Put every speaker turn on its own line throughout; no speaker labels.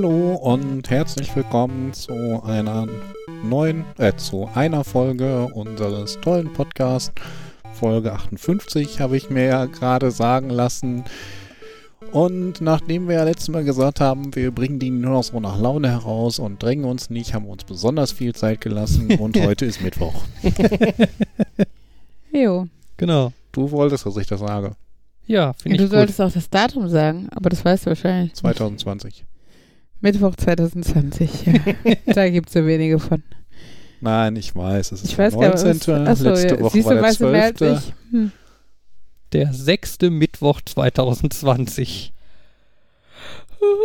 Hallo und herzlich willkommen zu einer neuen, äh, zu einer Folge unseres tollen Podcasts. Folge 58 habe ich mir ja gerade sagen lassen. Und nachdem wir ja letztes Mal gesagt haben, wir bringen die nur noch so nach Laune heraus und drängen uns nicht, haben wir uns besonders viel Zeit gelassen und heute ist Mittwoch.
Jo.
Genau.
Du wolltest, dass ich das sage.
Ja, finde
Du
ich gut.
solltest auch das Datum sagen, aber das weißt du wahrscheinlich.
2020.
Mittwoch 2020, ja. da gibt es so wenige von.
Nein, ich weiß, es ist
Ich
der
weiß gar nicht.
19.
was- Achso,
Letzte
ja.
Woche
Siehst
war
du,
der
mehr als
12.
ich? Hm.
Der sechste Mittwoch 2020.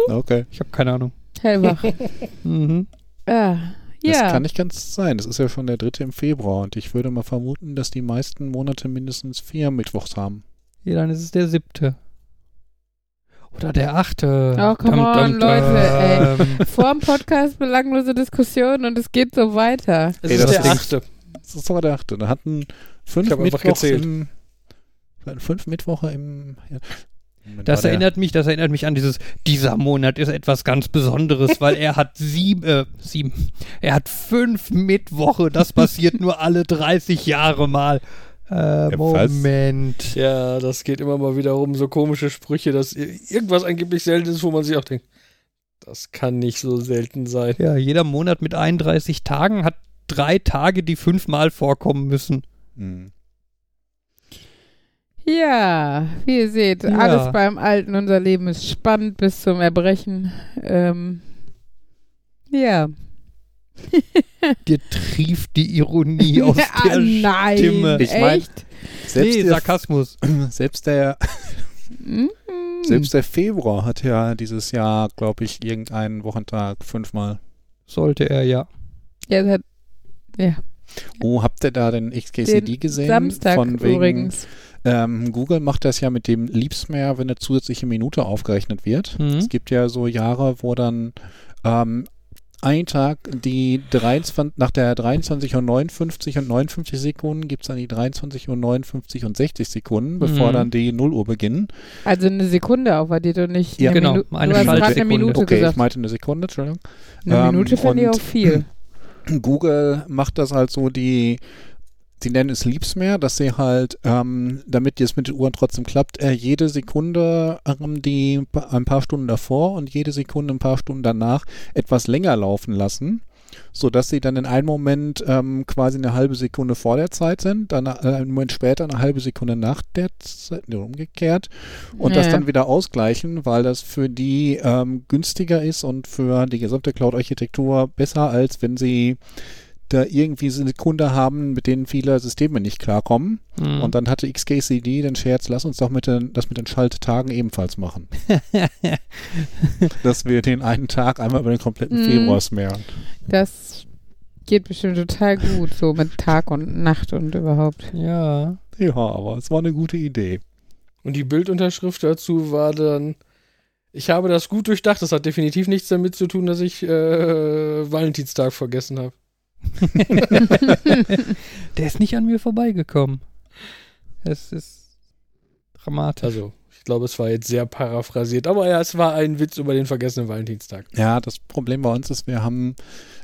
Okay.
Ich habe keine Ahnung.
Hellwach.
Mhm.
ah,
Das
ja.
kann nicht ganz sein. Das ist ja schon der dritte im Februar und ich würde mal vermuten, dass die meisten Monate mindestens vier Mittwochs haben.
Ja, dann ist es der siebte. Oder der achte.
Oh, come on, Leute, ey. Vor dem Podcast belanglose Diskussionen und es geht so weiter.
Es
Ey,
ist
das
der
Ding-
achte.
Das ist aber der achte. Da hatten fünf
Ich
Mittwochs im. wir hatten Fünf Mittwoche im. Ja.
Das
war
erinnert mich, das erinnert mich an dieses, dieser Monat ist etwas ganz Besonderes, weil er hat sieben, äh, sieben, er hat fünf Mittwoche, das passiert nur alle 30 Jahre mal. Äh,
was?
Moment.
Ja, das geht immer mal wieder um so komische Sprüche, dass ir- irgendwas angeblich selten ist, wo man sich auch denkt, das kann nicht so selten sein.
Ja, jeder Monat mit 31 Tagen hat drei Tage, die fünfmal vorkommen müssen.
Hm.
Ja, wie ihr seht,
Ja.
alles beim Alten. Unser Leben ist spannend bis zum Erbrechen. Ähm, ja.
Dir trieft die Ironie aus
ah,
der
nein,
Stimme.
Ich mein-
echt?
Selbst,
nee,
der,
Sarkasmus.
selbst, der,
Mhm.
selbst der Februar hat ja dieses Jahr, glaube ich, irgendeinen Wochentag fünfmal.
Sollte er ja.
Ja, hat, ja.
Oh, habt ihr da den XKCD
Den
gesehen?
Samstag
Von wegen,
übrigens.
Ähm, Google macht das ja mit dem liebst mehr, wenn eine zusätzliche Minute aufgerechnet wird.
Mhm.
Es gibt ja so Jahre, wo dann ähm, ein Tag die 23, nach der 23 und 59 und 59 Sekunden gibt es dann die 23 und 59 und 60 Sekunden, bevor
Mhm.
dann die 0 Uhr beginnen.
Also eine Sekunde aufaddiert und nicht
Ja,
eine
genau,
Minute.
eine
du hast gerade eine. Minute
Okay, ich
gesagt.
meinte eine Sekunde, Entschuldigung.
Eine
ähm,
Minute fände ich auch viel.
Google macht das halt so, die, sie nennen es liebs mehr, dass sie halt, ähm, damit es mit den Uhren trotzdem klappt, äh, jede Sekunde, ähm, die ein paar Stunden davor und jede Sekunde ein paar Stunden danach etwas länger laufen lassen, sodass sie dann in einem Moment ähm, quasi eine halbe Sekunde vor der Zeit sind, dann äh, einen Moment später eine halbe Sekunde nach der Zeit, nee, umgekehrt und das
Ja.
dann wieder ausgleichen, weil das für die ähm, günstiger ist und für die gesamte Cloud-Architektur besser, als wenn sie da irgendwie so eine Sekunde haben, mit denen viele Systeme nicht klarkommen.
Mhm.
Und dann hatte XKCD den Scherz, lass uns doch mit den, das mit den Schalttagen ebenfalls machen. Dass wir den einen Tag einmal über den kompletten
Mhm.
Februar smehren.
Das geht bestimmt total gut, so mit Tag und Nacht und überhaupt.
ja.
Ja, aber es war eine gute Idee.
Und die Bildunterschrift dazu war dann, ich habe das gut durchdacht, das hat definitiv nichts damit zu tun, dass ich äh, Valentinstag vergessen habe.
Der ist nicht an mir vorbeigekommen. Es ist dramatisch.
Also, ich glaube, es war jetzt sehr paraphrasiert, aber ja, es war ein Witz über den vergessenen Valentinstag.
Ja, das Problem bei uns ist, wir haben,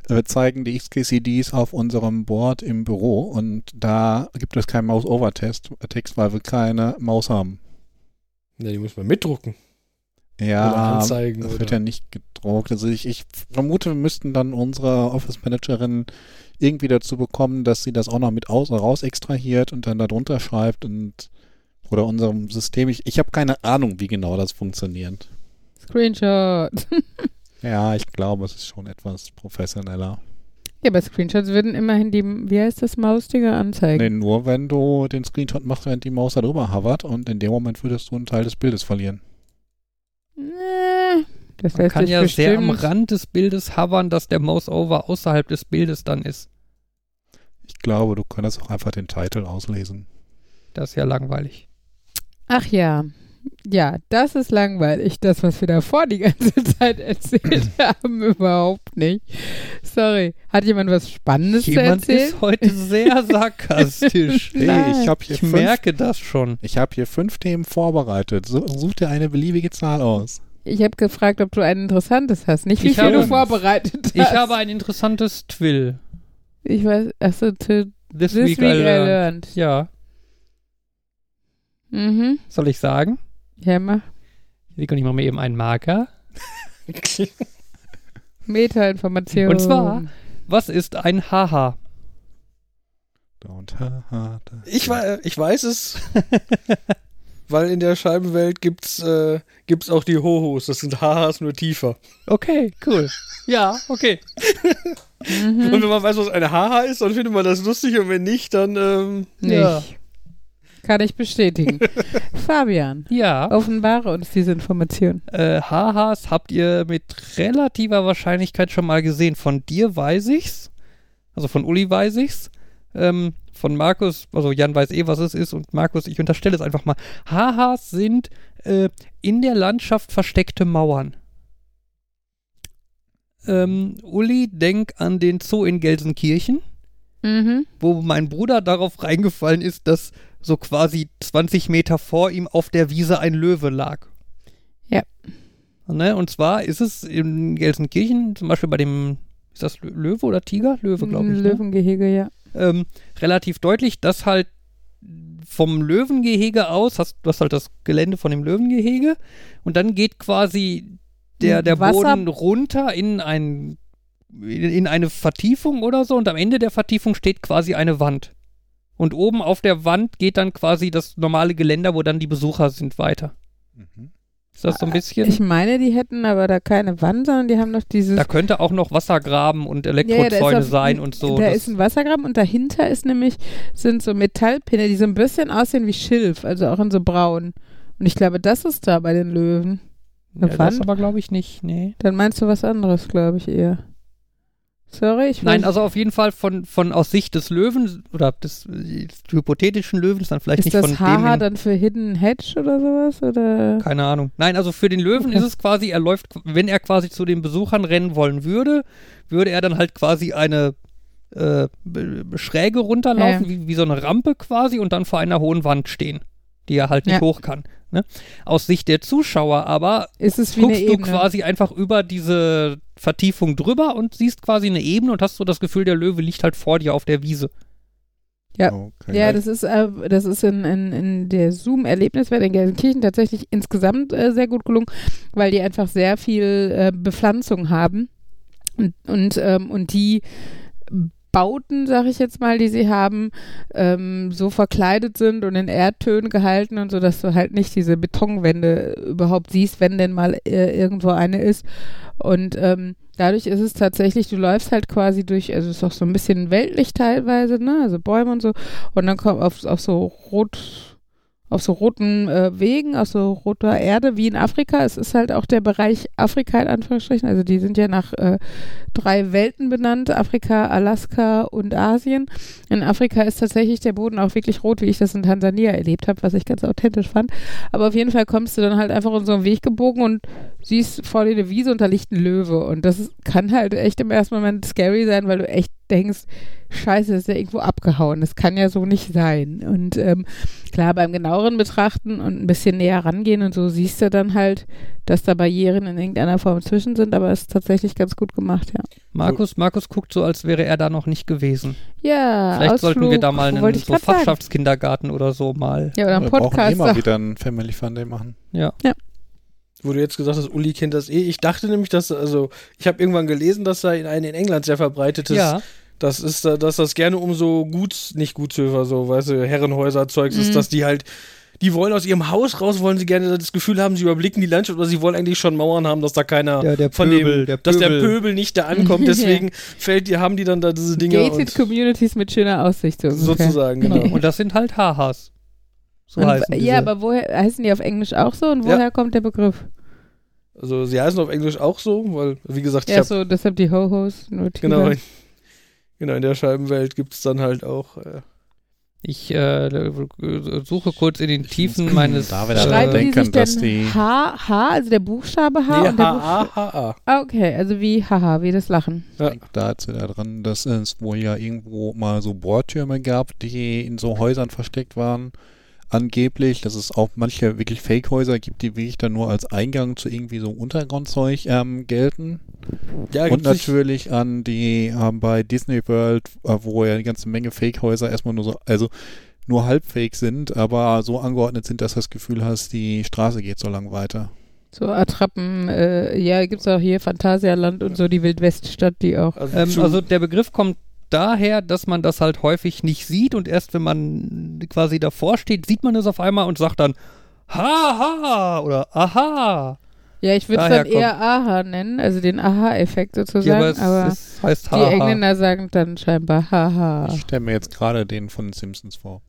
äh, wir zeigen die XKCDs auf unserem Board im Büro und da gibt es keinen Mouse-Over-Test, Text, weil wir keine Maus haben.
Ja, die muss man mitdrucken.
Ja,
Oder anzeigen,
das
oder?
wird ja nicht gedruckt. Also ich, ich vermute, wir müssten dann unsere Office-Managerin irgendwie dazu bekommen, dass sie das auch noch mit aus raus extrahiert und dann da drunter schreibt und oder unserem System. Ich, ich habe keine Ahnung, wie genau das funktioniert.
Screenshot.
Ja, ich glaube, es ist schon etwas professioneller.
Ja, bei Screenshots würden immerhin die, wie heißt das, Mausdinger anzeigen.
Nee, nur wenn du den Screenshot machst, während die Maus da drüber hovert und in dem Moment würdest du einen Teil des Bildes verlieren.
Das
Man kann ja sehr am
bestimmt-
Rand des Bildes hovern, dass der Mouse-Over außerhalb des Bildes dann ist.
Ich glaube, du könntest auch einfach den Titel auslesen.
Das ist ja langweilig.
Ach ja. Ja, das ist langweilig. Das, was wir davor die ganze Zeit erzählt haben, überhaupt nicht. Sorry. Hat jemand was Spannendes
Jemand
zu erzählen?
ist heute sehr sarkastisch.
Hey, ich habe hier,
ich
fünf-
merke das schon.
ich hab hier fünf Themen vorbereitet. So, such dir eine beliebige Zahl aus.
Ich habe gefragt, ob du ein interessantes hast, nicht wie
Ich
viel
habe-
du vorbereitet hast.
Ich habe ein interessantes Twill.
Ich weiß, achso, to
This,
this
week,
week,
I
I
learned.
learned.
Ja,
Mhm.
soll ich sagen?
Ja, mach.
Ich nehme mal eben einen Marker.
Meta-Information.
Und zwar- Was ist ein Haha?
Don't ha, ha.
Ich, ich weiß es, weil in der Scheibenwelt gibt's, äh, gibt's auch die Hohos. Das sind Hahas nur tiefer.
Okay, cool. Ja, okay.
Mhm.
Und wenn man weiß, was eine Haha ist, dann findet man das lustig und wenn nicht, dann ähm,
Nicht.
Ja.
Kann ich bestätigen. Fabian,
Ja,
offenbare uns diese Information.
äh, Hahas habt ihr mit relativer Wahrscheinlichkeit schon mal gesehen. Von dir weiß ich's. Also von Uli weiß ich's. Ähm, von Markus, also Jan weiß eh, was es ist und Markus, ich unterstelle es einfach mal. Hahas sind äh, in der Landschaft versteckte Mauern. Ähm, Uli, denk an den Zoo in Gelsenkirchen.
Mhm.
wo mein Bruder darauf reingefallen ist, dass so quasi 20 Meter vor ihm auf der Wiese ein Löwe lag.
Ja.
Ne? Und zwar ist es in Gelsenkirchen, zum Beispiel bei dem, ist das Lö- Löwe oder Tiger? Löwe, glaube ich. Ne?
Löwengehege, ja.
Ähm, relativ deutlich, dass halt vom Löwengehege aus, hast, du hast halt das Gelände von dem Löwengehege und dann geht quasi der, der
Wasser-
Boden runter in ein in, in eine Vertiefung oder so und am Ende der Vertiefung steht quasi eine Wand. Und oben auf der Wand geht dann quasi das normale Geländer, wo dann die Besucher sind, weiter.
Mhm.
Ist das so ein bisschen?
Ich meine, die hätten aber da keine Wand, sondern die haben noch dieses.
da könnte auch noch Wassergraben und
Ja, ja,
Elektrozäune
auf-
sein und so.
Da
Das-
ist ein Wassergraben und dahinter ist nämlich, sind so Metallpinne, die so ein bisschen aussehen wie Schilf, also auch in so braun. Und ich glaube, das ist da bei den Löwen.
ja,
eine
das
Wand?
aber glaube ich nicht, nee.
Dann meinst du was anderes, glaube ich eher. Sorry, ich
Nein, also auf jeden Fall von, von aus Sicht des Löwen oder des, äh, des hypothetischen Löwens, dann vielleicht
ist
nicht
das
von
Haha
dem.
dann für Hidden Hedge oder sowas? Oder?
Keine Ahnung. Nein, also für den Löwen
Okay.
ist es quasi, er läuft, wenn er quasi zu den Besuchern rennen wollen würde, würde er dann halt quasi eine äh, Schräge runterlaufen,
Ja.
wie, wie so eine Rampe quasi und dann vor einer hohen Wand stehen, die er halt nicht
Ja.
hoch kann. Ne? Aus Sicht der Zuschauer aber
Ist es wie eine
guckst du
Ebene?
quasi einfach über diese Vertiefung drüber und siehst quasi eine Ebene und hast so das Gefühl, der Löwe liegt halt vor dir auf der Wiese.
Ja.
Okay.
Ja, das ist, äh, das ist in, in, in der Zoom-Erlebniswelt in Gelsenkirchen tatsächlich insgesamt äh, sehr gut gelungen, weil die einfach sehr viel äh, Bepflanzung haben und, und, ähm, und die Bauten, sag ich jetzt mal, die sie haben, ähm, so verkleidet sind und in Erdtönen gehalten und so, dass du halt nicht diese Betonwände überhaupt siehst, wenn denn mal äh, irgendwo eine ist. Und ähm, dadurch ist es tatsächlich, du läufst halt quasi durch, also es ist auch so ein bisschen weltlich teilweise, ne, also Bäume und so. Und dann kommt auf, auf so rot, auf so roten äh, Wegen, auf so roter Erde, wie in Afrika. Es ist halt auch der Bereich Afrika in Anführungsstrichen. Also die sind ja nach äh, drei Welten benannt, Afrika, Alaska und Asien. In Afrika ist tatsächlich der Boden auch wirklich rot, wie ich das in Tansania erlebt habe, was ich ganz authentisch fand. Aber auf jeden Fall kommst du dann halt einfach in so einen Weg gebogen und siehst vor dir eine Wiese und da liegt ein Löwe. Und das kann halt echt im ersten Moment scary sein, weil du echt denkst, scheiße, ist ja irgendwo abgehauen. Das kann ja so nicht sein. Und ähm, klar, beim genaueren Betrachten und ein bisschen näher rangehen und so siehst du dann halt, dass da Barrieren in irgendeiner Form zwischen sind, aber es ist tatsächlich ganz gut gemacht, ja.
Markus, Markus guckt so, als wäre er da noch nicht gewesen.
Ja,
Vielleicht
Ausflug,
sollten wir da mal einen so
sagen.
Fachschaftskindergarten oder so mal.
Ja, oder einen
Wir brauchen eh
Podcast.
mal wieder einen Family Fun Day machen.
Ja.
Wo du jetzt gesagt hast, Uli kennt das eh. Ich dachte nämlich, dass, also, ich habe irgendwann gelesen, dass da in ein in England sehr verbreitetes,
Ja,
das ist, da- dass das gerne um so Guts, nicht Gutshöfer, so, weißt du, Herrenhäuser-Zeugs
Mhm.
ist, dass die halt, die wollen aus ihrem Haus raus, wollen sie gerne das Gefühl haben, sie überblicken die Landschaft, aber sie wollen eigentlich schon Mauern haben, dass da keiner
der, der
von
Pöbel,
dem,
der
dass der
Pöbel.
Pöbel nicht da ankommt. Deswegen fällt die, haben die dann da diese Dinger
Gated
und,
Communities mit schöner Aussicht. So
sozusagen, genau.
Und das sind halt Hahas. So
Und,
heißen diese.
ja, aber woher heißen die auf Englisch auch so und
Ja.
woher kommt der Begriff?
Also sie heißen auf Englisch auch so, weil, wie gesagt, ich
Ja, so, deshalb die Ho-Hos.
genau, genau, in der Scheibenwelt gibt es dann halt auch. Äh,
Ich äh, suche kurz in den Tiefen meines.
Da wir da
äh,
Schreiben die
denken,
sich
dass
denn
die-
H, H, also der Buchstabe H
nee,
und der Buchstabe.
H-A-H-A.
Ah, okay, also wie Haha, wie das Lachen.
Ja.
Da ist wieder dran, dass es wohl ja irgendwo mal so Bohrtürme gab, die in so Häusern versteckt waren. angeblich, dass es auch manche wirklich Fake-Häuser gibt, die wirklich dann nur als Eingang zu irgendwie so Untergrundzeug ähm, gelten.
Ja,
Und
nicht-
natürlich an die ähm, bei Disney World, äh, wo ja eine ganze Menge Fake-Häuser erstmal nur so, also nur halb fake sind, aber so angeordnet sind, dass du das Gefühl hast, die Straße geht so lang weiter.
So Attrappen, äh, ja, gibt's auch hier Phantasialand und so, die Wildweststadt, die auch.
Also,
Ähm, also der Begriff kommt daher, dass man das halt häufig nicht sieht und erst wenn man quasi davor steht, sieht man es auf einmal und sagt dann Haha oder Aha.
Ja, ich würde es dann eher Aha nennen, also den Aha-Effekt sozusagen,
Ja, aber es,
aber
es heißt
die
Haha.
Engländer sagen dann scheinbar Haha.
Ich stelle mir jetzt gerade den von Simpsons vor.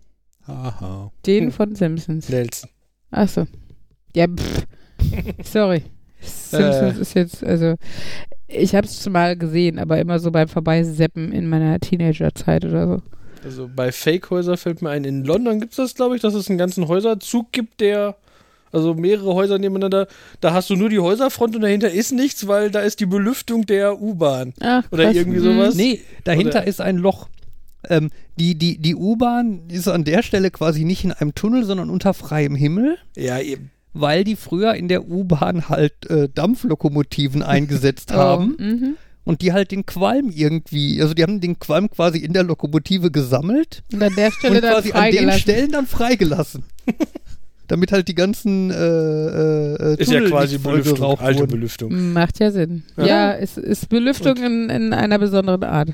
Haha.
Den
Hm.
von Simpsons.
Nelson.
Achso. Ja, pff. Sorry. Simpsons
Äh.
ist jetzt, also, ich habe es mal gesehen, aber immer so beim Vorbeiseppen in meiner Teenagerzeit oder so.
Also bei Fake-Häuser fällt mir ein, in London gibt es das, glaube ich, dass es einen ganzen Häuserzug gibt, der, also mehrere Häuser nebeneinander, da hast du nur die Häuserfront und dahinter ist nichts, weil da ist die Belüftung der U-Bahn.
Ach,
Oder
krass.
irgendwie
Mhm.
sowas.
Nee, dahinter
Oder-
ist ein Loch. Ähm, die die, die U-Bahn ist an der Stelle quasi nicht in einem Tunnel, sondern unter freiem Himmel,
Ja, eben.
weil die früher in der U-Bahn halt äh, Dampflokomotiven eingesetzt haben.
Oh, mhm.
und die halt den Qualm irgendwie, also die haben den Qualm quasi in der Lokomotive gesammelt
Und an der Stelle
und
dann
quasi an den. Stellen dann freigelassen. Damit halt die ganzen äh, äh,
Ist ja
Tunnel
quasi Belüftung, alte. Belüftung.
Macht ja Sinn.
Ja.
Ja, es ist Belüftung in, in einer besonderen Art.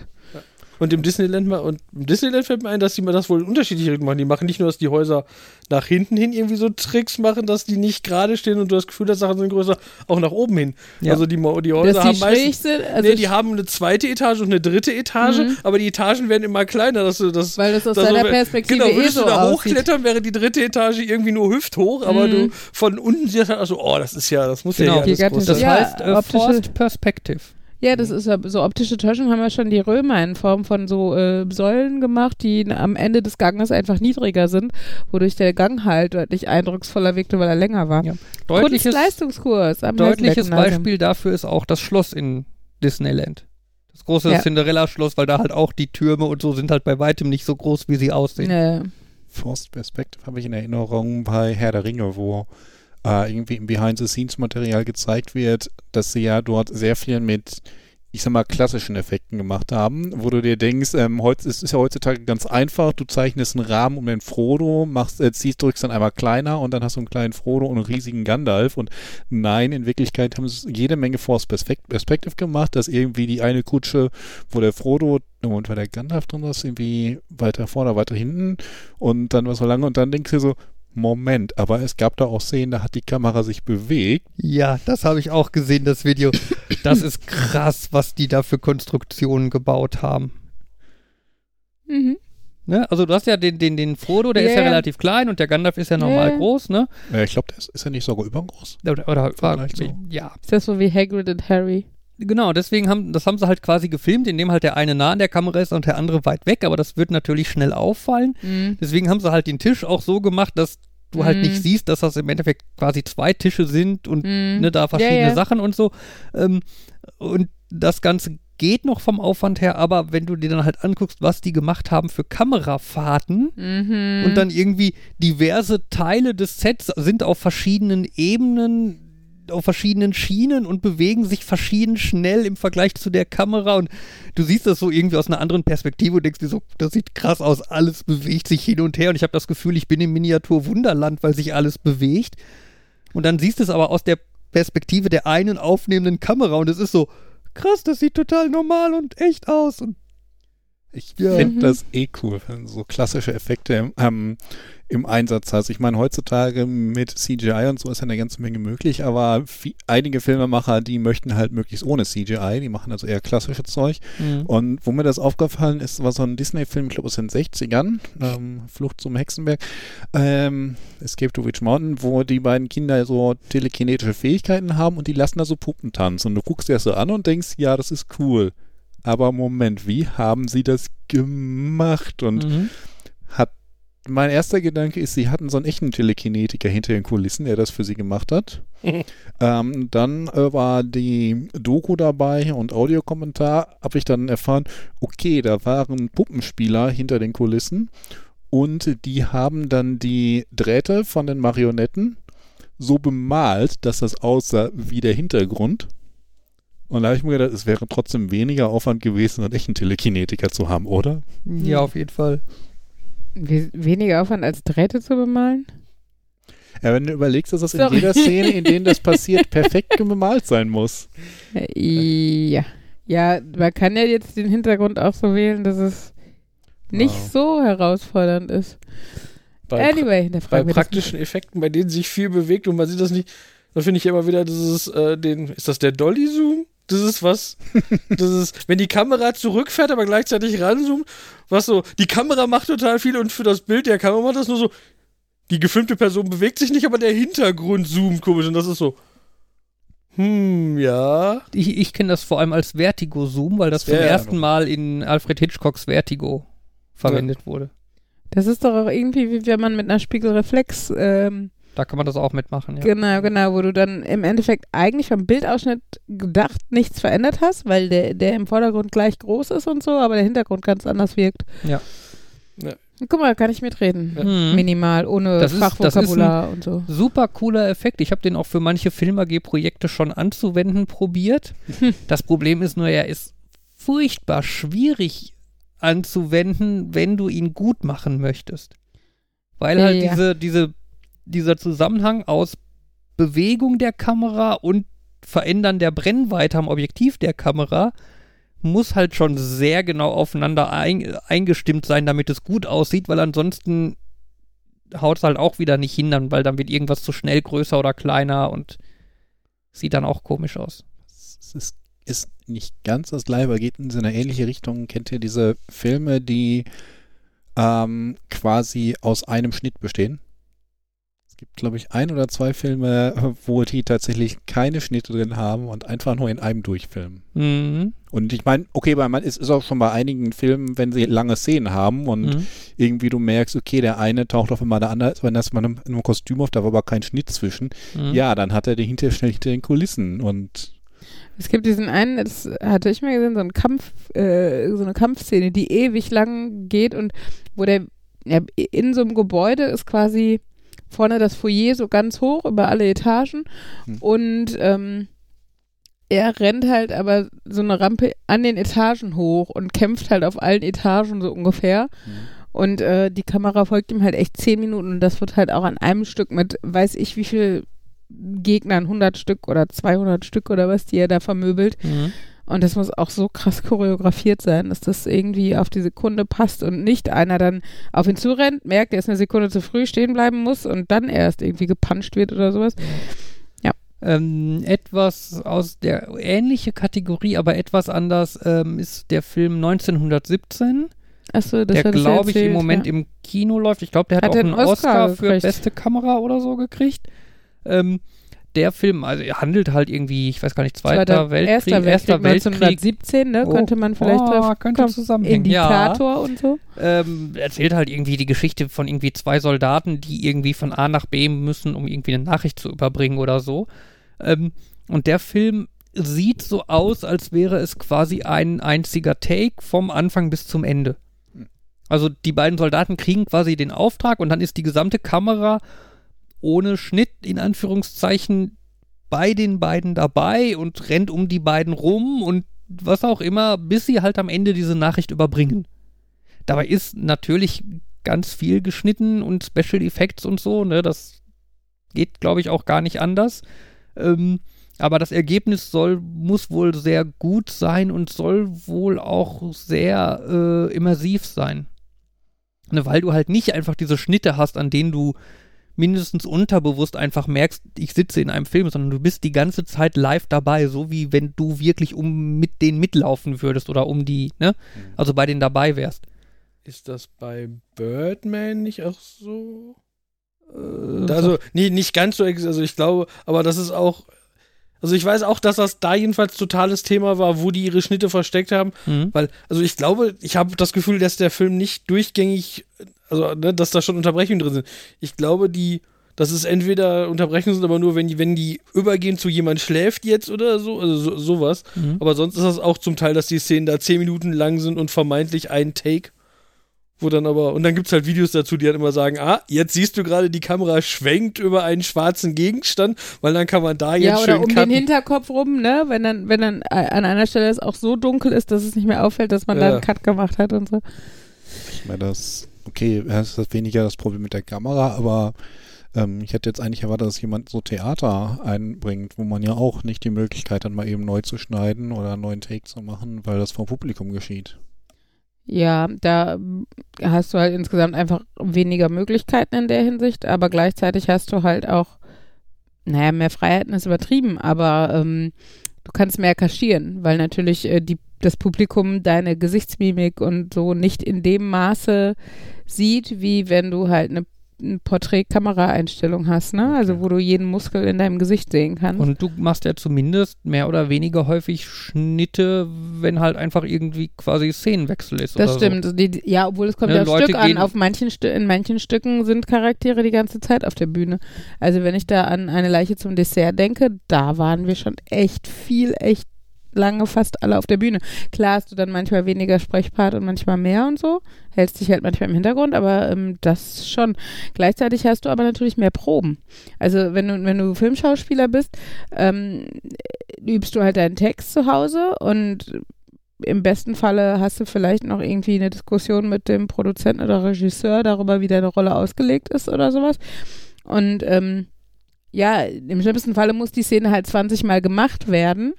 Und im Disneyland mal, und im Disneyland fällt mir ein, dass die mal das wohl in unterschiedliche Richtungen machen. Die machen nicht nur, dass die Häuser nach hinten hin irgendwie so Tricks machen, dass die nicht gerade stehen und du das Gefühl hast, Sachen sind größer, auch nach oben hin.
Ja.
Also die, die Häuser
Dass
haben
die
meistens.
sind, also
nee, die haben eine zweite Etage und eine dritte Etage,
Mhm.
aber die Etagen werden immer kleiner, dass du das.
weil das aus
dass
deiner
du-
Perspektive
Genau,
eh
würdest
so
du da
aussieht.
hochklettern, wäre die dritte Etage irgendwie nur hüfthoch, aber
Mhm.
du von unten siehst halt, also, oh, das ist ja, das muss
Genau.
ja hier alles
Das
sein.
Ja,
heißt äh,
optische-
Forced Perspective.
Ja, das ist ja so optische Täuschung haben ja schon die Römer in Form von so äh, Säulen gemacht, die am Ende des Ganges einfach niedriger sind, wodurch der Gang halt deutlich eindrucksvoller wirkte, weil er länger war.
Ja. Deutliches,
Kunstleistungskurs am
deutliches. Beispiel dafür ist auch das Schloss in Disneyland. Das große
Ja.
Cinderella-Schloss, weil da halt auch die Türme und so sind halt bei weitem nicht so groß, wie sie aussehen.
Ja.
Forced Perspective habe ich in Erinnerung bei Herr der Ringe, wo äh, irgendwie im Behind-the-Scenes-Material gezeigt wird, dass sie ja dort sehr viel mit, ich sag mal, klassischen Effekten gemacht haben, wo du dir denkst, ähm, es ist ja heutzutage ganz einfach, du zeichnest einen Rahmen um den Frodo, machst, äh, ziehst, drückst dann einmal kleiner und dann hast du einen kleinen Frodo und einen riesigen Gandalf und nein, in Wirklichkeit haben sie jede Menge Perspect- Perspective gemacht, dass irgendwie die eine Kutsche, wo der Frodo und war der Gandalf drin ist, irgendwie weiter vorne, weiter hinten und dann war so lange und dann denkst du so, Moment, aber es gab da auch Szenen, da hat die Kamera sich bewegt.
Ja, das habe ich auch gesehen, das Video. Das ist krass, was die da für Konstruktionen gebaut haben.
Mhm.
Ne? Also du hast ja den, den, den Frodo, der
Ja,
ist ja
ja.
relativ klein und der Gandalf ist ja normal
Ja.
groß, ne?
Äh, ich glaube, ist er nicht sogar übergroß?
Oder, oder
Vielleicht so.
ja.
Ist das so wie Hagrid und Harry?
Genau, deswegen haben, das haben sie halt quasi gefilmt, indem halt der eine nah an der Kamera ist und der andere weit weg, aber das wird natürlich schnell auffallen.
Mhm.
Deswegen haben sie halt den Tisch auch so gemacht, dass du halt
Mhm.
nicht siehst, dass das im Endeffekt quasi zwei Tische sind und
Mhm.
ne, da verschiedene
ja, ja.
Sachen und so. Ähm, und das Ganze geht noch vom Aufwand her, aber wenn du dir dann halt anguckst, was die gemacht haben für Kamerafahrten
Mhm.
und dann irgendwie diverse Teile des Sets sind auf verschiedenen Ebenen, auf verschiedenen Schienen und bewegen sich verschieden schnell im Vergleich zu der Kamera und du siehst das so irgendwie aus einer anderen Perspektive und denkst dir so, das sieht krass aus, alles bewegt sich hin und her und ich habe das Gefühl, ich bin im Miniatur Wunderland, weil sich alles bewegt. Und dann siehst du es aber aus der Perspektive der einen aufnehmenden Kamera und es ist so, krass, das sieht total normal und echt aus und
Ich
Ja.
finde
Mhm.
das eh cool, so klassische Effekte ähm, im Einsatz hast. Ich meine, heutzutage mit CGI und so ist ja eine ganze Menge möglich, aber vi- einige Filmemacher, die möchten halt möglichst ohne CGI, die machen also eher klassische Zeug. Und wo mir das aufgefallen ist, war so ein Disney-Film, ich glaube aus den 60ern, ähm, Flucht zum Hexenberg, ähm, Escape to Witch Mountain, wo die beiden Kinder so telekinetische Fähigkeiten haben und die lassen da so Puppen tanzen. Und du guckst dir das so an und denkst, ja, das ist cool. Aber Moment, wie haben sie das gemacht? Und
Mhm.
Mein erster Gedanke ist, sie hatten so einen echten Telekinetiker hinter den Kulissen, der das für sie gemacht hat. ähm, dann äh, war die Doku dabei und Audiokommentar, habe ich dann erfahren, okay, da waren Puppenspieler hinter den Kulissen und die haben dann die Drähte von den Marionetten so bemalt, dass das aussah wie der Hintergrund. Und da habe ich mir gedacht, es wäre trotzdem weniger Aufwand gewesen, einen echten Telekinetiker zu haben, oder?
Ja, auf jeden Fall.
We weniger Aufwand als Drähte zu bemalen?
Ja, wenn du überlegst, dass das in
Sorry.
jeder Szene, in denen das passiert, perfekt bemalt sein muss.
Ja. Ja, man kann ja jetzt den Hintergrund auch so wählen, dass es nicht
Wow.
so herausfordernd ist.
Bei,
Anyway, der
bei praktischen Effekten, bei denen sich viel bewegt und man sieht das nicht, da finde ich immer wieder dieses, äh, den, ist das der Dolly-Zoom? Das ist was, das ist, wenn die Kamera zurückfährt, aber gleichzeitig ranzoomt, was so, die Kamera macht total viel und für das Bild der Kamera macht das nur so, die gefilmte Person bewegt sich nicht, aber der Hintergrund zoomt komisch und das ist so, hm, ja.
Ich, ich kenne das vor allem als Vertigo-Zoom, weil das zum
Ja, ja.
ersten Mal in Alfred Hitchcocks Vertigo verwendet wurde.
Das ist doch auch irgendwie, wie wenn man mit einer Spiegelreflex, ähm,
Da kann man das auch mitmachen, ja.
genau, genau, wo du dann im Endeffekt eigentlich vom Bildausschnitt gedacht nichts verändert hast, weil der, der im Vordergrund gleich groß ist und so, aber der Hintergrund ganz anders wirkt.
Ja.
Ja.
Guck mal, kann ich mitreden.
Ja.
Mhm.
Minimal, ohne
Das ist- das ist
Fachvokabular und so.
Super cooler Effekt. Ich habe den auch für manche Film AG-Projekte schon anzuwenden probiert. Das Problem ist nur, er ist furchtbar schwierig anzuwenden, wenn du ihn gut machen möchtest. Weil halt
Ja.
diese, diese, dieser Zusammenhang aus Bewegung der Kamera und Verändern der Brennweite am Objektiv der Kamera muss halt schon sehr genau aufeinander ein, eingestimmt sein, damit es gut aussieht, weil ansonsten haut es halt auch wieder nicht hin, dann, weil dann wird irgendwas zu schnell größer oder kleiner und sieht dann auch komisch aus.
Es ist, ist nicht ganz das gleiche, aber geht in so eine ähnliche Richtung. Kennt ihr diese Filme, die ähm, quasi aus einem Schnitt bestehen? Es gibt, glaube ich, ein oder zwei Filme, wo die tatsächlich keine Schnitte drin haben und einfach nur in einem durchfilmen.
Mhm.
Und ich meine, okay, bei man ist, ist auch schon bei einigen Filmen, wenn sie lange Szenen haben und
Mhm.
irgendwie du merkst, okay, der eine taucht auf einmal der andere, wenn das mal in einem Kostüm auf, da war aber kein Schnitt zwischen.
Mhm.
Ja, dann hat er den hinter schnell hinter den Kulissen und
Es gibt diesen einen, das hatte ich mal gesehen, so, einen Kampf, äh, so eine Kampfszene, die ewig lang geht und wo der ja, in so einem Gebäude ist quasi vorne das Foyer so ganz hoch über alle Etagen
Hm.
und ähm, er rennt halt aber so eine Rampe an den Etagen hoch und kämpft halt auf allen Etagen so ungefähr. Und äh, die Kamera folgt ihm halt echt zehn Minuten und das wird halt auch an einem Stück mit, weiß ich wie viel Gegnern, 100 Stück oder 200 Stück oder was, die er da vermöbelt.
Mhm.
Und das muss auch so krass choreografiert sein, dass das irgendwie auf die Sekunde passt und nicht einer dann auf ihn zurennt, merkt, er ist eine Sekunde zu früh stehen bleiben muss und dann erst irgendwie gepuncht wird oder sowas.
Ähm, etwas aus der ähnliche Kategorie, aber etwas anders ähm, ist der Film 1917,
Achso, das
der glaube ich im Moment
ja.
im Kino läuft. Ich glaube, der hat,
Hat
auch einen Oscar,
Oscar
für beste Kamera oder so gekriegt. Ähm, der Film, also er handelt halt irgendwie, ich weiß gar nicht, Zweiter,
Zweiter-
Weltkrieg,
Erster Weltkrieg, 1917, ne?
Oh.
könnte man vielleicht
oh,
drauf
könnte
kommen.
zusammenhängen.
Indikator und so.
Ja, ähm, erzählt halt irgendwie die Geschichte von irgendwie zwei Soldaten, die irgendwie von A nach B müssen, um irgendwie eine Nachricht zu überbringen oder so. Ähm, und der Film sieht so aus, als wäre es quasi ein einziger Take vom Anfang bis zum Ende. Also die beiden Soldaten kriegen quasi den Auftrag und dann ist die gesamte Kamera ohne Schnitt in Anführungszeichen bei den beiden dabei und rennt um die beiden rum und was auch immer, bis sie halt am Ende diese Nachricht überbringen. Dabei ist natürlich ganz viel geschnitten und Special Effects und so, ne, das geht, glaube ich, auch gar nicht anders. Ähm, aber das Ergebnis soll, muss wohl sehr gut sein und soll wohl auch sehr äh, immersiv sein. Ne, weil du halt nicht einfach diese Schnitte hast, an denen du mindestens unterbewusst einfach merkst, ich sitze in einem Film, sondern du bist die ganze Zeit live dabei, so wie wenn du wirklich um mit denen mitlaufen würdest oder um die, ne? Also bei denen dabei wärst.
Ist das bei Birdman nicht auch so?
Äh,
Also, nee, nicht ganz so, also ich glaube, aber das ist auch, also ich weiß auch, dass das da jedenfalls totales Thema war, wo die ihre Schnitte versteckt haben,
Mhm.
weil, also ich glaube, ich habe das Gefühl, dass der Film nicht durchgängig, also, ne, dass da schon Unterbrechungen drin sind. Ich glaube, die, dass es entweder Unterbrechungen sind, aber nur, wenn die, wenn die übergehen zu jemand schläft jetzt oder so, also so, sowas.
Mhm.
Aber sonst ist das auch zum Teil, dass die Szenen da zehn Minuten lang sind und vermeintlich ein Take. Wo dann aber, und dann gibt's halt Videos dazu, die dann immer sagen, ah, jetzt siehst du gerade, die Kamera schwenkt über einen schwarzen Gegenstand, weil dann kann man da jetzt
Ja, oder
schön
um
cutten.
den Hinterkopf rum, ne? Wenn dann, wenn dann äh, an einer Stelle es auch so dunkel ist, dass es nicht mehr auffällt, dass man da
Ja.
einen Cut gemacht hat und so.
Ich meine, das, okay, es ist weniger das Problem mit der Kamera, aber ähm, ich hätte jetzt eigentlich erwartet, dass jemand so Theater einbringt, wo man ja auch nicht die Möglichkeit hat, mal eben neu zu schneiden oder einen neuen Take zu machen, weil das vom Publikum geschieht.
Ja, da hast du halt insgesamt einfach weniger Möglichkeiten in der Hinsicht, aber gleichzeitig hast du halt auch, naja, mehr Freiheiten ist übertrieben, aber ähm, du kannst mehr kaschieren, weil natürlich äh, die, das Publikum deine Gesichtsmimik und so nicht in dem Maße sieht, wie wenn du halt eine, eine Porträtkameraeinstellung hast, ne? Also wo du jeden Muskel in deinem Gesicht sehen kannst.
Und du machst ja zumindest mehr oder weniger häufig Schnitte, wenn halt einfach irgendwie quasi Szenenwechsel ist.
Das
oder
stimmt. Also Die, ja, obwohl es kommt
Ja,
ja,
Leute
Stück an. Auf manchen Stü in manchen Stücken sind Charaktere die ganze Zeit auf der Bühne. Also wenn ich da an eine Leiche zum Dessert denke, da waren wir schon echt viel, echt lange fast alle auf der Bühne. Klar hast du dann manchmal weniger Sprechpart und manchmal mehr und so. Hältst dich halt manchmal im Hintergrund, aber ähm, das schon. Gleichzeitig hast du aber natürlich mehr Proben. Also wenn du, wenn du Filmschauspieler bist, ähm, übst du halt deinen Text zu Hause und im besten Falle hast du vielleicht noch irgendwie eine Diskussion mit dem Produzenten oder Regisseur darüber, wie deine Rolle ausgelegt ist oder sowas. Und ähm, ja, im schlimmsten Falle muss die Szene halt 20 Mal gemacht werden,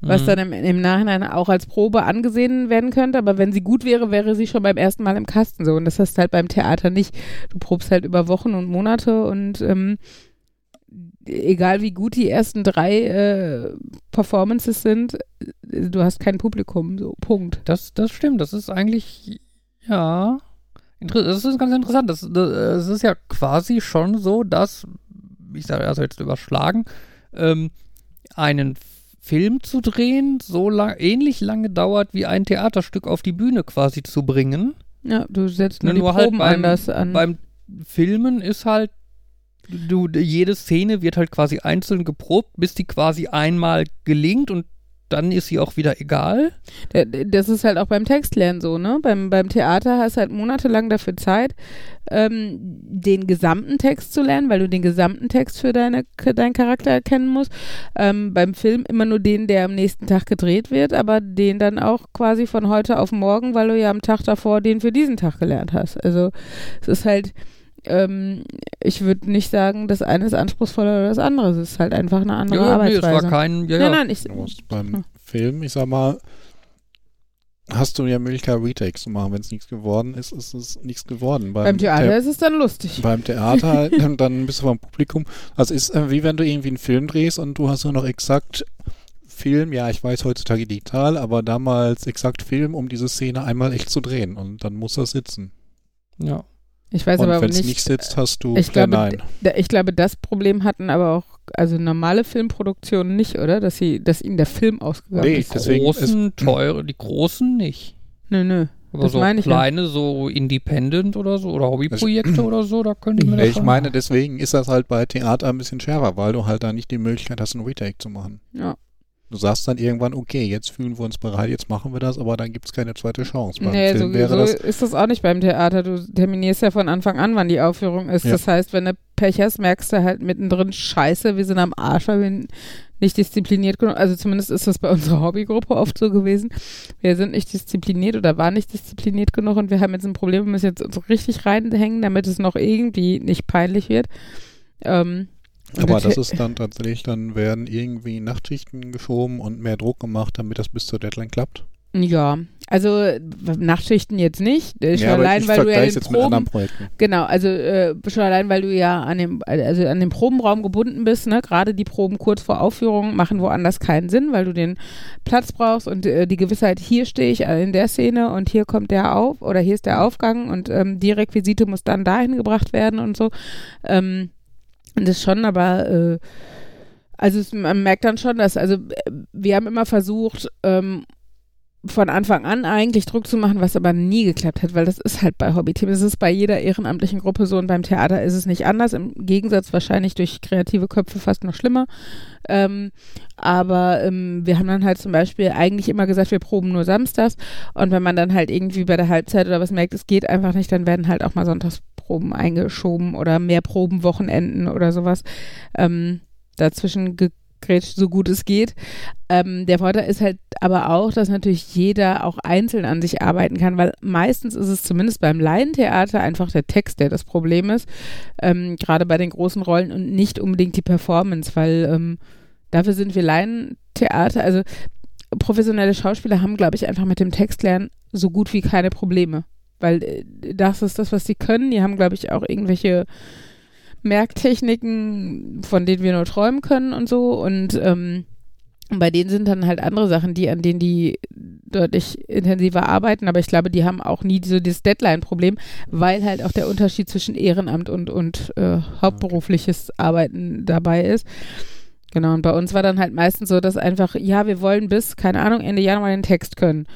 was
Mhm.
dann im, im Nachhinein auch als Probe angesehen werden könnte. Aber wenn sie gut wäre, wäre sie schon beim ersten Mal im Kasten so. Und das hast du halt beim Theater nicht. Du probst halt über Wochen und Monate und ähm, egal wie gut die ersten drei äh, Performances sind, äh, du hast kein Publikum, so Punkt.
Das, das stimmt, das ist eigentlich, ja, das ist ganz interessant. Das, das, es ist ja quasi schon so, dass, ich sage also jetzt überschlagen, ähm, einen Film zu drehen so lang, ähnlich lange dauert, wie ein Theaterstück auf die Bühne quasi zu bringen.
Ja, du setzt nur,
Ne,
die
nur halt
Proben
beim-
anders an.
Beim Filmen ist halt, du, jede Szene wird halt quasi einzeln geprobt, bis die quasi einmal gelingt und dann ist sie auch wieder egal.
Das ist halt auch beim Textlernen so, ne? Beim, beim Theater hast du halt monatelang dafür Zeit, ähm, den gesamten Text zu lernen, weil du den gesamten Text für deine, deinen Charakter erkennen musst. Ähm, beim Film immer nur den, der am nächsten Tag gedreht wird, aber den dann auch quasi von heute auf morgen, weil du ja am Tag davor den für diesen Tag gelernt hast. Also es ist halt, ähm, ich würde nicht sagen, das eine ist anspruchsvoller oder das andere. Es ist halt einfach eine andere
Ja, nee,
Arbeitsweise.
es war kein, ja,
nein, nein, ich,
beim
Hm.
Film, ich sag mal, hast du ja Möglichkeit, Retakes zu machen. Wenn es nichts geworden ist, ist es nichts geworden.
beim Theater
The-
ist es dann lustig.
beim Theater halt, dann- dann bist du vom Publikum. Also ist äh, wie wenn du irgendwie einen Film drehst und du hast nur noch exakt Film, ja, ich weiß heutzutage digital, aber damals exakt Film, um diese Szene einmal echt zu drehen. Und dann muss das sitzen.
ja.
Ich weiß
und
aber
wenn es
nicht,
sitzt, hast du
ich
ja,
glaube,
nein.
Da- Ich glaube, das Problem hatten aber auch, also normale Filmproduktionen nicht, oder? Dass sie, dass ihnen der Film ausgegangen
Nee,
ist.
deswegen
großen, teure, die großen nicht.
Nö, nö.
Aber
Das
so
meine ich ja.
kleine, so Independent oder so, oder Hobbyprojekte oder so, da könnte ich mir
Nee,
das
ich meine, deswegen ist das halt bei Theater ein bisschen schärfer, weil du halt da nicht die Möglichkeit hast, einen Retake zu machen.
Ja.
Du sagst dann irgendwann, okay, jetzt fühlen wir uns bereit, jetzt machen wir das, aber dann gibt es keine zweite Chance. Beim
Nee, so,
Film wäre
so
das,
ist das auch nicht beim Theater. Du terminierst ja von Anfang an, wann die Aufführung ist.
Ja.
Das heißt, wenn du Pech hast, merkst du halt mittendrin, scheiße, wir sind am Arsch, weil wir nicht diszipliniert genug, also zumindest ist das bei unserer Hobbygruppe oft so gewesen. Wir sind nicht diszipliniert oder waren nicht diszipliniert genug und wir haben jetzt ein Problem, wir müssen jetzt uns richtig reinhängen, damit es noch irgendwie nicht peinlich wird. Ähm,
aber das ist dann tatsächlich, dann werden irgendwie Nachtschichten geschoben und mehr Druck gemacht, damit das bis zur Deadline klappt.
Ja, also Nachtschichten jetzt nicht. Äh, Schon
ja,
allein,
ich
weil du ja den
jetzt mit anderen
Proben,
Projekten.
genau, also äh, schon allein, weil du ja an dem, also an dem Probenraum gebunden bist, ne? Gerade die Proben kurz vor Aufführung machen woanders keinen Sinn, weil du den Platz brauchst und äh, die Gewissheit, hier stehe ich äh, in der Szene und hier kommt der auf oder hier ist der Aufgang und ähm, die Requisite muss dann dahin gebracht werden und so. Ähm, das schon, aber äh, also es, man merkt dann schon, dass, also wir haben immer versucht, ähm, von Anfang an eigentlich Druck zu machen, was aber nie geklappt hat, weil das ist halt bei Hobbyteams, es ist bei jeder ehrenamtlichen Gruppe so und beim Theater ist es nicht anders, im Gegensatz wahrscheinlich durch kreative Köpfe fast noch schlimmer. Ähm, aber ähm, wir haben dann halt zum Beispiel eigentlich immer gesagt, wir proben nur samstags und wenn man dann halt irgendwie bei der Halbzeit oder was merkt, es geht einfach nicht, dann werden halt auch mal Sonntagsproben eingeschoben oder mehr Probenwochenenden oder sowas ähm, dazwischen ge grätscht, so gut es geht. Ähm, der Vorteil ist halt aber auch, dass natürlich jeder auch einzeln an sich arbeiten kann, weil meistens ist es zumindest beim Laientheater einfach der Text, der das Problem ist, ähm, gerade bei den großen Rollen und nicht unbedingt die Performance, weil ähm, dafür sind wir Laientheater, also professionelle Schauspieler haben, glaube ich, einfach mit dem Textlernen so gut wie keine Probleme, weil äh, das ist das, was sie können. Die haben, glaube ich, auch irgendwelche Merktechniken, von denen wir nur träumen können und so. Und ähm, bei denen sind dann halt andere Sachen, die, an denen die deutlich intensiver arbeiten, aber ich glaube, die haben auch nie so dieses Deadline-Problem, weil halt auch der Unterschied zwischen Ehrenamt und, und äh, hauptberufliches Arbeiten dabei ist. Genau, und bei uns war dann halt meistens so, dass einfach, ja, wir wollen bis, keine Ahnung, Ende Januar den Text können.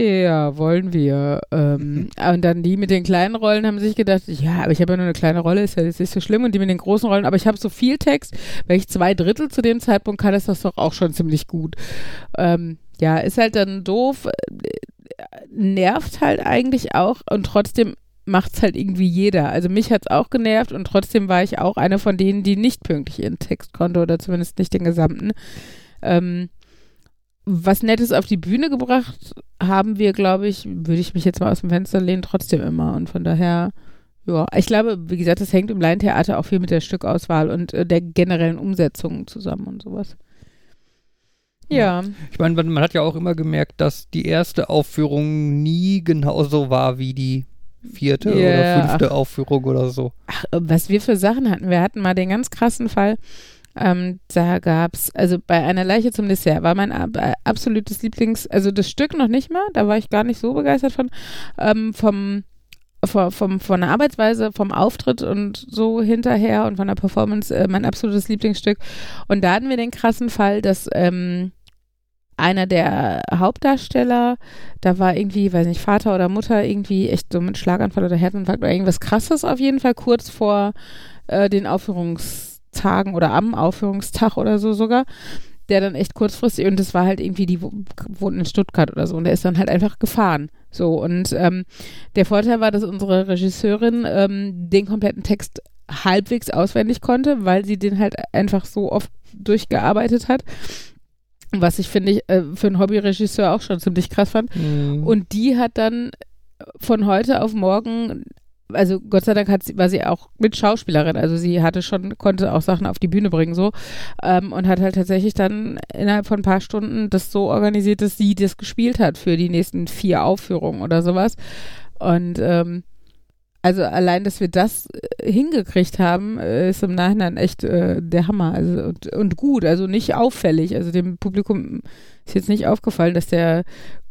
Ja, wollen wir. Ähm, und dann die mit den kleinen Rollen haben sich gedacht, ja, aber ich habe ja nur eine kleine Rolle, ist ja jetzt nicht so schlimm. Und die mit den großen Rollen, aber ich habe so viel Text, wenn ich zwei Drittel zu dem Zeitpunkt kann, ist das doch auch schon ziemlich gut. Ähm, ja, ist halt dann doof, äh, nervt halt eigentlich auch und trotzdem macht es halt irgendwie jeder. Also mich hat es auch genervt und trotzdem war ich auch eine von denen, die nicht pünktlich ihren Text konnte oder zumindest nicht den gesamten. Ähm, was Nettes auf die Bühne gebracht haben wir, glaube ich, würde ich mich jetzt mal aus dem Fenster lehnen, trotzdem immer. Und von daher, ja, ich glaube, wie gesagt, das hängt im Laientheater auch viel mit der Stückauswahl und äh, der generellen Umsetzung zusammen und sowas. Ja.
Ich meine, man, hat ja auch immer gemerkt, dass die erste Aufführung nie genauso war wie die vierte
Ja,
oder fünfte Aufführung oder so.
Ach, was wir für Sachen hatten. Wir hatten mal den ganz krassen Fall. Ähm, da gab es, also bei einer Leiche zum Dessert war mein äh, absolutes Lieblings, also das Stück noch nicht mal, da war ich gar nicht so begeistert von, ähm, vom, vom, vom, von der Arbeitsweise, vom Auftritt und so hinterher und von der Performance äh, mein absolutes Lieblingsstück. Und da hatten wir den krassen Fall, dass ähm, einer der Hauptdarsteller, da war irgendwie, weiß nicht, Vater oder Mutter irgendwie echt so mit Schlaganfall oder Herzinfarkt oder irgendwas krasses auf jeden Fall kurz vor äh, den Aufführungstagen oder am Aufführungstag oder so sogar, der dann echt kurzfristig und das war halt irgendwie, die wo- wohnt in Stuttgart oder so und der ist dann halt einfach gefahren. So und ähm, der Vorteil war, dass unsere Regisseurin ähm, den kompletten Text halbwegs auswendig konnte, weil sie den halt einfach so oft durchgearbeitet hat. Was ich finde ich äh, für einen Hobbyregisseur auch schon ziemlich krass fand.
Mhm.
Und die hat dann von heute auf morgen, also Gott sei Dank hat sie, war sie auch mit Schauspielerin, also sie hatte schon, konnte auch Sachen auf die Bühne bringen so ähm, und hat halt tatsächlich dann innerhalb von ein paar Stunden das so organisiert, dass sie das gespielt hat für die nächsten vier Aufführungen oder sowas. Und ähm, also allein, dass wir das äh, hingekriegt haben, äh, ist im Nachhinein echt äh, der Hammer. Also und, und gut, also nicht auffällig. Also dem Publikum ist jetzt nicht aufgefallen, dass der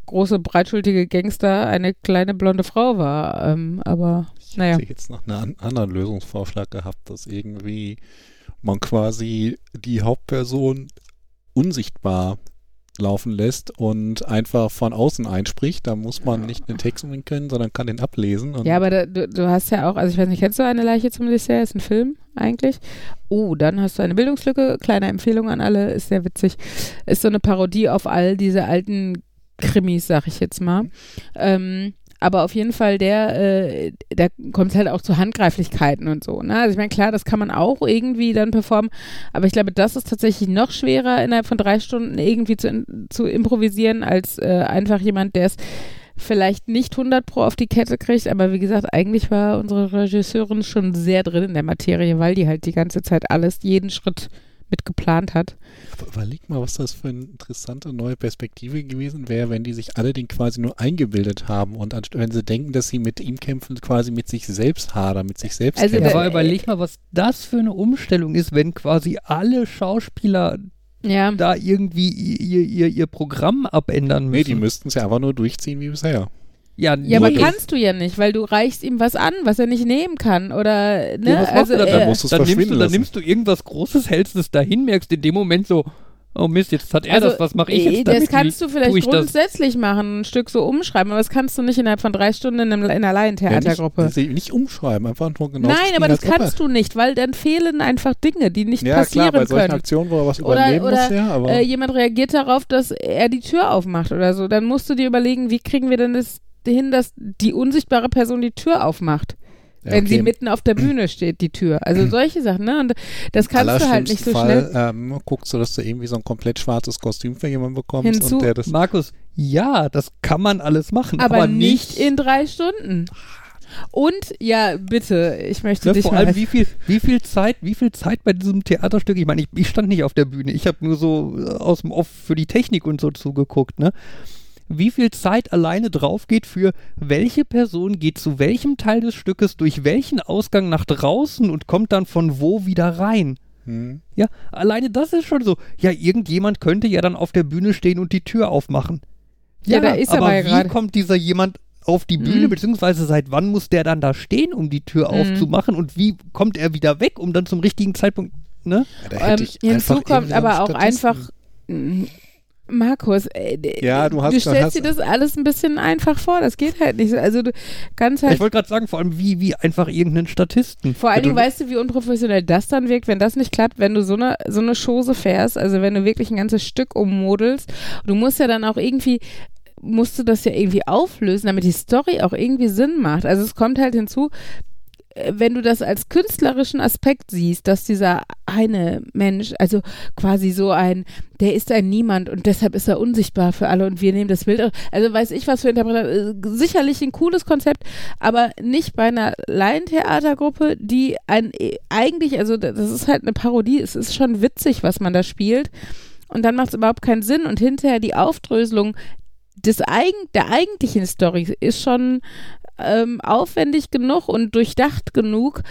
große, breitschultige Gangster eine kleine blonde Frau war. Ähm, aber
Ich
Naja.
hätte jetzt noch einen an- anderen Lösungsvorschlag gehabt, dass irgendwie man quasi die Hauptperson unsichtbar laufen lässt und einfach von außen einspricht. Da muss man nicht den Text umgehen können, sondern kann den ablesen. Und
ja, aber da, du, du hast ja auch, also ich weiß nicht, kennst du eine Leiche zum Dessert? Ist ein Film eigentlich. Oh, dann hast du eine Bildungslücke. Kleine Empfehlung an alle, ist sehr witzig. Ist so eine Parodie auf all diese alten Krimis, sag ich jetzt mal. Ähm, aber auf jeden Fall, der, äh, da kommt halt auch zu Handgreiflichkeiten und so. Ne? Also ich meine, klar, das kann man auch irgendwie dann performen, aber ich glaube, das ist tatsächlich noch schwerer, innerhalb von drei Stunden irgendwie zu, zu improvisieren, als äh, einfach jemand, der es vielleicht nicht 100 pro auf die Kette kriegt, aber wie gesagt, eigentlich war unsere Regisseurin schon sehr drin in der Materie, weil die halt die ganze Zeit alles, jeden Schritt mit geplant hat.
Aber überleg mal, was das für eine interessante neue Perspektive gewesen wäre, wenn die sich alle den quasi nur eingebildet haben und wenn sie denken, dass sie mit ihm kämpfen, quasi mit sich selbst hadern, mit sich selbst
Also
kämpfen.
Aber überleg mal, was das für eine Umstellung ist, wenn quasi alle Schauspieler
Ja,
da irgendwie ihr, ihr, ihr Programm abändern müssen.
nee, die müssten es ja einfach nur durchziehen wie bisher.
Ja,
ja, aber kannst du ja nicht, weil du reichst ihm was an, was er nicht nehmen kann oder, ne?
Ja,
also,
du dann?
Da
äh,
musst
dann nimmst, du, dann nimmst du irgendwas Großes, hältst es dahin, merkst in dem Moment so, Oh Mist, jetzt hat er
Also,
das, was mache ich
äh,
jetzt damit?
Das kannst du vielleicht
tue ich das?
grundsätzlich machen, ein Stück so umschreiben, aber das kannst du nicht innerhalb von drei Stunden in, einem, in einer Laientheatergruppe.
Ja, nicht, nicht umschreiben, einfach nur genau
Nein, aber das kannst du nicht, weil dann fehlen einfach Dinge, die nicht
Ja,
passieren
klar, bei solchen
können.
Aktionen, wo er was
Oder-
überleben
oder,
muss, ja, aber
Äh, jemand reagiert darauf, dass er die Tür aufmacht oder so. Dann musst du dir überlegen, wie kriegen wir denn das hin, dass die unsichtbare Person die Tür aufmacht,
ja,
wenn sie
okay.
mitten auf der Bühne steht, die Tür. Also solche Sachen, ne? Und das kannst du halt nicht so
Allerschlimmsten
schnell.
Fall, ähm, guckst du, dass du irgendwie so ein komplett schwarzes Kostüm für jemanden bekommst
Hinzu-
und der das
Markus, ja, das kann man alles machen,
aber,
aber,
nicht in drei Stunden. Und ja, bitte, ich möchte
Ne,
dich
vor
mal
allem, wie viel, wie viel Zeit, wie viel Zeit bei diesem Theaterstück, ich meine, ich, ich stand nicht auf der Bühne, ich habe nur so äh, aus dem Off für die Technik und so zugeguckt, ne? Wie viel Zeit alleine drauf geht für welche Person geht zu welchem Teil des Stückes durch welchen Ausgang nach draußen und kommt dann von wo wieder rein.
hm.
Ja, alleine das ist schon so. Ja, irgendjemand könnte ja dann auf der Bühne stehen und die Tür aufmachen.
Ja, da ist er
aber
aber ja
wie
gerade.
kommt dieser jemand auf die Bühne,
Mhm.
beziehungsweise seit wann muss der dann da stehen, um die Tür
Mhm.
aufzumachen und wie kommt er wieder weg, um dann zum richtigen Zeitpunkt, ne?
Ja, da hätte
Ähm,
ich
hinzu kommt aber auch einfach. Markus, ey, d-
Ja, du hast-
du stellst
hast-
dir das alles ein bisschen einfach vor. Das geht halt nicht. so. Also du kannst
Ja,
halt
ich wollte gerade sagen, vor allem wie, wie einfach irgendeinen Statisten.
Vor allen
Ja, du-
Dingen weißt du, wie unprofessionell das dann wirkt, wenn das nicht klappt, wenn du so eine, so eine Chose fährst, also wenn du wirklich ein ganzes Stück ummodelst. Du musst ja dann auch irgendwie, musst du das ja irgendwie auflösen, damit die Story auch irgendwie Sinn macht. Also es kommt halt hinzu, äh, wenn du das als künstlerischen Aspekt siehst, dass dieser eine Mensch, also quasi so ein, der ist ein Niemand und deshalb ist er unsichtbar für alle und wir nehmen das Bild. Also weiß ich was für Interpretation. Sicherlich ein cooles Konzept, aber nicht bei einer Laientheatergruppe, die ein eigentlich, also das ist halt eine Parodie, es ist schon witzig, was man da spielt. Und dann macht es überhaupt keinen Sinn. Und hinterher die Aufdröselung des eigen, der eigentlichen Story ist schon ähm, aufwendig genug und durchdacht genug.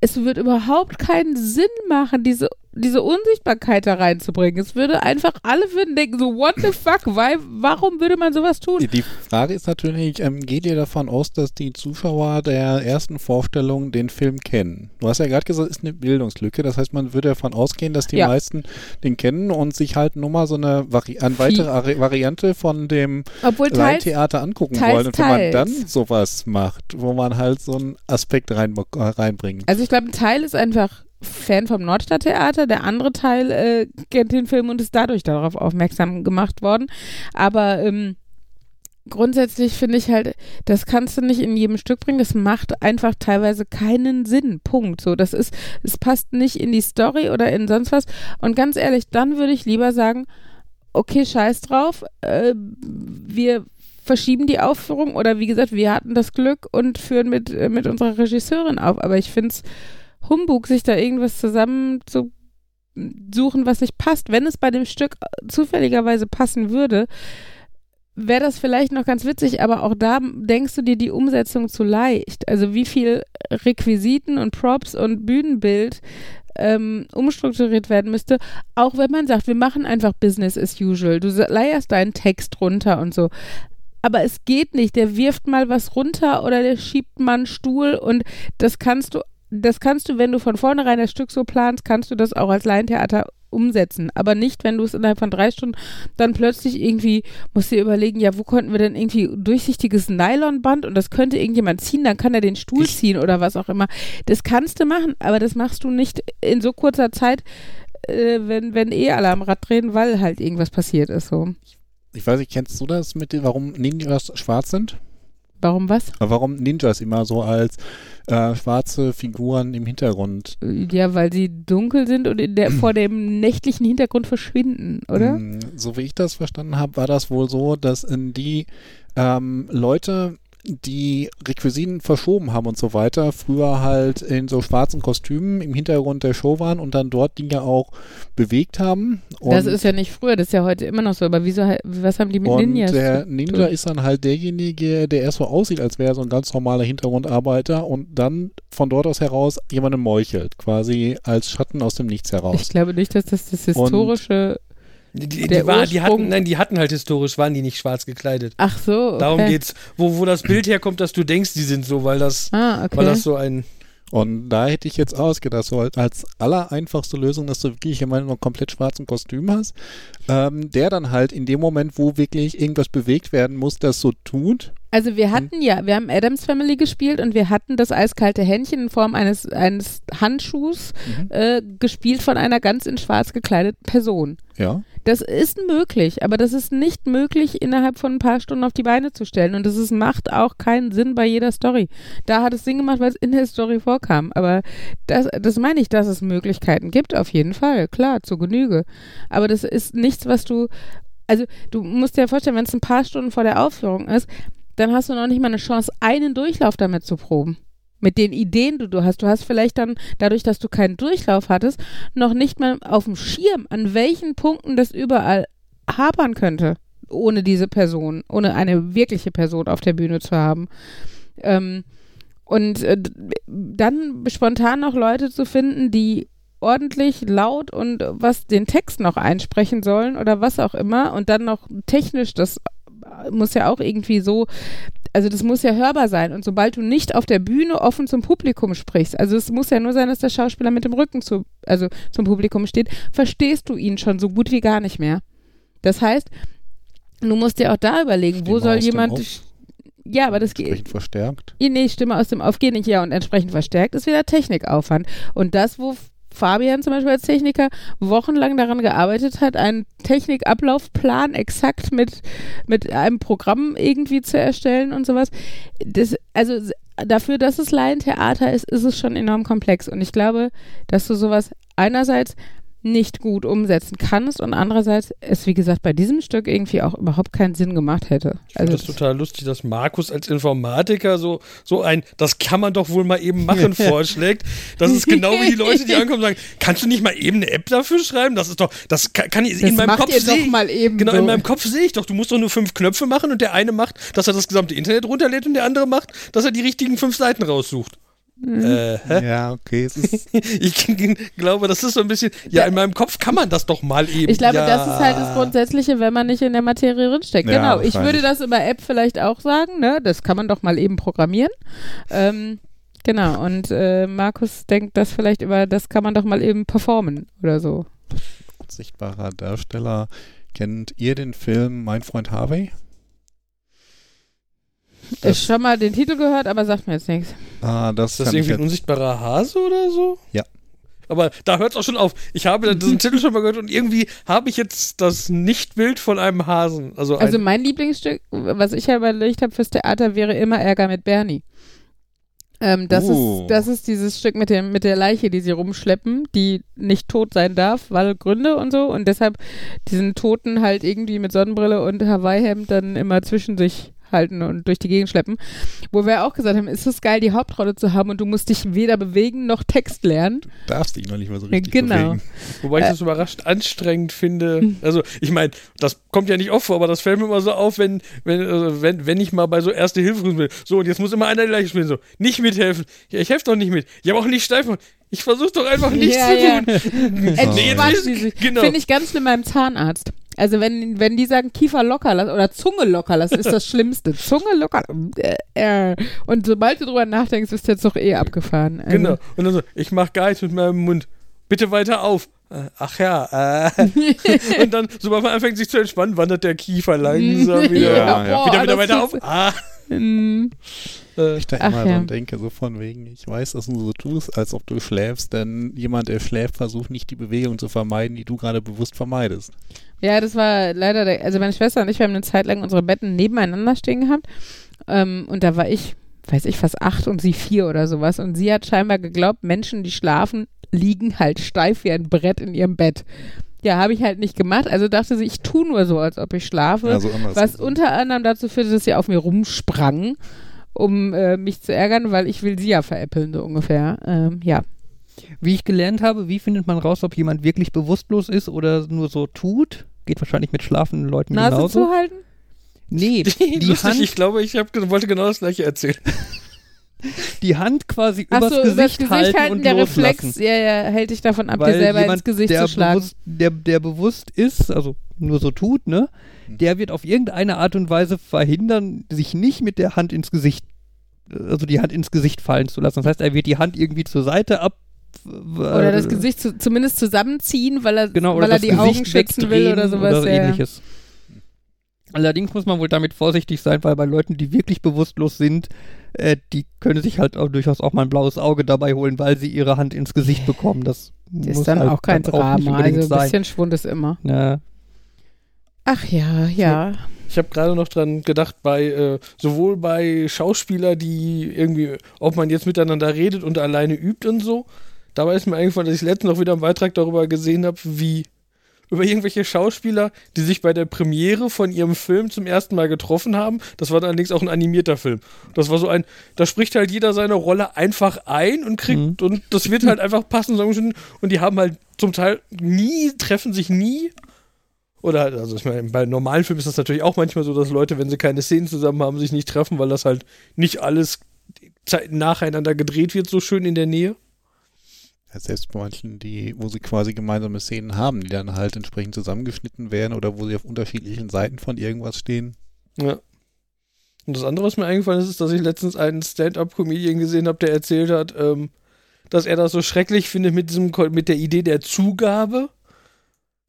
Es wird überhaupt keinen Sinn machen, diese, diese Unsichtbarkeit da reinzubringen. Es würde einfach, alle würden denken, so, what the fuck, weil, warum würde man sowas tun?
Die Frage ist natürlich, ähm, geht ihr davon aus, dass die Zuschauer der ersten Vorstellung den Film kennen? Du hast ja gerade gesagt, es ist eine Bildungslücke. Das heißt, man würde davon ausgehen, dass die
Ja.
meisten den kennen und sich halt nur mal so eine, Vari eine weitere Ari- Variante von dem
Obwohl teils,
Laientheater angucken
teils,
wollen. Und wenn man dann sowas macht, wo man halt so einen Aspekt rein, äh, reinbringt.
also ich glaube, ein Teil ist einfach Fan vom Nordstadttheater, der andere Teil äh, kennt den Film und ist dadurch darauf aufmerksam gemacht worden. Aber ähm, grundsätzlich finde ich halt, das kannst du nicht in jedem Stück bringen. Das macht einfach teilweise keinen Sinn. Punkt. So, das ist, es passt nicht in die Story oder in sonst was. Und ganz ehrlich, dann würde ich lieber sagen, okay, scheiß drauf, äh, wir verschieben die Aufführung oder wie gesagt, wir hatten das Glück und führen mit, äh, mit unserer Regisseurin auf. Aber ich finde es Humbug, sich da irgendwas zusammen zu suchen, was nicht passt. Wenn es bei dem Stück zufälligerweise passen würde, wäre das vielleicht noch ganz witzig, aber auch da denkst du dir die Umsetzung zu leicht. Also wie viel Requisiten und Props und Bühnenbild ähm, umstrukturiert werden müsste, auch wenn man sagt, wir machen einfach Business as usual. Du leierst deinen Text runter und so. Aber es geht nicht. Der wirft mal was runter oder der schiebt mal einen Stuhl und das kannst du, das kannst du, wenn du von vornherein das Stück so planst, kannst du das auch als Laientheater umsetzen. Aber nicht, wenn du es innerhalb von drei Stunden dann plötzlich irgendwie, musst dir überlegen, ja, wo konnten wir denn irgendwie durchsichtiges Nylonband und das könnte irgendjemand ziehen, dann kann er den Stuhl
Ich-
ziehen oder was auch immer. Das kannst du machen, aber das machst du nicht in so kurzer Zeit, äh, wenn, wenn eh alle am Rad drehen, weil halt irgendwas passiert ist. So.
Ich weiß nicht, kennst du das mit dem, warum Ninjas schwarz sind?
Warum was?
Aber Warum Ninjas immer so als äh, schwarze Figuren im Hintergrund?
Ja, weil sie dunkel sind und der, vor dem nächtlichen Hintergrund verschwinden, oder?
Mm, So wie ich das verstanden habe, war das wohl so, dass in die ähm, Leute, die Requisiten verschoben haben und so weiter, früher halt in so schwarzen Kostümen im Hintergrund der Show waren und dann dort Dinge auch bewegt haben. Und,
das ist ja nicht früher, das ist ja heute immer noch so. Aber wieso, was haben die mit
und
Ninjas?
der Ninja ist dann halt derjenige, der erst so aussieht, als wäre er so ein ganz normaler Hintergrundarbeiter und dann von dort aus heraus jemandem meuchelt, quasi als Schatten aus dem Nichts
Ich
heraus.
glaube nicht, dass das das historische.
Die, die,
Der
die, war, die, hatten, nein, die hatten halt historisch, waren die nicht schwarz gekleidet.
Ach so. Okay.
Darum geht's, wo, wo das Bild herkommt, dass du denkst, die sind so, weil das,
Ah, okay.
weil das so ein.
Und da hätte ich jetzt ausgedacht, so als allereinfachste Lösung, dass du wirklich jemanden noch komplett schwarzen Kostüm hast, ähm, der dann halt in dem Moment, wo wirklich irgendwas bewegt werden muss, das so tut.
Also wir hatten ja, wir haben Adams Family gespielt und wir hatten das eiskalte Händchen in Form eines, eines Handschuhs
Mhm.
äh, gespielt von einer ganz in schwarz gekleideten Person.
Ja.
Das ist möglich, aber das ist nicht möglich, innerhalb von ein paar Stunden auf die Beine zu stellen. Und das ist, macht auch keinen Sinn bei jeder Story. Da hat es Sinn gemacht, weil es in der Story vorkam. Aber das, das meine ich, dass es Möglichkeiten gibt, auf jeden Fall. Klar, zu Genüge. Aber das ist nichts, was du. Also, du musst dir vorstellen, wenn es ein paar Stunden vor der Aufführung ist, dann hast du noch nicht mal eine Chance, einen Durchlauf damit zu proben. Mit den Ideen, die du hast. Du hast vielleicht dann, dadurch, dass du keinen Durchlauf hattest, noch nicht mal auf dem Schirm, an welchen Punkten das überall hapern könnte, ohne diese Person, ohne eine wirkliche Person auf der Bühne zu haben. Ähm, und äh, dann spontan noch Leute zu finden, die ordentlich laut und was den Text noch einsprechen sollen oder was auch immer und dann noch technisch, das muss ja auch irgendwie so, also das muss ja hörbar sein und sobald du nicht auf der Bühne offen zum Publikum sprichst, also es muss ja nur sein, dass der Schauspieler mit dem Rücken zu, also zum Publikum steht, verstehst du ihn schon so gut wie gar nicht mehr. Das heißt, du musst dir auch da überlegen, wo
Stimme
soll
aus dem
jemand, ja, aber das geht,
entsprechend verstärkt.
Nee, Stimme aus dem Auf geht nicht, ja, und entsprechend verstärkt ist wieder Technikaufwand. Und das, wo Fabian zum Beispiel als Techniker wochenlang daran gearbeitet hat, einen Technikablaufplan exakt mit, mit einem Programm irgendwie zu erstellen und sowas. Das, also dafür, dass es Laientheater ist, ist es schon enorm komplex. Und ich glaube, dass du sowas einerseits nicht gut umsetzen kannst und andererseits es, wie gesagt, bei diesem Stück irgendwie auch überhaupt keinen Sinn gemacht hätte.
Ich finde
Also
das total lustig, dass Markus als Informatiker so, so ein, das kann man doch wohl mal eben machen, vorschlägt. Das ist genau wie die Leute, die ankommen und sagen, kannst du nicht mal eben eine App dafür schreiben? Das ist doch, das kann, kann ich,
das
in meinem Kopf
ihr
sehe
doch
ich-
mal eben
Genau,
so.
in meinem Kopf sehe ich doch, du musst doch nur fünf Knöpfe machen und der eine macht, dass er das gesamte Internet runterlädt und der andere macht, dass er die richtigen fünf Seiten raussucht.
Mhm.
Äh?
Ja, okay. Es ist,
Ich glaube, das ist so ein bisschen, ja, in meinem Kopf kann man das doch mal eben.
Ich glaube,
ja.
das ist halt das Grundsätzliche, wenn man nicht in der Materie drinsteckt.
Ja,
genau. Ich würde das über App vielleicht auch sagen, ne? Das kann man doch mal eben programmieren. Ähm, genau. Und äh, Markus denkt das vielleicht über, das kann man doch mal eben performen oder so.
sichtbarer Darsteller. Kennt ihr den Film Mein Freund Harvey? Das-
ich schon mal den Titel gehört, aber sagt mir jetzt nichts.
Ah, das,
Ist das irgendwie ein unsichtbarer Hase oder so?
Ja.
Aber da hört es auch schon auf. Ich habe diesen Titel schon mal gehört und irgendwie habe ich jetzt das Nichtbild von einem Hasen. Also,
Also
ein,
mein Lieblingsstück, was ich ja überlegt habe fürs Theater, wäre immer Ärger mit Bernie. Ähm, das,
Oh.
ist, das ist dieses Stück mit, dem, mit der Leiche, die sie rumschleppen, die nicht tot sein darf, weil Gründe und so. Und deshalb diesen Toten halt irgendwie mit Sonnenbrille und Hawaii-Hemd dann immer zwischen sich halten und durch die Gegend schleppen. Wo wir auch gesagt haben, ist es geil, die Hauptrolle zu haben und du musst dich weder bewegen noch Text lernen.
darfst dich noch nicht mal so richtig
Genau.
bewegen.
wobei
äh,
ich das überrascht anstrengend finde.
Hm.
Also, ich meine, das kommt ja nicht oft vor, aber das fällt mir immer so auf, wenn, wenn, also wenn, wenn ich mal bei so Erste Hilfe bin. So, und jetzt muss immer einer die Leiche spielen. So, nicht mithelfen. Ja, ich helfe doch nicht mit. Ja, aber auch nicht steif. Ich versuche doch einfach nichts
Ja,
zu
ja.
tun.
Sie sich.
genau.
Finde ich ganz schlimm beim Zahnarzt. Also wenn, wenn die sagen Kiefer locker lassen oder Zunge locker lassen, ist das Schlimmste. Zunge locker. Äh, äh. Und sobald du drüber nachdenkst, ist der Zug eh abgefahren. Also,
Genau. Und dann so, ich mach gar nichts mit meinem Mund. Bitte weiter auf. Äh, Ach ja. Äh. und dann, sobald man anfängt sich zu entspannen, wandert der Kiefer langsam wieder.
Ja, ja.
Boah,
Wieder, wieder weiter auf. Ah. Äh,
Ich da immer
ja.
dran denke, so von wegen, ich weiß, dass du so tust, als ob du schläfst, denn jemand, der schläft, versucht nicht die Bewegung zu vermeiden, die du gerade bewusst vermeidest.
Ja, das war leider, der, also meine Schwester und ich, wir haben eine Zeit lang unsere Betten nebeneinander stehen gehabt. Ähm, und da war ich, weiß ich, fast acht und sie vier oder sowas. Und sie hat scheinbar geglaubt, Menschen, die schlafen, liegen halt steif wie ein Brett in ihrem Bett. Ja, habe ich halt nicht gemacht. Also dachte sie, ich tue nur so, als ob ich schlafe.
Ja, so
was unter anderem dazu führte, dass sie auf mir rumsprang, um äh, mich zu ärgern, weil ich will sie ja veräppeln, so ungefähr. Ähm, ja.
Wie ich gelernt habe, wie findet man raus, ob jemand wirklich bewusstlos ist oder nur so tut? Geht wahrscheinlich mit schlafenden Leuten
Nase
genauso.
zuhalten?
Nee, die
Lustig,
Hand,
ich glaube, ich hab, wollte genau das gleiche erzählen.
die Hand quasi
Ach
übers
so,
Gesicht,
übers Gesicht
halten,
halten,
und
der
loslassen.
Reflex, ja, ja, hält dich davon ab,
Weil
dir selber
jemand,
ins Gesicht
der
zu schlagen.
Bewusst, der, der bewusst ist, also nur so tut, ne? Der wird auf irgendeine Art und Weise verhindern, sich nicht mit der Hand ins Gesicht also die Hand ins Gesicht fallen zu lassen. Das heißt, er wird die Hand irgendwie zur Seite ab.
Oder das Gesicht zu, zumindest zusammenziehen, weil er,
genau,
weil er die
Gesicht
Augen schützen will oder sowas.
Oder
ja.
ähnliches. Allerdings muss man wohl damit vorsichtig sein, weil bei Leuten, die wirklich bewusstlos sind, äh, die können sich halt auch durchaus auch mal ein blaues Auge dabei holen, weil sie ihre Hand ins Gesicht bekommen. Das
ist
muss
dann
halt
auch kein
auch
Drama.
unbedingt
also ein
sein.
bisschen Schwund ist immer.
Ja.
Ach ja, ja.
Ich habe gerade noch dran gedacht, bei äh, sowohl bei Schauspieler, die irgendwie, ob man jetzt miteinander redet und alleine übt und so. Dabei ist mir eingefallen, dass ich letztens noch wieder einen Beitrag darüber gesehen habe, wie über irgendwelche Schauspieler, die sich bei der Premiere von ihrem Film zum ersten Mal getroffen haben. Das war allerdings auch ein animierter Film. Das war so ein, da spricht halt jeder seine Rolle einfach ein und kriegt, und das wird halt einfach passend zusammengeschnitten. Und die haben halt zum Teil nie, treffen sich nie. Oder, also ich meine, bei normalen Filmen ist das natürlich auch manchmal so, dass Leute, wenn sie keine Szenen zusammen haben, sich nicht treffen, weil das halt nicht alles nacheinander gedreht wird, so schön in der Nähe.
Selbst bei manchen, die, wo sie quasi gemeinsame Szenen haben, die dann halt entsprechend zusammengeschnitten werden oder wo sie auf unterschiedlichen Seiten von irgendwas stehen.
Ja. Und das andere, was mir eingefallen ist, ist, dass ich letztens einen Stand-up-Comedian gesehen habe, der erzählt hat, ähm, dass er das so schrecklich findet mit diesem, mit der Idee der Zugabe.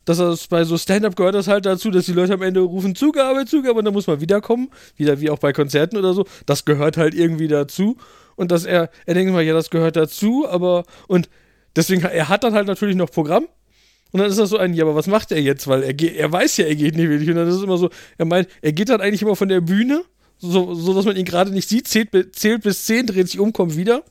Dass es bei so Stand-up gehört das halt dazu, dass die Leute am Ende rufen Zugabe, Zugabe und dann muss man wiederkommen. Wieder wie auch bei Konzerten oder so. Das gehört halt irgendwie dazu. Und dass er, er denkt mal, ja, das gehört dazu, aber, und deswegen, er hat dann halt natürlich noch Programm. Und dann ist das so ein, ja, aber was macht er jetzt? Weil er, geht, er weiß ja, er geht nicht wirklich. Und dann ist es immer so, er meint, er geht dann eigentlich immer von der Bühne, so, so dass man ihn gerade nicht sieht, zählt, zählt bis 10, dreht sich um, kommt wieder.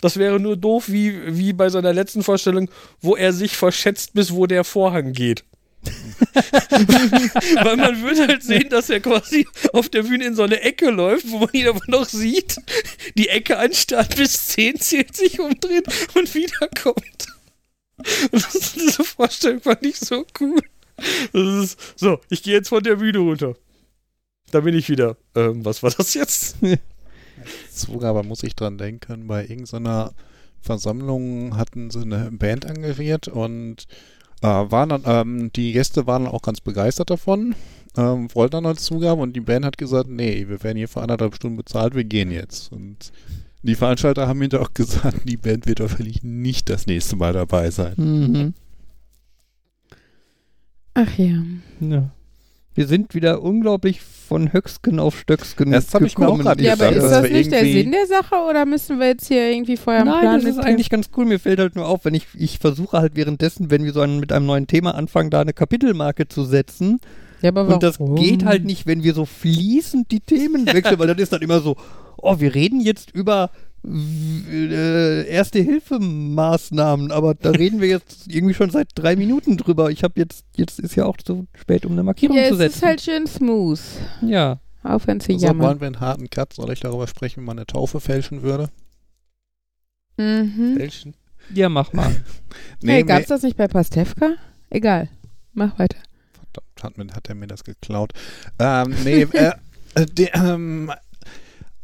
Das wäre nur doof, wie, wie bei seiner letzten Vorstellung, wo er sich verschätzt, bis wo der Vorhang geht. Weil man würde halt sehen, dass er quasi auf der Bühne in so eine Ecke läuft, wo man ihn aber noch sieht, die Ecke anstarrt bis 10 zählt, sich umdreht und wiederkommt. Und das, diese Vorstellung fand ich so cool. Ist, so, ich gehe jetzt von der Bühne runter. Da bin ich wieder. Ähm, was war das jetzt?
Zugabe muss ich dran denken, bei irgendeiner Versammlung hatten sie eine Band engagiert und äh, waren dann, ähm, die Gäste waren dann auch ganz begeistert davon, ähm, wollten dann als Zugabe und die Band hat gesagt, nee, wir werden hier für anderthalb Stunden bezahlt, wir gehen jetzt. Und die Veranstalter haben hinterher auch gesagt, die Band wird wahrscheinlich nicht das nächste Mal dabei sein.
Mhm.
Ach ja.
ja. Wir sind wieder unglaublich von Höcksken auf Stöcksken
Das hab ich mir auch
gekommen.
Ja, aber ist das nicht der Sinn der Sache oder müssen wir jetzt hier irgendwie vorher einen
Nein,
Plan
das ist eigentlich ganz cool. Mir fällt halt nur auf, wenn ich, ich versuche halt währenddessen, wenn wir so ein, mit einem neuen Thema anfangen, da eine Kapitelmarke zu setzen.
ja, aber
Und das
warum?
geht halt nicht, wenn wir so fließend die Themen wechseln, weil dann ist dann immer so, oh, wir reden jetzt über äh, Erste-Hilfe-Maßnahmen, aber da reden wir jetzt irgendwie schon seit drei Minuten drüber. Ich habe jetzt, jetzt ist ja auch so spät, um eine Markierung
Ja,
zu
es
setzen.
ist halt schön smooth.
ja.
Aufhören zu
So,
jammern.
wollen wir einen harten Cut? Soll ich darüber sprechen, wie man eine Taufe fälschen würde?
Mhm.
Welchen?
ja, mach mal.
hey,
nee,
gab's das nicht bei Pastewka? Egal. Mach weiter.
Verdammt, hat, mir, hat er mir das geklaut. Ähm, nee, äh, äh, de, ähm,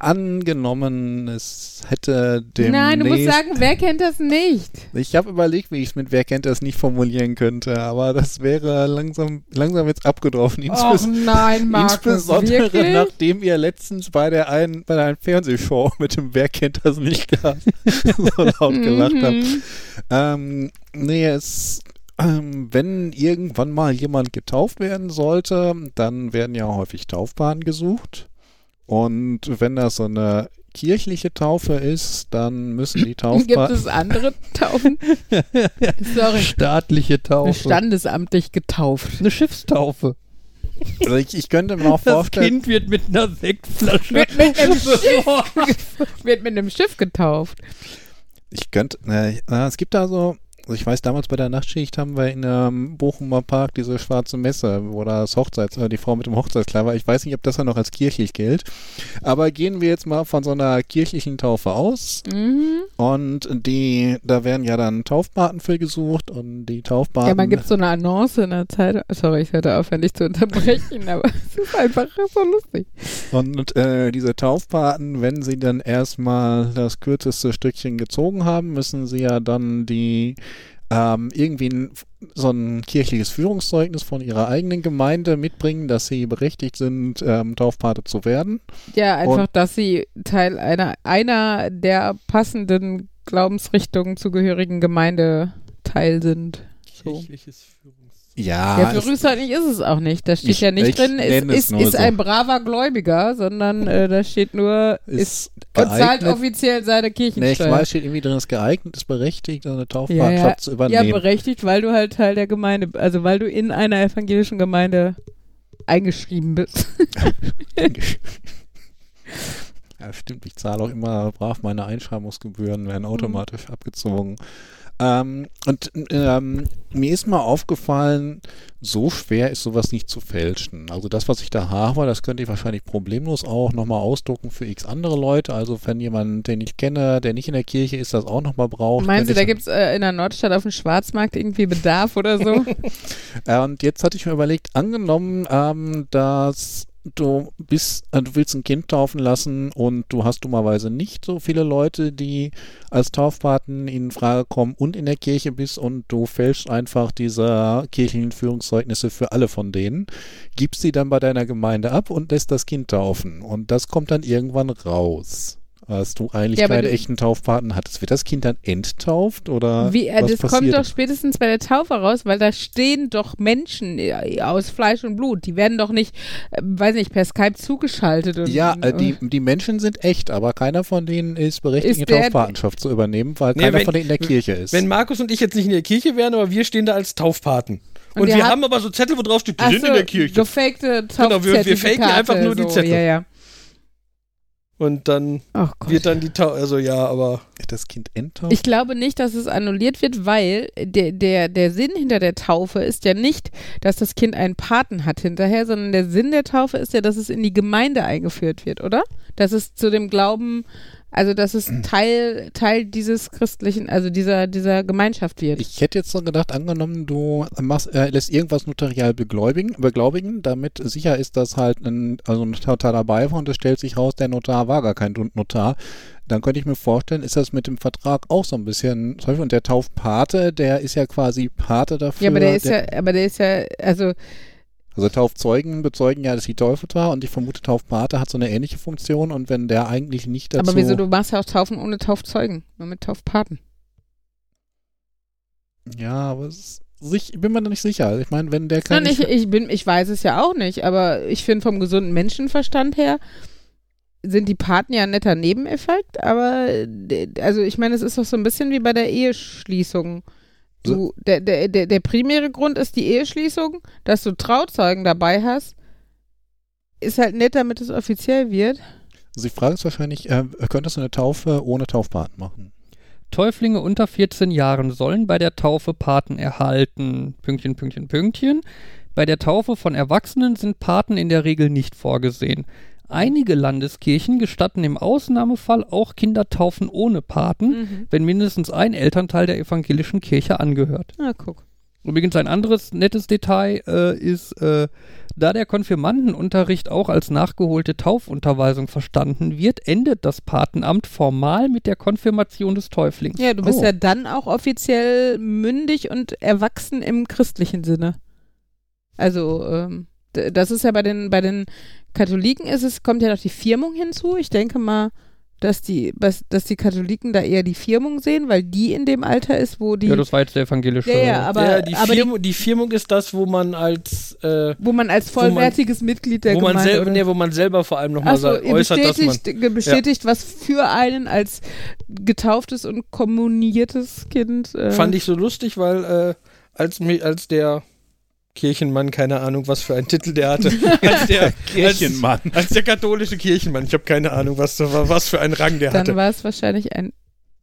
angenommen, es hätte dem.
Nein, du musst sagen, wer kennt das nicht?
Ich habe überlegt, wie ich es mit Wer kennt das nicht formulieren könnte, aber das wäre langsam, langsam jetzt abgedroschen. Inspes
nein,
insbesondere
wirklich?
nachdem ihr letztens bei der einen, bei der einen Fernsehshow mit dem Wer kennt das nicht gab, so laut gelacht habt.
Mhm.
Ähm, nee, es, ähm, wenn irgendwann mal jemand getauft werden sollte, dann werden ja häufig Taufbahnen gesucht. Und wenn das so eine kirchliche Taufe ist, dann müssen die
Gibt
Taufbahnen.
es andere Taufen? Sorry.
Staatliche Taufe.
Standesamtlich getauft.
Eine Schiffstaufe.
Also ich, ich könnte mir auch
Das
vorstellen,
Kind wird mit einer Sektflasche.
Wird mit einem Schiff, wird mit einem Schiff getauft.
ich könnte, äh, es gibt da so, also ich weiß, damals bei der Nachtschicht haben wir in ähm, Bochumer Park diese schwarze Messe, wo das Hochzeits, äh, die Frau mit dem Hochzeitskleid war. Ich weiß nicht, ob das dann noch als kirchlich gilt. Aber gehen wir jetzt mal von so einer kirchlichen Taufe aus.
Mhm.
Und die, da werden ja dann Taufpaten für gesucht und die Taufpaten.
Ja, man gibt so eine Annonce in der Zeit. Sorry, ich hörte auf, nicht zu unterbrechen, aber es ist einfach so lustig.
Und äh, diese Taufpaten, wenn sie dann erstmal das kürzeste Stückchen gezogen haben, müssen sie ja dann die ähm, irgendwie ein, so ein kirchliches Führungszeugnis von ihrer eigenen Gemeinde mitbringen, dass sie berechtigt sind, ähm, Taufpate zu werden.
Ja, einfach,
Und-
dass sie Teil einer, einer der passenden Glaubensrichtungen zugehörigen Gemeinde Teil sind. So.
Kirchliches Führungs
Ja,
Ja,
es-
berufshaltig ist es auch nicht. Da steht
Ich-
ja nicht
ich
drin, ist, ist, ist
so.
ein braver Gläubiger, sondern äh, da steht nur, ist,
ist
und zahlt offiziell seine
Nee, ich
Kirchensteuer.
weiß, steht irgendwie drin, ist geeignet, ist berechtigt, eine
ja,
Taufpatenschaft
ja,
zu
ja,
übernehmen.
berechtigt, weil du halt Teil der Gemeinde, also weil du in einer evangelischen Gemeinde eingeschrieben bist.
Ja, stimmt. Ich zahle auch immer brav meine Einschreibungsgebühren, werden automatisch abgezogen. Ähm, und ähm, mir ist mal aufgefallen, so schwer ist sowas nicht zu fälschen. Also das, was ich da habe, das könnte ich wahrscheinlich problemlos auch nochmal ausdrucken für x andere Leute. Also wenn jemand, den ich kenne, der nicht in der Kirche ist, das auch nochmal braucht.
Du,
könnte
da gibt es äh, in der Nordstadt auf dem Schwarzmarkt irgendwie Bedarf oder so?
Äh, und jetzt hatte ich mir überlegt, angenommen, ähm, dass du bist, äh, du willst ein Kind taufen lassen und du hast dummerweise nicht so viele Leute, die als Taufpaten in Frage kommen und in der Kirche bist und du fälschst einfach diese kirchlichen Führungszeugnisse für alle von denen, gibst sie dann bei deiner Gemeinde ab und lässt das Kind taufen. Und das kommt dann irgendwann raus. Als du eigentlich
Ja,
keine
du-
echten Taufpaten hattest. Wird das Kind dann enttauft oder
Wie, äh,
was
das kommt
passiert?
doch spätestens bei der Taufe raus, weil da stehen doch Menschen äh, aus Fleisch und Blut. Die werden doch nicht, äh, weiß nicht, per Skype zugeschaltet. Und,
Ja, äh, die,
und,
die Menschen sind echt, aber keiner von denen ist berechtigt,
Ist
eine Taufpatenschaft zu übernehmen, weil
Nee,
keiner
wenn-
von denen in der Kirche ist.
Wenn Markus und ich jetzt nicht in der Kirche wären, aber wir stehen da als Taufpaten. Und,
Und
wir haben aber so Zettel, wo drauf steht, die sind
so,
in der Kirche.
gefakte
Genau, wir- wir faken einfach nur die
so,
Zettel.
Ja, ja.
Und dann wird dann die Tau also ja, aber
das Kind enttauft?
Ich glaube nicht, dass es annulliert wird, weil der, der, der Sinn hinter der Taufe ist ja nicht, dass das Kind einen Paten hat hinterher, sondern der Sinn der Taufe ist ja, dass es in die Gemeinde eingeführt wird, oder? Dass es zu dem Glauben, also dass es Teil, Teil dieses christlichen, also dieser, dieser Gemeinschaft wird.
Ich hätte jetzt so gedacht, angenommen, du machst, äh, lässt irgendwas notarial beglaubigen, beglaubigen, damit sicher ist, dass halt ein, also ein Notar dabei war und es stellt sich raus, der Notar war gar kein Notar. Dann könnte ich mir vorstellen, ist das mit dem Vertrag auch so ein bisschen, und der Taufpate, der ist ja quasi Pate dafür.
ja, aber der ist ja, aber der ist ja, also
Also Taufzeugen bezeugen ja, dass sie Teufel war und ich vermute, Taufpate hat so eine ähnliche Funktion und wenn der eigentlich nicht dazu...
aber wieso, du machst ja auch Taufen ohne Taufzeugen, nur mit Taufpaten.
Ja, aber es sich, ich bin mir da nicht sicher. Ich meine, wenn der kann...
Nein, ich, ich bin, ich weiß es ja auch nicht, aber ich finde vom gesunden Menschenverstand her sind die Paten ja ein netter Nebeneffekt, aber äh, also ich meine, es ist doch so ein bisschen wie bei der Eheschließung. Du, der, der, der, der primäre Grund ist die Eheschließung, dass du Trauzeugen dabei hast. Ist halt nett, damit es offiziell wird.
also die Frage ist wahrscheinlich, äh, könntest du eine Taufe ohne Taufpaten machen?
Täuflinge unter 14 Jahren sollen bei der Taufe Paten erhalten. Pünktchen, Pünktchen, Pünktchen. Bei der Taufe von Erwachsenen sind Paten in der Regel nicht vorgesehen. Einige Landeskirchen gestatten im Ausnahmefall auch Kindertaufen ohne Paten,
Mhm.
wenn mindestens ein Elternteil der evangelischen Kirche angehört.
Na, guck.
Übrigens ein anderes nettes Detail äh, ist, äh, da der Konfirmandenunterricht auch als nachgeholte Taufunterweisung verstanden wird, endet das Patenamt formal mit der Konfirmation des Täuflings.
Ja, du bist
Oh.
ja dann auch offiziell mündig und erwachsen im christlichen Sinne. Also, ähm, das ist ja bei den, bei den Katholiken ist es, kommt ja noch die Firmung hinzu. Ich denke mal, dass die, dass die Katholiken da eher die Firmung sehen, weil die in dem Alter ist, wo die.
Ja, das war jetzt der evangelische.
ja, ja, aber,
ja, die,
aber die,
Firmung, die Firmung ist das, wo man als äh,
wo man als
wo man-
vollwertiges Mitglied der
wo man,
Gemeinde
selber,
oder-
nee, wo man selber vor allem nochmal
ihr
äußert, dass man
bestätigt, bestätigt was für einen als getauftes und kommuniertes Kind. Äh,
fand ich so lustig, weil äh, als als der Kirchenmann, keine Ahnung, was für einen Titel der hatte, als der
Kirchenmann.
als, als der katholische Kirchenmann, ich habe keine Ahnung, was da war, was für einen Rang der
Dann
hatte.
war es wahrscheinlich ein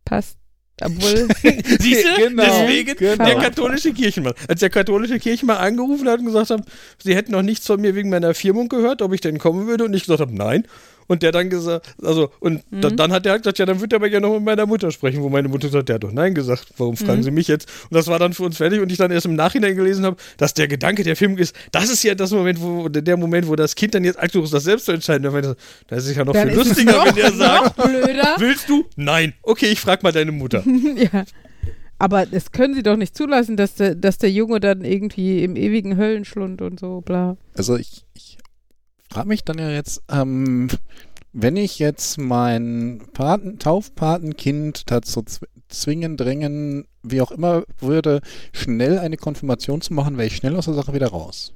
Pass. Obwohl,
Siehst du?
Genau,
Deswegen
genau.
der katholische Kirchenmann. Als der katholische Kirchenmann angerufen hat und gesagt hat, sie hätten noch nichts von mir wegen meiner Firmung gehört, ob ich denn kommen würde, und ich gesagt habe, nein. Und der dann gesagt, also, und da, dann hat der halt gesagt, ja, dann wird er aber ja noch mit meiner Mutter sprechen, wo meine Mutter gesagt hat, der hat doch nein gesagt, warum fragen sie mich jetzt? Und das war dann für uns fertig und ich dann erst im Nachhinein gelesen habe, dass der Gedanke der Firmung ist, das ist ja das Moment, wo, der Moment, wo das Kind dann jetzt angesucht ist, das selbst zu entscheiden. Da so, Das ist ja noch
dann
viel lustiger,
noch,
wenn der sagt,
blöder.
willst du? Nein. Okay, ich frag mal deine Mutter.
ja. Aber das können sie doch nicht zulassen, dass der, dass der Junge dann irgendwie im ewigen Höllenschlund und so, bla.
Also ich, ich frage mich dann ja jetzt, ähm, wenn ich jetzt mein Paten, Taufpatenkind dazu zw- zwingen, drängen, wie auch immer, würde, schnell eine Konfirmation zu machen, wäre ich schnell aus der Sache wieder raus.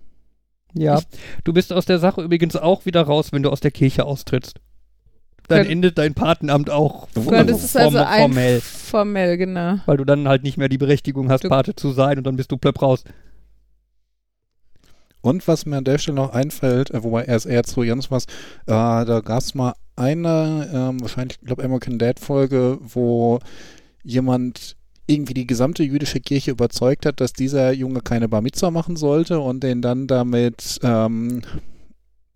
Ja. Du bist aus der Sache übrigens auch wieder raus, wenn du aus der Kirche austrittst. Dann
Könnt-
endet dein Patenamt auch
Ja,
das ist also
formell.
formell, genau.
Weil du dann halt nicht mehr die Berechtigung hast,
Du-
Pate zu sein und dann bist du plöpp raus.
Und was mir an der Stelle noch einfällt, äh, wobei er ist eher zu Jens was, äh, da gab es mal eine, ähm, wahrscheinlich, ich glaube, American Dad Folge, wo jemand irgendwie die gesamte jüdische Kirche überzeugt hat, dass dieser Junge keine Bar Mitzvah machen sollte und den dann damit, ähm,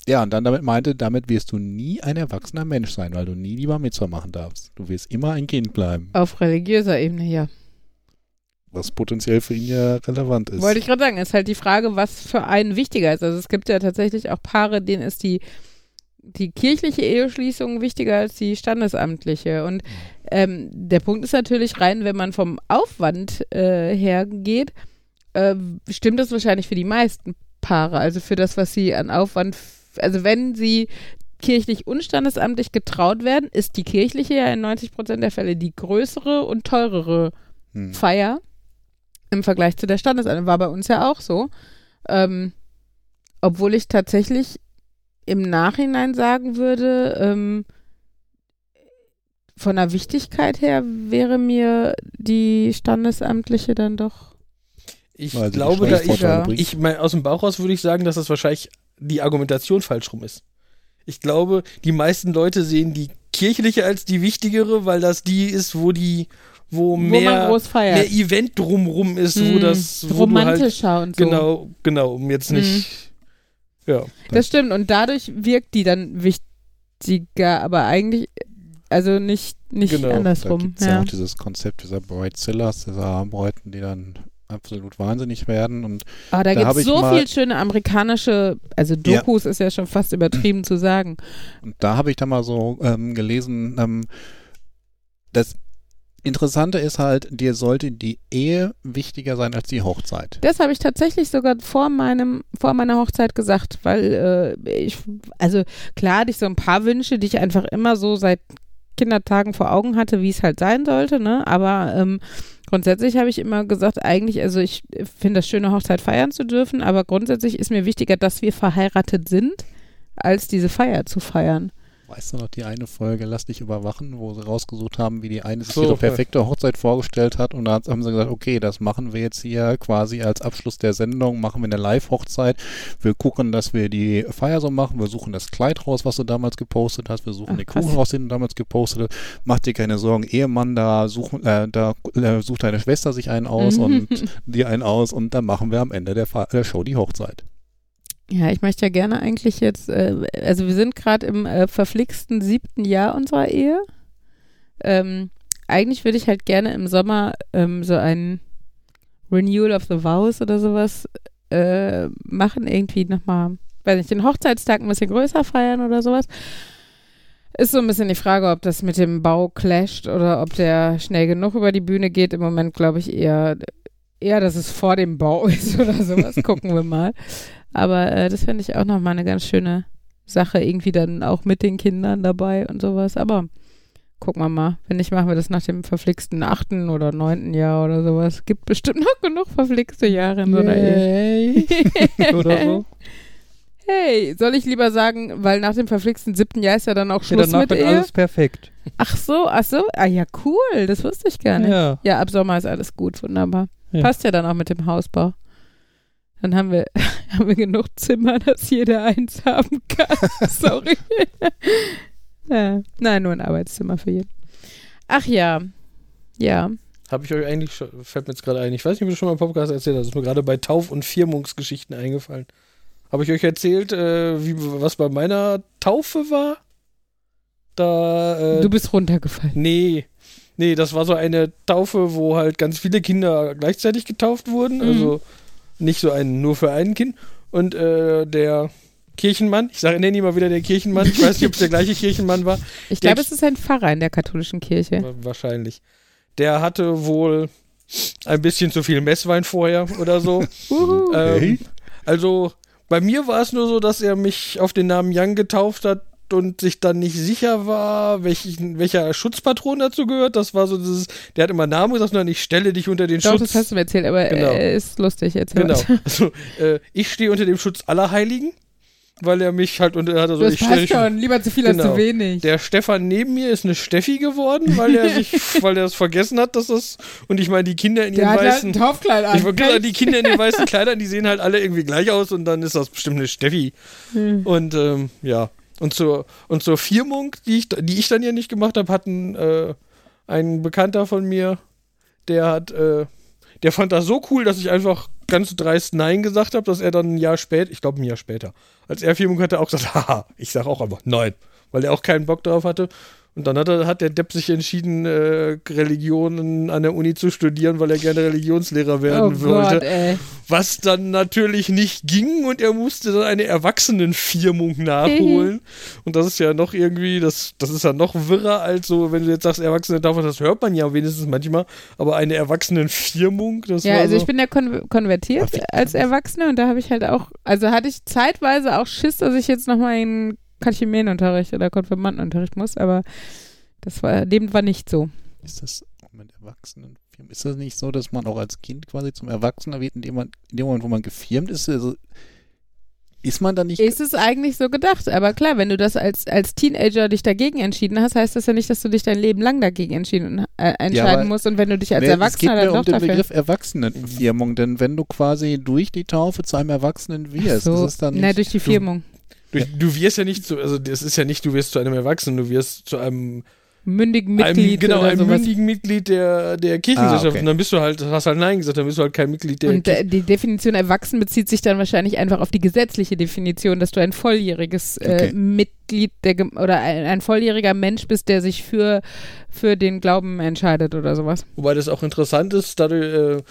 ja, und dann damit meinte, damit wirst du nie ein erwachsener Mensch sein, weil du nie die Bar Mitzvah machen darfst. Du wirst immer ein Kind bleiben,
Auf religiöser Ebene, ja.
Was potenziell für ihn ja relevant ist.
Wollte ich gerade sagen, ist halt die Frage, was für einen wichtiger ist. Also es gibt ja tatsächlich auch Paare, denen ist die, die kirchliche Eheschließung wichtiger als die standesamtliche. Und ähm, der Punkt ist natürlich rein, wenn man vom Aufwand äh, hergeht, äh, stimmt das wahrscheinlich für die meisten Paare. Also für das, was sie an Aufwand, also wenn sie kirchlich und standesamtlich getraut werden, ist die kirchliche ja in 90 Prozent der Fälle die größere und teurere
Hm.
Feier im Vergleich zu der Standesalter. War bei uns ja auch so. Ähm, obwohl ich tatsächlich im Nachhinein sagen würde, ähm, von der Wichtigkeit her wäre mir die standesamtliche dann doch.
Ich
die
glaube, da ich,
Ja.
ich mein, aus dem Bauch raus würde ich sagen, dass das wahrscheinlich die Argumentation falsch rum ist. Ich glaube, die meisten Leute sehen die kirchliche als die wichtigere, weil das die ist, wo die, wo,
wo man
mehr,
groß feiert.
mehr Event drumrum ist, wo
Hm,
das wo halt,
romantischer und so.
genau, genau, um jetzt nicht, ja.
Das stimmt. Und dadurch wirkt die dann wichtiger, aber eigentlich, also nicht, nicht
Genau, da
Da
andersrum.
gibt es ja.
Ja.
auch dieses Konzept dieser Bridezillas, dieser Bräuten, die dann absolut wahnsinnig werden. Und
Aber da,
Da
gibt es so
mal-
viel schöne amerikanische, also
Ja.
Dokus ist ja schon fast übertrieben zu sagen.
Und da habe ich dann mal so ähm, gelesen, ähm, das Interessante ist halt, dir sollte die Ehe wichtiger sein als die Hochzeit.
Das habe ich tatsächlich sogar vor meinem, vor meiner Hochzeit gesagt, weil äh, ich, also klar hatte ich so ein paar Wünsche, die ich einfach immer so seit Kindertagen vor Augen hatte, wie es halt sein sollte, ne? Aber ähm, grundsätzlich habe ich immer gesagt, eigentlich, also ich finde das schöne Hochzeit feiern zu dürfen, aber grundsätzlich ist mir wichtiger, dass wir verheiratet sind, als diese Feier zu feiern.
Weißt du noch die eine Folge, Lass dich überwachen, wo sie rausgesucht haben, wie die eine sich
So,
ihre perfekte Hochzeit vorgestellt hat und da haben sie gesagt, okay, das machen wir jetzt hier quasi als Abschluss der Sendung, machen wir eine Live-Hochzeit. Wir gucken, dass wir die Feier so machen, wir suchen das Kleid raus, was du damals gepostet hast, wir suchen
Ach,
den. Kuchen raus, den du damals gepostet hast. Mach dir keine Sorgen, Ehemann, da, suchen, äh, da äh, sucht deine Schwester sich einen aus und dir einen aus und dann machen wir am Ende der, Fa der Show die Hochzeit.
Ja, ich möchte ja gerne eigentlich jetzt, äh, also wir sind gerade im äh, verflixten siebten Jahr unserer Ehe. Ähm, eigentlich würde ich halt gerne im Sommer ähm, so ein Renewal of the Vows oder sowas äh, machen, irgendwie nochmal, weiß nicht, den Hochzeitstag ein bisschen größer feiern oder sowas. Ist so ein bisschen die Frage, ob das mit dem Bau clasht oder ob der schnell genug über die Bühne geht. Im Moment glaube ich eher, eher, dass es vor dem Bau ist oder sowas. Gucken wir mal. Aber äh, das fände ich auch nochmal eine ganz schöne Sache, irgendwie dann auch mit den Kindern dabei und sowas. Aber gucken wir mal. Wenn nicht, machen wir das nach dem verflixten achten oder neunten Jahr oder sowas. Gibt bestimmt noch genug verflixte Jahre in so einer Ehe.
Oder so.
Hey, soll ich lieber sagen, weil nach dem verflixten siebten Jahr ist ja dann auch
Ja,
Schluss
danach
mit Ehe?
alles perfekt.
Ach so, ach so. Ah ja, cool. Das wusste ich gar nicht. Ja,
Ja.
ab Sommer ist alles gut. Wunderbar.
Ja.
Passt ja dann auch mit dem Hausbau. Dann haben wir, haben wir genug Zimmer, dass jeder eins haben kann. Sorry. ja. Nein, nur ein Arbeitszimmer für jeden. Ach ja. Ja.
Habe ich euch eigentlich schon, fällt mir jetzt gerade ein, ich weiß nicht, ob du schon mal im Podcast erzählt hast, ist mir gerade bei Tauf- und Firmungsgeschichten eingefallen. Habe ich euch erzählt, äh, wie, was bei meiner Taufe war? Da, äh,
Du bist runtergefallen.
nee, nee, das war so eine Taufe, wo halt ganz viele Kinder gleichzeitig getauft wurden,
Mhm.
also nicht so ein, nur für ein Kind. Und äh, der Kirchenmann, ich sage, nenne ihn mal wieder der Kirchenmann, ich weiß nicht, ob es der gleiche Kirchenmann war,
Ich glaube, es ist ein Pfarrer in der katholischen Kirche.
Wa- Wahrscheinlich. Der hatte wohl ein bisschen zu viel Messwein vorher oder so. ähm, also bei mir war es nur so, dass er mich auf den Namen Young getauft hat und sich dann nicht sicher war, welch, welcher Schutzpatron dazu gehört. Das war so dieses, der hat immer Namen gesagt, sondern ich stelle dich unter den
Doch,
Schutz.
das hast du mir erzählt, aber
Genau.
äh, ist lustig. Erzähl
Genau. Also, äh, ich stehe unter dem Schutz aller Heiligen, weil er mich halt unter, hat er so,
das
ich
passt schon. Lieber zu viel als
Genau.
zu wenig.
Der Stefan neben mir ist eine Steffi geworden, weil er sich, weil er es vergessen hat, dass das, und ich meine, die Kinder in ihren
halt
weißen,
ein Taufkleid an.
ich wollte die Kinder in den weißen Kleidern, die sehen halt alle irgendwie gleich aus und dann ist das bestimmt eine Steffi.
Hm.
Und ähm, ja. Und zur, und zur Firmung, die ich, die ich dann ja nicht gemacht habe, hat ein, äh, ein Bekannter von mir, der hat, äh, der fand das so cool, dass ich einfach ganz dreist Nein gesagt habe, dass er dann ein Jahr später, ich glaube ein Jahr später, als er Firmung hatte, auch gesagt, haha, ich sage auch einfach Nein, weil er auch keinen Bock drauf hatte. Und dann hat, er, hat der Depp sich entschieden, äh, Religionen an der Uni zu studieren, weil er gerne Religionslehrer werden
oh
wollte.
Gott.
Was dann natürlich nicht ging und er musste dann eine Erwachsenenfirmung nachholen. und das ist ja noch irgendwie, das, das ist ja noch wirrer als so, wenn du jetzt sagst, Erwachsene darf, das hört man ja wenigstens manchmal, aber eine Erwachsenenfirmung, das
Ja, also
so,
ich bin ja kon konvertiert als Erwachsene und da habe ich halt auch, also hatte ich zeitweise auch Schiss, dass ich jetzt nochmal in Katechumenenunterricht oder Konfirmandenunterricht muss, aber das war, dem war nicht so.
Ist das mit Erwachsenenfirmen? Ist das nicht so, dass man auch als Kind quasi zum Erwachsener wird, in dem, man, in dem Moment, wo man gefirmt ist? Also, ist man da nicht.
Ist es eigentlich so gedacht, aber klar, wenn du das als, als Teenager dich dagegen entschieden hast, heißt das ja nicht, dass du dich dein Leben lang dagegen entschieden, äh, entscheiden
aber-
musst und wenn du dich als Erwachsener
es geht
dann
mir
doch
um den. Begriff Erwachsenenfirmung, denn wenn du quasi durch die Taufe zu einem Erwachsenen wirst,
so,
ist es dann nicht.
na, durch die Firmung.
Du, du wirst ja nicht zu, also das ist ja nicht, du wirst zu einem Erwachsenen, du wirst zu einem,
Mündigen
einem
Mitglied
genau,
oder
einem
sowas.
mündigen Mitglied der, der Kirchengesellschaft.
Ah, okay.
Und dann bist du halt, hast halt Nein gesagt, dann bist du halt kein Mitglied der
Und äh, die Definition erwachsen bezieht sich dann wahrscheinlich einfach auf die gesetzliche Definition, dass du ein volljähriges äh,
Okay.
Mitglied der oder ein, ein volljähriger Mensch bist, der sich für, für den Glauben entscheidet oder sowas.
Wobei das auch interessant ist, dadurch, äh,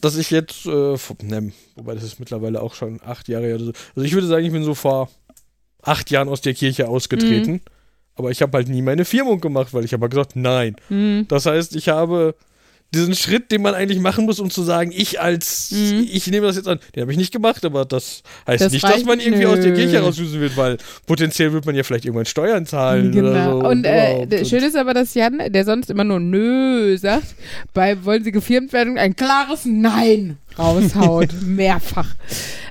dass ich jetzt, äh, ne, wobei das ist mittlerweile auch schon acht Jahre her oder so. Also ich würde sagen, ich bin so vor acht Jahren aus der Kirche ausgetreten.
Mhm.
Aber ich habe halt nie meine Firmung gemacht, weil ich habe gesagt, nein.
Hm.
Das heißt, ich habe diesen Schritt, den man eigentlich machen muss, um zu sagen, ich als,
Mhm.
ich nehme das jetzt an, den habe ich nicht gemacht, aber das heißt
Das
nicht, dass man irgendwie aus der
nö.
Kirche rausüßen wird, weil potenziell wird man ja vielleicht irgendwann Steuern zahlen oder
Genau.
so.
Und äh, schön ist aber, dass Jan, der sonst immer nur Nö sagt, bei Wollen Sie gefirmt werden, ein klares Nein raushaut. Mehrfach.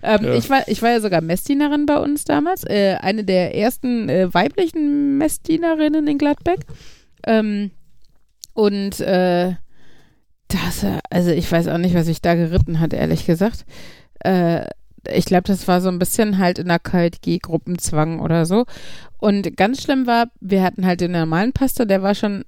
Ähm,
Ja.
ich, war, ich war ja sogar Messdienerin bei uns damals. Äh, eine der ersten äh, weiblichen Messdienerinnen in Gladbeck. Ähm, und äh, das, äh, also ich weiß auch nicht, was ich da geritten hat, ehrlich gesagt. Äh, ich glaube, das war so ein bisschen halt in der KLG-Gruppenzwang oder so. Und ganz schlimm war, wir hatten halt den normalen Pastor, der war schon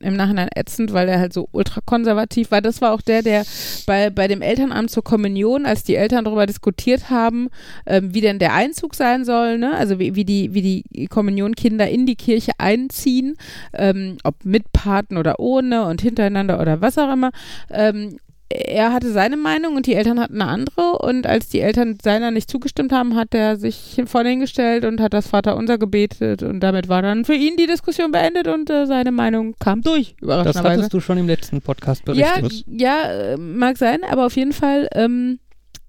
im Nachhinein ätzend, weil er halt so ultrakonservativ war. Das war auch der, der bei, bei dem Elternamt zur Kommunion, als die Eltern darüber diskutiert haben, ähm, wie denn der Einzug sein soll, ne? also wie, wie, die, wie die Kommunionkinder in die Kirche einziehen, ähm, ob mit Paten oder ohne und hintereinander oder was auch immer. Ähm, er hatte seine Meinung und die Eltern hatten eine andere. Und als die Eltern seiner nicht zugestimmt haben, hat er sich vorne hingestellt und hat das Vaterunser gebetet. Und damit war dann für ihn die Diskussion beendet und äh, seine Meinung kam durch,
Das
überraschenderweise.
hattest du schon im letzten Podcast
Ja,
berichtet.
ja, äh, mag sein, aber auf jeden Fall, ähm,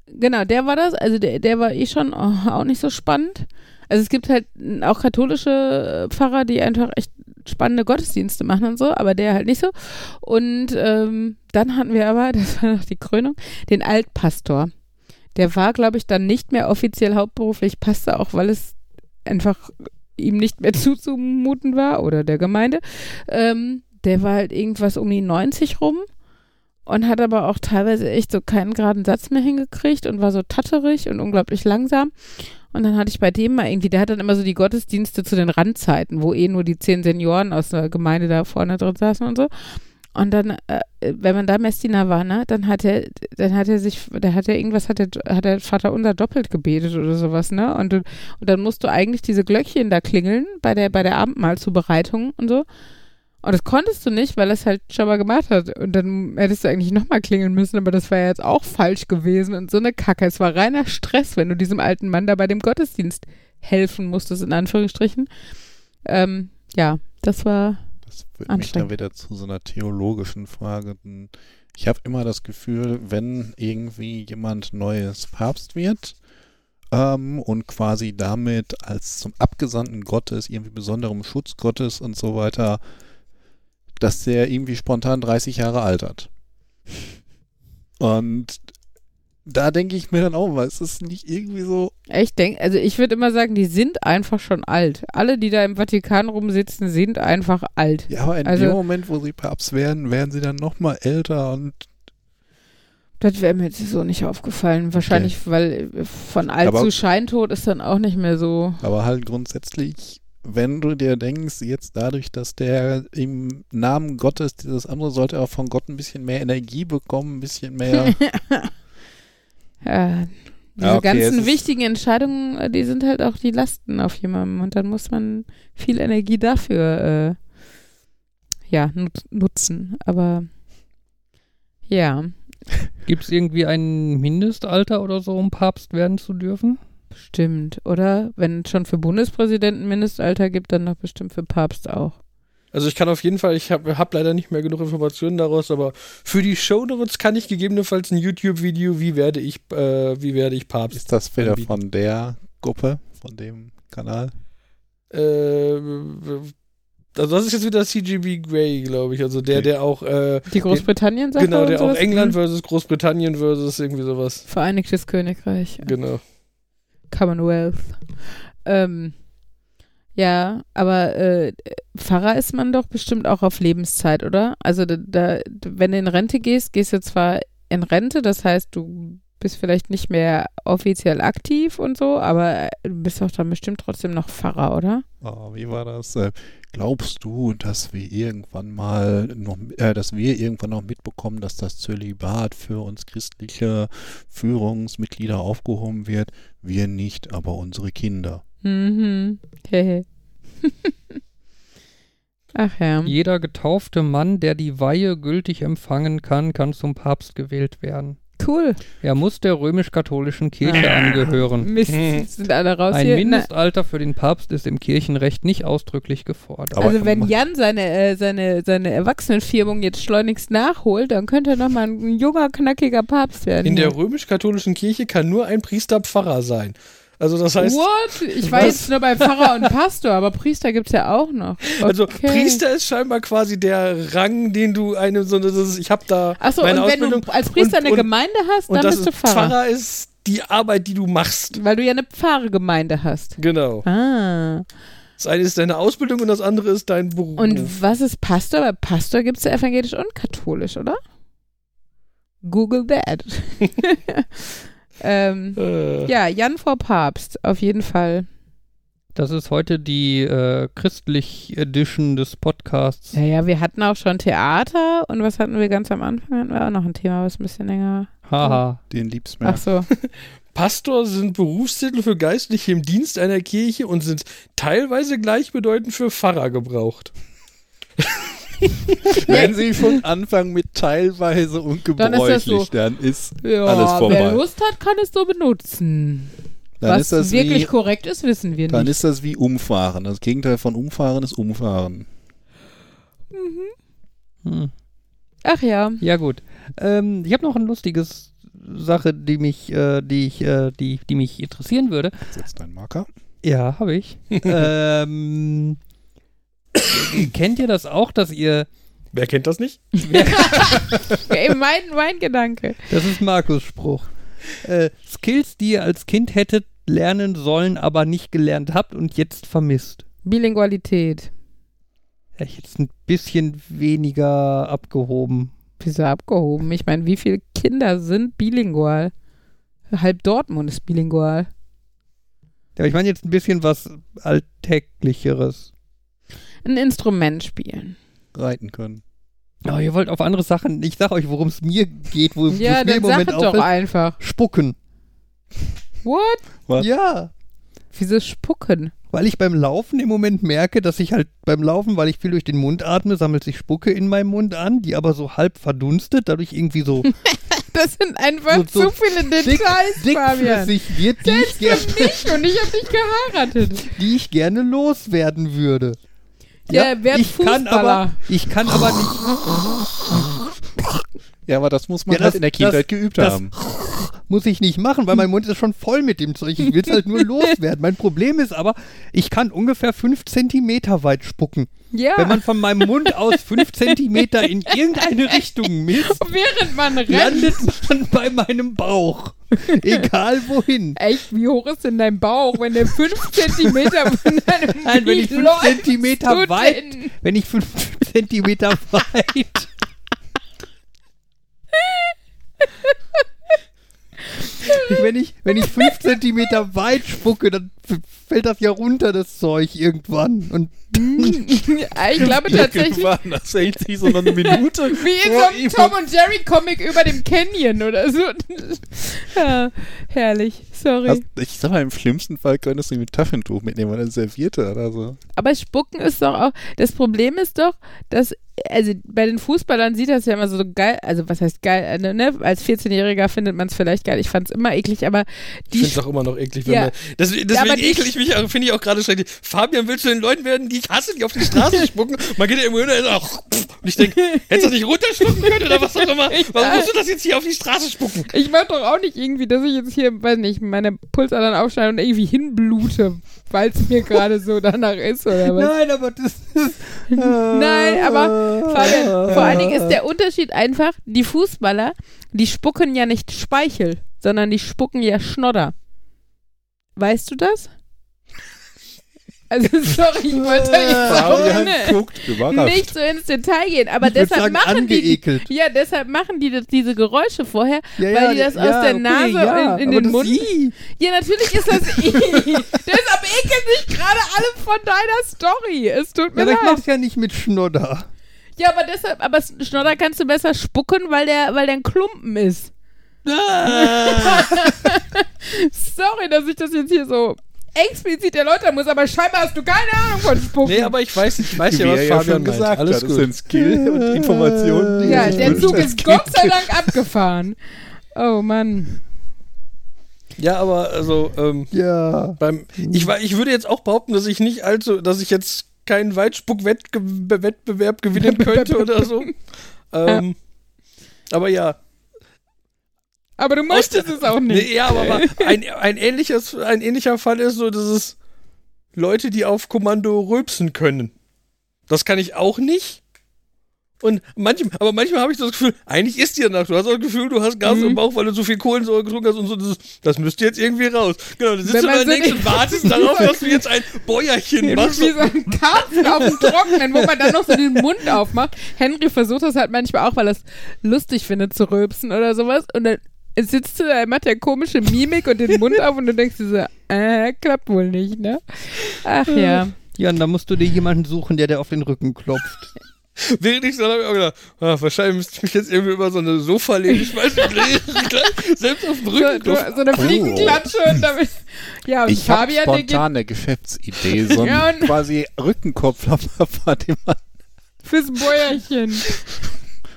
genau, der war das. Also der, der war eh schon oh, auch nicht so spannend. Also es gibt halt auch katholische äh, Pfarrer, die einfach echt spannende Gottesdienste machen und so, aber der halt nicht so. Und ähm, dann hatten wir aber, das war noch die Krönung, den Altpastor. Der war, glaube ich, dann nicht mehr offiziell hauptberuflich Pastor, auch weil es einfach ihm nicht mehr zuzumuten war oder der Gemeinde. Ähm, der war halt irgendwas um die 90 rum und hat aber auch teilweise echt so keinen geraden Satz mehr hingekriegt und war so tatterig und unglaublich langsam. Und dann hatte ich bei dem mal irgendwie, der hat dann immer so die Gottesdienste zu den Randzeiten, wo eh nur die zehn Senioren aus der Gemeinde da vorne drin saßen und so. Und dann, äh, wenn man da Messdiener war, ne, dann hat er, dann hat er sich, da hat er irgendwas, hat der, hat der Vater unser doppelt gebetet oder sowas, ne? Und, und dann musst du eigentlich diese Glöckchen da klingeln bei der, bei der Abendmahlzubereitung und so. Und das konntest du nicht, weil er es halt schon mal gemacht hat. Und dann hättest du eigentlich nochmal klingeln müssen, aber das war ja jetzt auch falsch gewesen und so eine Kacke. Es war reiner Stress, wenn du diesem alten Mann da bei dem Gottesdienst helfen musstest, in Anführungsstrichen. Ähm, ja, das war
Das führt mich dann wieder zu so einer theologischen Frage. Ich habe immer das Gefühl, wenn irgendwie jemand Neues Papst wird ähm, und quasi damit als zum Abgesandten Gottes, irgendwie besonderem Schutz Gottes und so weiter, dass der irgendwie spontan 30 Jahre altert. Und da denke ich mir dann auch mal, ist das nicht irgendwie so.
Ich denke, also ich würde immer sagen, die sind einfach schon alt. Alle, die da im Vatikan rumsitzen, sind einfach alt.
Ja, aber in
Also-
dem Moment, wo sie Papst werden, werden sie dann nochmal älter und
Das wäre mir jetzt so nicht aufgefallen. Wahrscheinlich, weil äh, von alt
Aber-
zu Scheintod ist dann auch nicht mehr so.
Aber halt grundsätzlich, wenn du dir denkst, jetzt dadurch, dass der im Namen Gottes dieses andere sollte er auch von Gott ein bisschen mehr Energie bekommen, ein bisschen mehr.
Ja, diese
Ja, okay,
ganzen wichtigen Entscheidungen, äh, die sind halt auch die Lasten auf jemandem. Und dann muss man viel Energie dafür äh, ja, nut nutzen. Aber ja,
Gibt es irgendwie ein Mindestalter oder so, um Papst werden zu dürfen?
Bestimmt, oder? Wenn es schon für Bundespräsidenten Mindestalter gibt, dann doch bestimmt für Papst auch.
Also ich kann auf jeden Fall, ich habe hab leider nicht mehr genug Informationen daraus, aber für die Shownotes kann ich gegebenenfalls ein YouTube-Video, wie werde ich, äh, wie werde ich Papst.
ist das wieder
anbieten.
von der Gruppe, von dem Kanal?
Äh, also das ist jetzt wieder CGB Grey, glaube ich. Also der,
Okay.
der auch, äh,
Die Großbritannien-Sache
genau,
und
der auch? England
Mhm.
versus Großbritannien versus irgendwie sowas.
Vereinigtes Königreich.
Genau.
Commonwealth. Ähm, ja, aber äh, Pfarrer ist man doch bestimmt auch auf Lebenszeit, oder? Also da, da, wenn du in Rente gehst, gehst du zwar in Rente, das heißt, du bist vielleicht nicht mehr offiziell aktiv und so, aber du bist doch dann bestimmt trotzdem noch Pfarrer, oder?
Oh, wie war das? Äh, glaubst du, dass wir irgendwann mal noch, äh, dass wir irgendwann noch mitbekommen, dass das Zölibat für uns christliche Führungsmitglieder aufgehoben wird? Wir nicht, aber unsere Kinder.
Mhm. Hehe. Ach ja.
Jeder getaufte Mann, der die Weihe gültig empfangen kann, kann zum Papst gewählt werden.
Cool.
Er muss der römisch-katholischen Kirche
Ah.
angehören.
Mist,
Hm.
sind alle raus
Ein
hier. Na,
Mindestalter für den Papst ist im Kirchenrecht nicht ausdrücklich gefordert.
Aber-
also wenn Jan seine, äh, seine, seine Erwachsenenfirmung jetzt schleunigst nachholt, dann könnte er nochmal ein junger, knackiger Papst werden.
In der römisch-katholischen Kirche kann nur ein Priester Pfarrer sein. Also das heißt,
What? Ich war
Was?
jetzt nur bei Pfarrer und Pastor, aber Priester gibt's ja auch noch. Okay.
also Priester ist scheinbar quasi der Rang, den du einem so ist, ich habe da
Achso, und wenn
Ausbildung
du als Priester
und-
eine
und-
Gemeinde hast, dann bist du Pfarrer.
Pfarrer ist die Arbeit, die du machst.
Weil du ja eine Pfarrgemeinde hast.
Genau.
Ah.
Das eine ist deine Ausbildung und das andere ist dein Beruf.
Und was ist Pastor? Bei Pastor gibt's ja evangelisch und katholisch, oder? Google that. ähm,
äh,
ja, Jan vor Papst, auf jeden Fall.
Das ist heute die äh, christlich Edition des Podcasts.
Ja, ja, wir hatten auch schon Theater und was hatten wir ganz am Anfang? Hatten wir auch noch ein Thema, was ein bisschen länger.
Haha.
Den liebst mehr.
Ach so.
Pastor sind Berufstitel für Geistliche im Dienst einer Kirche und sind teilweise gleichbedeutend für Pfarrer gebraucht.
Wenn sie von Anfang mit teilweise und
Dann ist so.
dann ist
Ja,
alles vorbei.
wer Lust hat, kann es so benutzen.
Dann
was
ist das
wirklich
wie,
korrekt ist, wissen wir
dann
nicht.
ist das wie Umfahren. Das Gegenteil von Umfahren ist Umfahren.
Hm.
Ach ja.
Ja gut. Ähm, ich habe noch eine lustige Sache, die mich, äh, die ich, äh, die, die mich interessieren würde.
Setz deinen Marker.
Ja, habe ich. ähm, kennt ihr das auch, dass ihr,
Wer kennt das nicht?
Ey, mein, mein Gedanke.
das ist Markus Spruch, äh, Skills, die ihr als Kind hättet lernen sollen, aber nicht gelernt habt und jetzt vermisst?
Bilingualität.
Ja, jetzt ein bisschen weniger abgehoben.
Wieso abgehoben? Ich meine, wie viele Kinder sind bilingual? Halb Dortmund ist bilingual.
Ja, ich meine jetzt ein bisschen was Alltäglicheres.
Ein Instrument spielen.
Reiten können.
Oh, ihr wollt auf andere Sachen. Ich sag euch, worum es mir geht, wo
Ja,
es mir im
sag
Moment
es doch
auffällt.
einfach.
Spucken.
What?
Was?
Ja.
Wieso spucken?
Weil ich beim Laufen im Moment merke, dass ich halt beim Laufen, weil ich viel durch den Mund atme, sammelt sich Spucke in meinem Mund an, die aber so halb verdunstet, dadurch irgendwie so
Das sind einfach
So- so
zu viele
dick,
Details, Fabian.
dickflüssig wird, die ich, ger
Nicht und ich hab dich geheiratet.
die ich gerne loswerden würde.
Ja, werd
ich kann
Fußballer.
aber, ich kann aber nicht.
Ja, aber das muss man
Ja,
halt
das-
in der Kindheit geübt
das
haben.
muss ich nicht machen, weil mein Mund ist schon voll mit dem Zeug. Ich will es halt nur loswerden. Mein Problem ist aber, ich kann ungefähr fünf Zentimeter weit spucken.
Ja.
Wenn man von meinem Mund aus fünf Zentimeter in irgendeine Richtung misst,
Während man rennt.
landet man bei meinem Bauch. Egal wohin.
Echt, wie hoch ist denn dein Bauch, wenn der 5 Zentimeter von deinem
Nein, wenn ich
Knie
fünf
läuft,
Zentimeter
tut
weit, wenn ich fünf Zentimeter weit. Wenn ich, wenn ich fünf Zentimeter weit spucke, dann fällt das ja runter, das Zeug irgendwann. Und
ich glaube tatsächlich,
Irgendwann, das hält sich so noch eine Minute.
wie in so einem. Tom und Jerry Comic über dem Canyon oder so. ja, herrlich, sorry.
Also, ich sag mal, im schlimmsten Fall könntest du ihn mit Taschentuch mitnehmen oder eine Serviette oder so.
Aber Spucken ist doch auch, das Problem ist doch, dass, also bei den Fußballern sieht das ja immer so geil, also was heißt geil, äh, ne? als 14-Jähriger findet man es vielleicht geil, ich fand es immer eklig, aber
Ich
die,
finde es auch immer noch eklig, wenn
Ja.
man. Das, deswegen
die-
ekel ich mich, finde ich auch gerade schrecklich. Fabian, willst du den Leuten werden, die ich hasse, die auf die Straße spucken? Man geht ja irgendwo hin und ist auch, und ich denke, hättest du nicht runterschlucken können oder was auch immer? Warum musst du das jetzt hier auf die Straße spucken?
ich mach doch auch nicht irgendwie, dass ich jetzt hier, weiß nicht, meine Pulsadern aufschneide und irgendwie hinblute, weil es mir gerade so danach ist oder was.
Nein, aber das ist.
Nein, aber Fabian, vor allen Dingen ist der Unterschied einfach, die Fußballer, die spucken ja nicht Speichel, sondern die spucken ja Schnodder. Weißt du das? Also sorry, ich wollte jetzt auch
Fabian
ne,
guckt überrascht.
nicht so ins Detail gehen, aber
Ich
deshalb
sagen,
machen die
angeekelt.
ja, deshalb machen die das, diese Geräusche vorher,
Ja,
weil
ja,
die das
ja,
aus der
okay,
Nase
ja,
in, in den Mund.
I.
Ja, natürlich ist das I. deshalb ekeln sich gerade alle von deiner Story. Es tut mir
Ja, aber ich
leid.
mach's ja nicht mit Schnodder.
Ja, aber deshalb, aber Schnodder kannst du besser spucken, weil der, weil der ein Klumpen ist. Sorry, dass ich das jetzt hier so explizit erläutern muss, aber scheinbar hast du keine Ahnung von Spucken.
Nee, aber ich weiß, ich weiß ja, was Fabian
schon
meint.
gesagt
Alles
hat, das
gut.
sind Skill und Informationen. die
ja, der Zug ist
Kind.
Gott sei Dank abgefahren. Oh Mann.
Ja, aber also, ähm,
Ja.
beim, ich, war- ich würde jetzt auch behaupten, dass ich nicht allzu, dass ich jetzt keinen Weitspuck-Wettbewerb gewinnen könnte oder so. Ähm, aber ja.
Aber du möchtest es auch nicht.
Nee, ja, aber, ein, ein, ähnliches, ein ähnlicher Fall ist so, dass es Leute, die auf Kommando rülpsen können. Das kann ich auch nicht. Und manchmal, aber manchmal habe ich das Gefühl, eigentlich ist dir danach. Du hast auch das Gefühl, du hast Gas
Mhm.
im Bauch, weil du so viel Kohlensäure getrunken hast und so. Das, das müsste jetzt irgendwie raus. Genau, du sitzt du da
die-
und wartest darauf, dass du jetzt ein Bäuerchen
Wie
machst.
so ein Karpfen auf dem Trockenen, wo man dann noch so den Mund aufmacht. Henry versucht das halt manchmal auch, weil er es lustig findet zu rülpsen oder sowas. Und dann sitzt du da, macht der komische Mimik und den Mund auf und du denkst dir so, äh, klappt wohl nicht, ne? Ach ja.
Jan, da musst du dir jemanden suchen, der dir auf den Rücken klopft.
Während ich so habe ich auch gedacht, ah, wahrscheinlich müsste ich mich jetzt irgendwie über so eine Sofa legen, schmeißen gleich selbst auf den
So,
Rücken.
so, so eine Fliegenklatsche und damit. Ja, und
Ich habe spontan eine Geschäftsidee, so
Ja,
ein
und-
quasi Rückenkopfklopfer, den man
fürs Bäuerchen.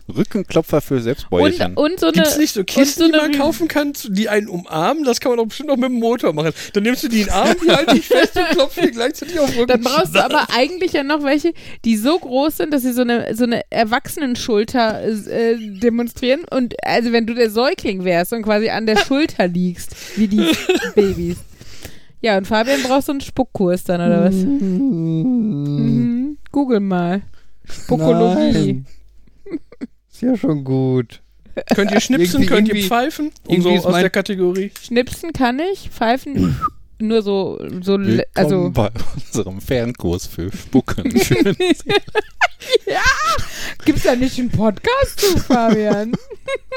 Rückenklopfer für
Und,
Selbstbäuerchen.
und so eine.
Gibt's nicht so Kisten,
und
die
so
man kaufen kann, die einen umarmen? Das kann man doch bestimmt auch mit dem Motor machen. Dann nimmst du die in den Arm, die halten dich fest und klopfen die gleichzeitig auf den Rücken.
Dann brauchst du aber eigentlich ja noch welche, die so groß sind, dass sie so eine, so eine Erwachsenenschulter äh, demonstrieren. Und also wenn du der Säugling wärst und quasi an der Schulter liegst, wie die Babys. Ja, und Fabian braucht so einen Spuckkurs dann, oder was? Mhm. Google mal. Spuckologie.
Nein. Ist ja schon gut.
Könnt ihr schnipsen,
Irgendwie-
könnt ihr pfeifen? Und
irgendwie
so
ist
aus der Kategorie.
Schnipsen kann ich, pfeifen nur so, so
Willkommen
also
bei unserem Fernkurs für Spucken. Schön.
gibt's da nicht einen Podcast zu, Fabian?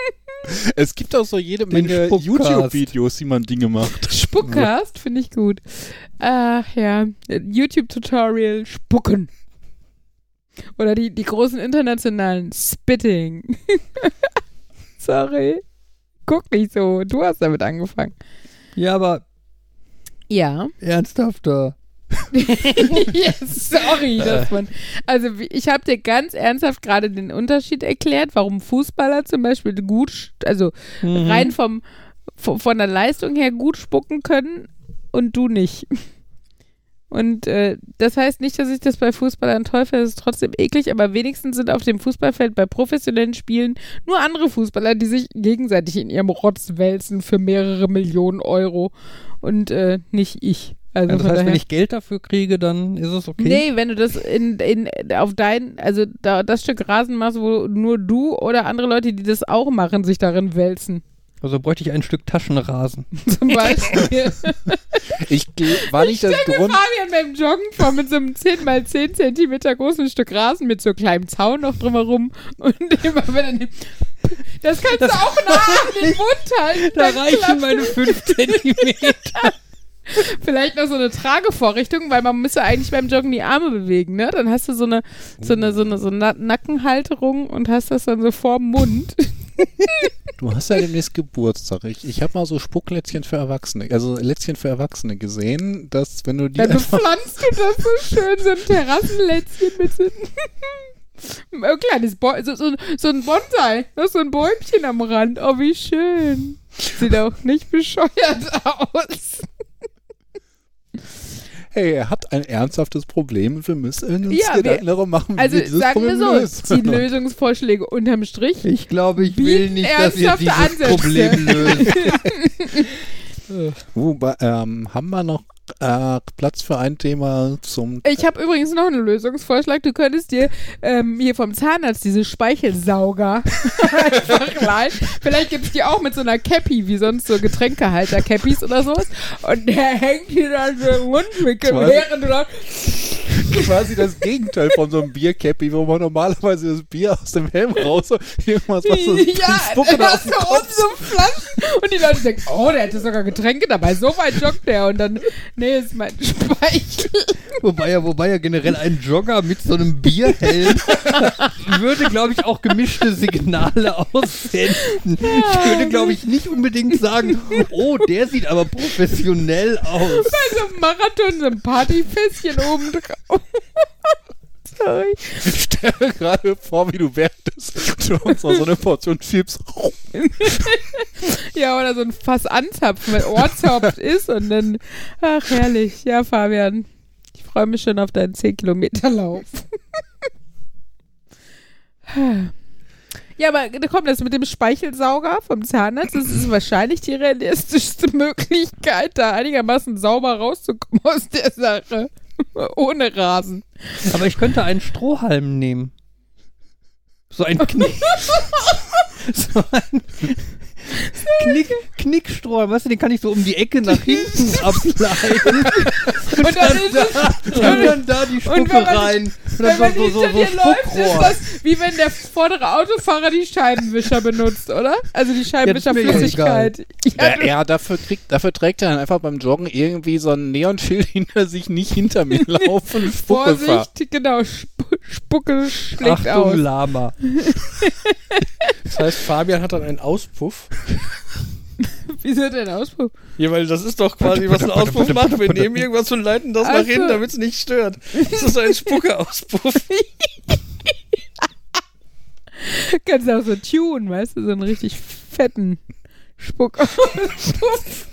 es gibt auch so jede Menge. YouTube-Videos, wie man Dinge macht.
Spuckcast finde ich gut. Ach ja, YouTube-Tutorial Spucken. Oder die, die großen internationalen Spitting. Sorry. Guck nicht so. Du hast damit angefangen.
Ja, aber
Ja.
ernsthafter.
ja, sorry, dass man. Also ich habe dir ganz ernsthaft gerade den Unterschied erklärt, warum Fußballer zum Beispiel gut, also
Mhm.
rein vom von der Leistung her gut spucken können und du nicht. Und äh, das heißt nicht, dass ich das bei Fußballern toll finde, es ist trotzdem eklig, aber wenigstens sind auf dem Fußballfeld bei professionellen Spielen nur andere Fußballer, die sich gegenseitig in ihrem Rotz wälzen für mehrere Millionen Euro und äh, nicht ich. Also
das
von
heißt,
daher.
wenn ich Geld dafür kriege, dann ist es okay.
Nee, wenn du das in, in, auf dein, also da, das Stück Rasen machst, wo nur du oder andere Leute, die das auch machen, sich darin wälzen.
Also bräuchte ich ein Stück Taschenrasen.
Zum Beispiel.
Ich war nicht das
Stell mir
Grund.
Fabian beim Joggen vor mit so einem 10 mal 10 Zentimeter großen Stück Rasen mit so kleinem Zaun noch drumherum und immer wenn er das kannst du auch nah an den Mund halten.
Da reichen meine
es.
5 Zentimeter.
Vielleicht noch so eine Tragevorrichtung, weil man muss ja eigentlich beim Joggen die Arme bewegen, ne? Dann hast du so eine so eine so eine, so eine Nackenhalterung und hast das dann so vorm Mund.
Du hast ja demnächst Geburtstag. Ich, ich habe mal so Spucklätzchen für Erwachsene, also Lätzchen für Erwachsene gesehen, dass wenn du die
Dann bepflanzt du das so schön, so ein Terrassenlätzchen mit so ein kleines Bo so, so, so ein Bonsai, noch so ein Bäumchen am Rand. Oh, wie schön. Sieht auch nicht bescheuert aus.
Hey, er hat ein ernsthaftes Problem und wir müssen uns
Ja, wir-
Gedanken darüber machen, wie
Also
wir dieses
sagen wir so,
lösen.
die Lösungsvorschläge unterm Strich.
Ich glaube, ich will nicht, dass ihr
ernsthafte
dieses
Ansätze.
Problem löst.
Wobei, ähm, haben wir noch äh, Platz für ein Thema zum
Ich habe übrigens noch einen Lösungsvorschlag. Du könntest dir ähm, hier vom Zahnarzt diese Speichelsauger einfach leihen. Vielleicht gibt es die auch mit so einer Cappy, wie sonst so Getränkehalter-Cappies oder sowas. Und der hängt dir dann so im Mundwinkel, während du dann
quasi das Gegenteil von so einem Biercappy, wo man normalerweise das Bier aus dem Helm raus irgendwas was so
ja,
Spucke da
hast du oben so Flaschen und die Leute denken, oh, der hätte sogar Getränke dabei, so weit joggt der und dann, nee, ist mein Speichel.
Wobei ja, wobei ja generell ein Jogger mit so einem Bierhelm würde, glaube ich, auch gemischte Signale aussenden. Ich würde, glaube ich, nicht unbedingt sagen, oh, der sieht aber professionell aus.
Bei so einem Marathon so ein Partyfässchen oben drauf. Sorry.
Ich stelle mir gerade vor, wie du während des Joggens noch so eine Portion Chips.
Ja, oder so ein Fass anzapfen, wenn Ohrzopft ist und dann, ach herrlich. Ja, Fabian, ich freue mich schon auf deinen 10-Kilometer-Lauf. Ja, aber komm, das mit dem Speichelsauger vom Zahnarzt, das ist wahrscheinlich die realistischste Möglichkeit, da einigermaßen sauber rauszukommen aus der Sache. Ohne Rasen.
Aber ich könnte einen Strohhalm nehmen. So ein Knick. so ein Knick, Knickstrohhalm, weißt du, den kann ich so um die Ecke nach hinten ableiten. Und,
Und dann
dann,
ist
da, und dann da die Spucke
wenn
rein. Und
Wenn
dann
man
so, so,
hinter
so, so
dir läuft, ist das wie wenn der vordere Autofahrer die Scheibenwischer benutzt, oder? Also die Scheibenwischerflüssigkeit. Ja,
Ja, ja, dafür, kriegt, dafür trägt er dann einfach beim Joggen irgendwie so ein Neonschild hinter sich, nicht hinter mir laufen, Spucke fahr.
Vorsicht, genau, Sp Spucke schlägt
Achtung,
aus.
Lama.
Das heißt, Fabian hat dann einen Auspuff.
Wieso denn Auspuff?
Ja, weil das ist doch quasi, was ein Auspuff macht. Wir nehmen irgendwas und leiten das
Ach
nach hinten, damit es nicht stört. Das ist ein Spucke-Auspuff.
Kannst du auch so tun, weißt du, so einen richtig fetten Spuckauspuff.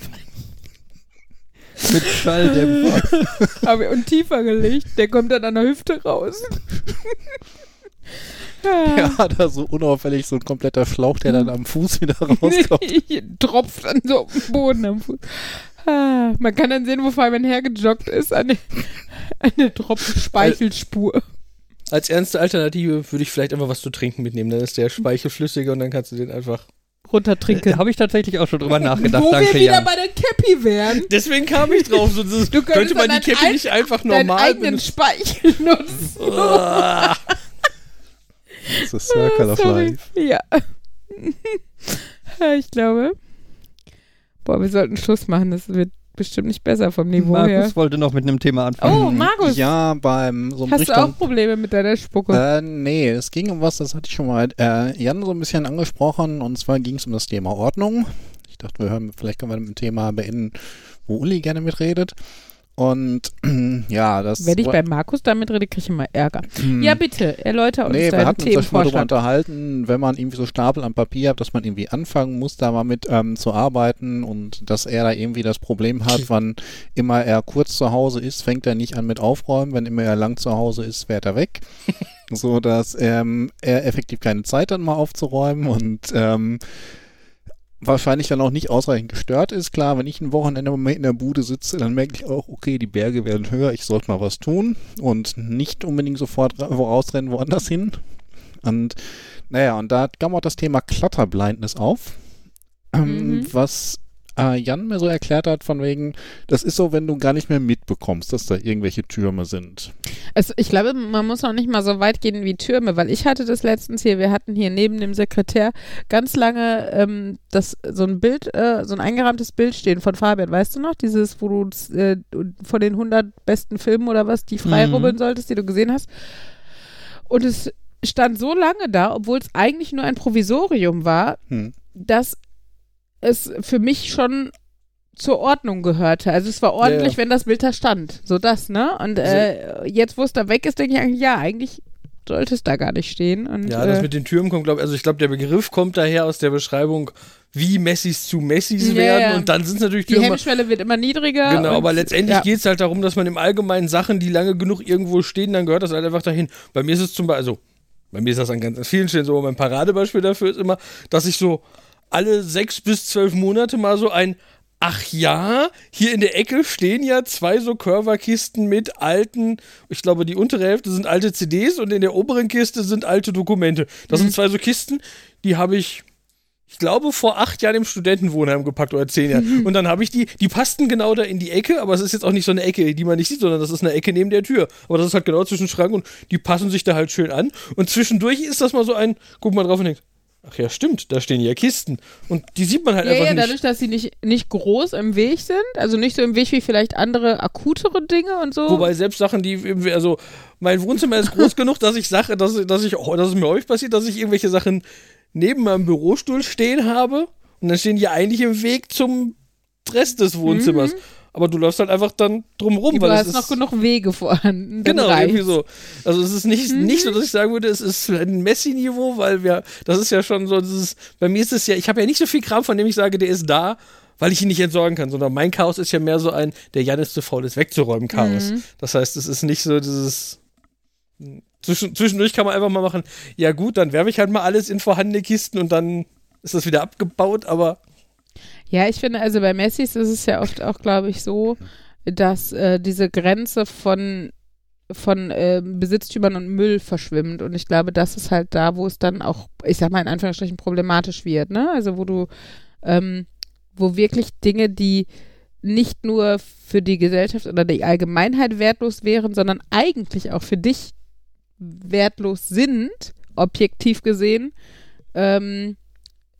Mit Schalldämpfer.
Aber und tiefer gelegt, der kommt dann an der Hüfte raus. Ja.
Er so unauffällig so ein kompletter Schlauch, der dann am Fuß wieder rauskommt.
Tropft dann so auf den Boden am Fuß. Ah, man kann dann sehen, wo Fabian hergejoggt ist. Eine, eine Tropfen Speichelspur.
Als ernste Alternative würde ich vielleicht einfach was zu trinken mitnehmen. Dann ist der Speichel flüssiger und dann kannst du den einfach.
Runtertrinken.
Habe ich tatsächlich auch schon drüber nachgedacht.
wo
Danke,
wir wieder
Jan.
bei der Cappy wären.
Deswegen kam ich drauf. So,
könntest
könnte man die
deinen
nicht einfach
Deinen
normal
eigenen
benutzen.
Speichel nutzen.
Das ist Circle of
Sorry.
Life.
Ja. Ich glaube. Boah, wir sollten Schluss machen. Das wird bestimmt nicht besser vom Niveau her.
Markus wollte noch mit einem Thema anfangen.
Oh, Markus.
Ja, beim so
Hast du
Richtung,
auch Probleme mit deiner Spucke?
Äh, nee, es ging um was, das hatte ich schon mal äh, Jan so ein bisschen angesprochen und zwar ging es um das Thema Ordnung. Ich dachte, wir hören, vielleicht können wir mit dem Thema beenden, wo Uli gerne mitredet. Und ja, das.
Wenn ich bei Markus damit rede, kriege ich immer Ärger.
Hm.
Ja, bitte, erläuter uns
Nee, wir hatten uns schon mal darüber unterhalten, wenn man irgendwie so Stapel am Papier hat, dass man irgendwie anfangen muss, da mal mit ähm, zu arbeiten und dass er da irgendwie das Problem hat, wann immer er kurz zu Hause ist, fängt er nicht an mit Aufräumen, wenn immer er lang zu Hause ist, fährt er weg. so dass ähm, er effektiv keine Zeit hat, mal aufzuräumen und ähm, wahrscheinlich dann auch nicht ausreichend gestört ist. Klar, wenn ich ein Wochenende mal in der Bude sitze, dann merke ich auch, okay, die Berge werden höher, ich sollte mal was tun und nicht unbedingt sofort ra- rausrennen woanders hin. Und naja, und da kam auch das Thema Clutterblindness auf, ähm,
Mhm.
was äh, Jan mir so erklärt hat, von wegen, das ist so, wenn du gar nicht mehr mitbekommst, dass da irgendwelche Türme sind.
Also ich glaube, man muss auch nicht mal so weit gehen wie Türme, weil ich hatte das letztens hier, wir hatten hier neben dem Sekretär ganz lange ähm, das, so ein Bild, äh, so ein eingerahmtes Bild stehen von Fabian, weißt du noch? Dieses, wo du äh, von den 100 besten Filmen oder was, die freirubbeln
Mhm.
solltest, die du gesehen hast. Und es stand so lange da, obwohl es eigentlich nur ein Provisorium war,
Hm.
dass es für mich schon zur Ordnung gehörte. Also es war ordentlich,
Ja, ja.
wenn das Bild da stand. So das, ne? Und äh, jetzt, wo es da weg ist, denke ich eigentlich, ja, eigentlich sollte es da gar nicht stehen. Und,
Ja, das
äh,
mit den Türmen kommt, glaube ich, also ich glaube, der Begriff kommt daher aus der Beschreibung, wie Messis zu Messis
Ja,
werden
ja.
und dann sind es natürlich
die
Türme.
Hemmschwelle wird immer niedriger.
Genau, aber letztendlich
ja.
geht es halt darum, dass man im Allgemeinen Sachen, die lange genug irgendwo stehen, dann gehört das halt einfach dahin. Bei mir ist es zum Beispiel, also bei mir ist das an ganz vielen Stellen so, aber mein Paradebeispiel dafür ist immer, dass ich so alle sechs bis zwölf Monate mal so ein Ach ja, hier in der Ecke stehen ja zwei so Curverkisten mit alten, ich glaube, die untere Hälfte sind alte CDs und in der oberen Kiste sind alte Dokumente. Das
Mhm.
sind zwei so Kisten, die habe ich ich glaube, vor acht Jahren im Studentenwohnheim gepackt oder zehn Jahren. Und dann habe ich die, die passten genau da in die Ecke, aber es ist jetzt auch nicht so eine Ecke, die man nicht sieht, sondern das ist eine Ecke neben der Tür. Aber das ist halt genau zwischen Schrank und die passen sich da halt schön an. Und zwischendurch ist das mal so ein, guck mal drauf und denkt, ach ja, stimmt, da stehen ja Kisten. Und die sieht man halt
Ja,
einfach
ja,
nicht.
dadurch, dass sie nicht, nicht groß im Weg sind, also nicht so im Weg wie vielleicht andere akutere Dinge und so.
Wobei selbst Sachen, die irgendwie, also mein Wohnzimmer ist groß genug, dass ich Sache, dass, dass ich, dass es mir häufig passiert, dass ich irgendwelche Sachen neben meinem Bürostuhl stehen habe und dann stehen die eigentlich im Weg zum Rest des Wohnzimmers. Aber du läufst halt einfach dann drumrum,
du
weil es
hast
ist
noch genug Wege vorhanden.
Genau,
reicht's.
irgendwie so. Also es ist nicht, nicht so, dass ich sagen würde, es ist ein Messi-Niveau, weil wir, das ist ja schon so, dieses, bei mir ist es ja, ich habe ja nicht so viel Kram, von dem ich sage, der ist da, weil ich ihn nicht entsorgen kann, sondern mein Chaos ist ja mehr so ein, der Jan ist zu faul, ist wegzuräumen Chaos.
Mhm.
Das heißt, es ist nicht so dieses, zwischen, zwischendurch kann man einfach mal machen, ja gut, dann werfe ich halt mal alles in vorhandene Kisten und dann ist das wieder abgebaut, aber
Ja, ich finde, also bei Messis ist es ja oft auch, glaube ich, so, dass äh, diese Grenze von, von äh, Besitztümern und Müll verschwimmt. Und ich glaube, das ist halt da, wo es dann auch, ich sag mal in Anführungsstrichen, problematisch wird, ne? Also wo du, ähm, wo wirklich Dinge, die nicht nur für die Gesellschaft oder die Allgemeinheit wertlos wären, sondern eigentlich auch für dich wertlos sind, objektiv gesehen, ähm, äh,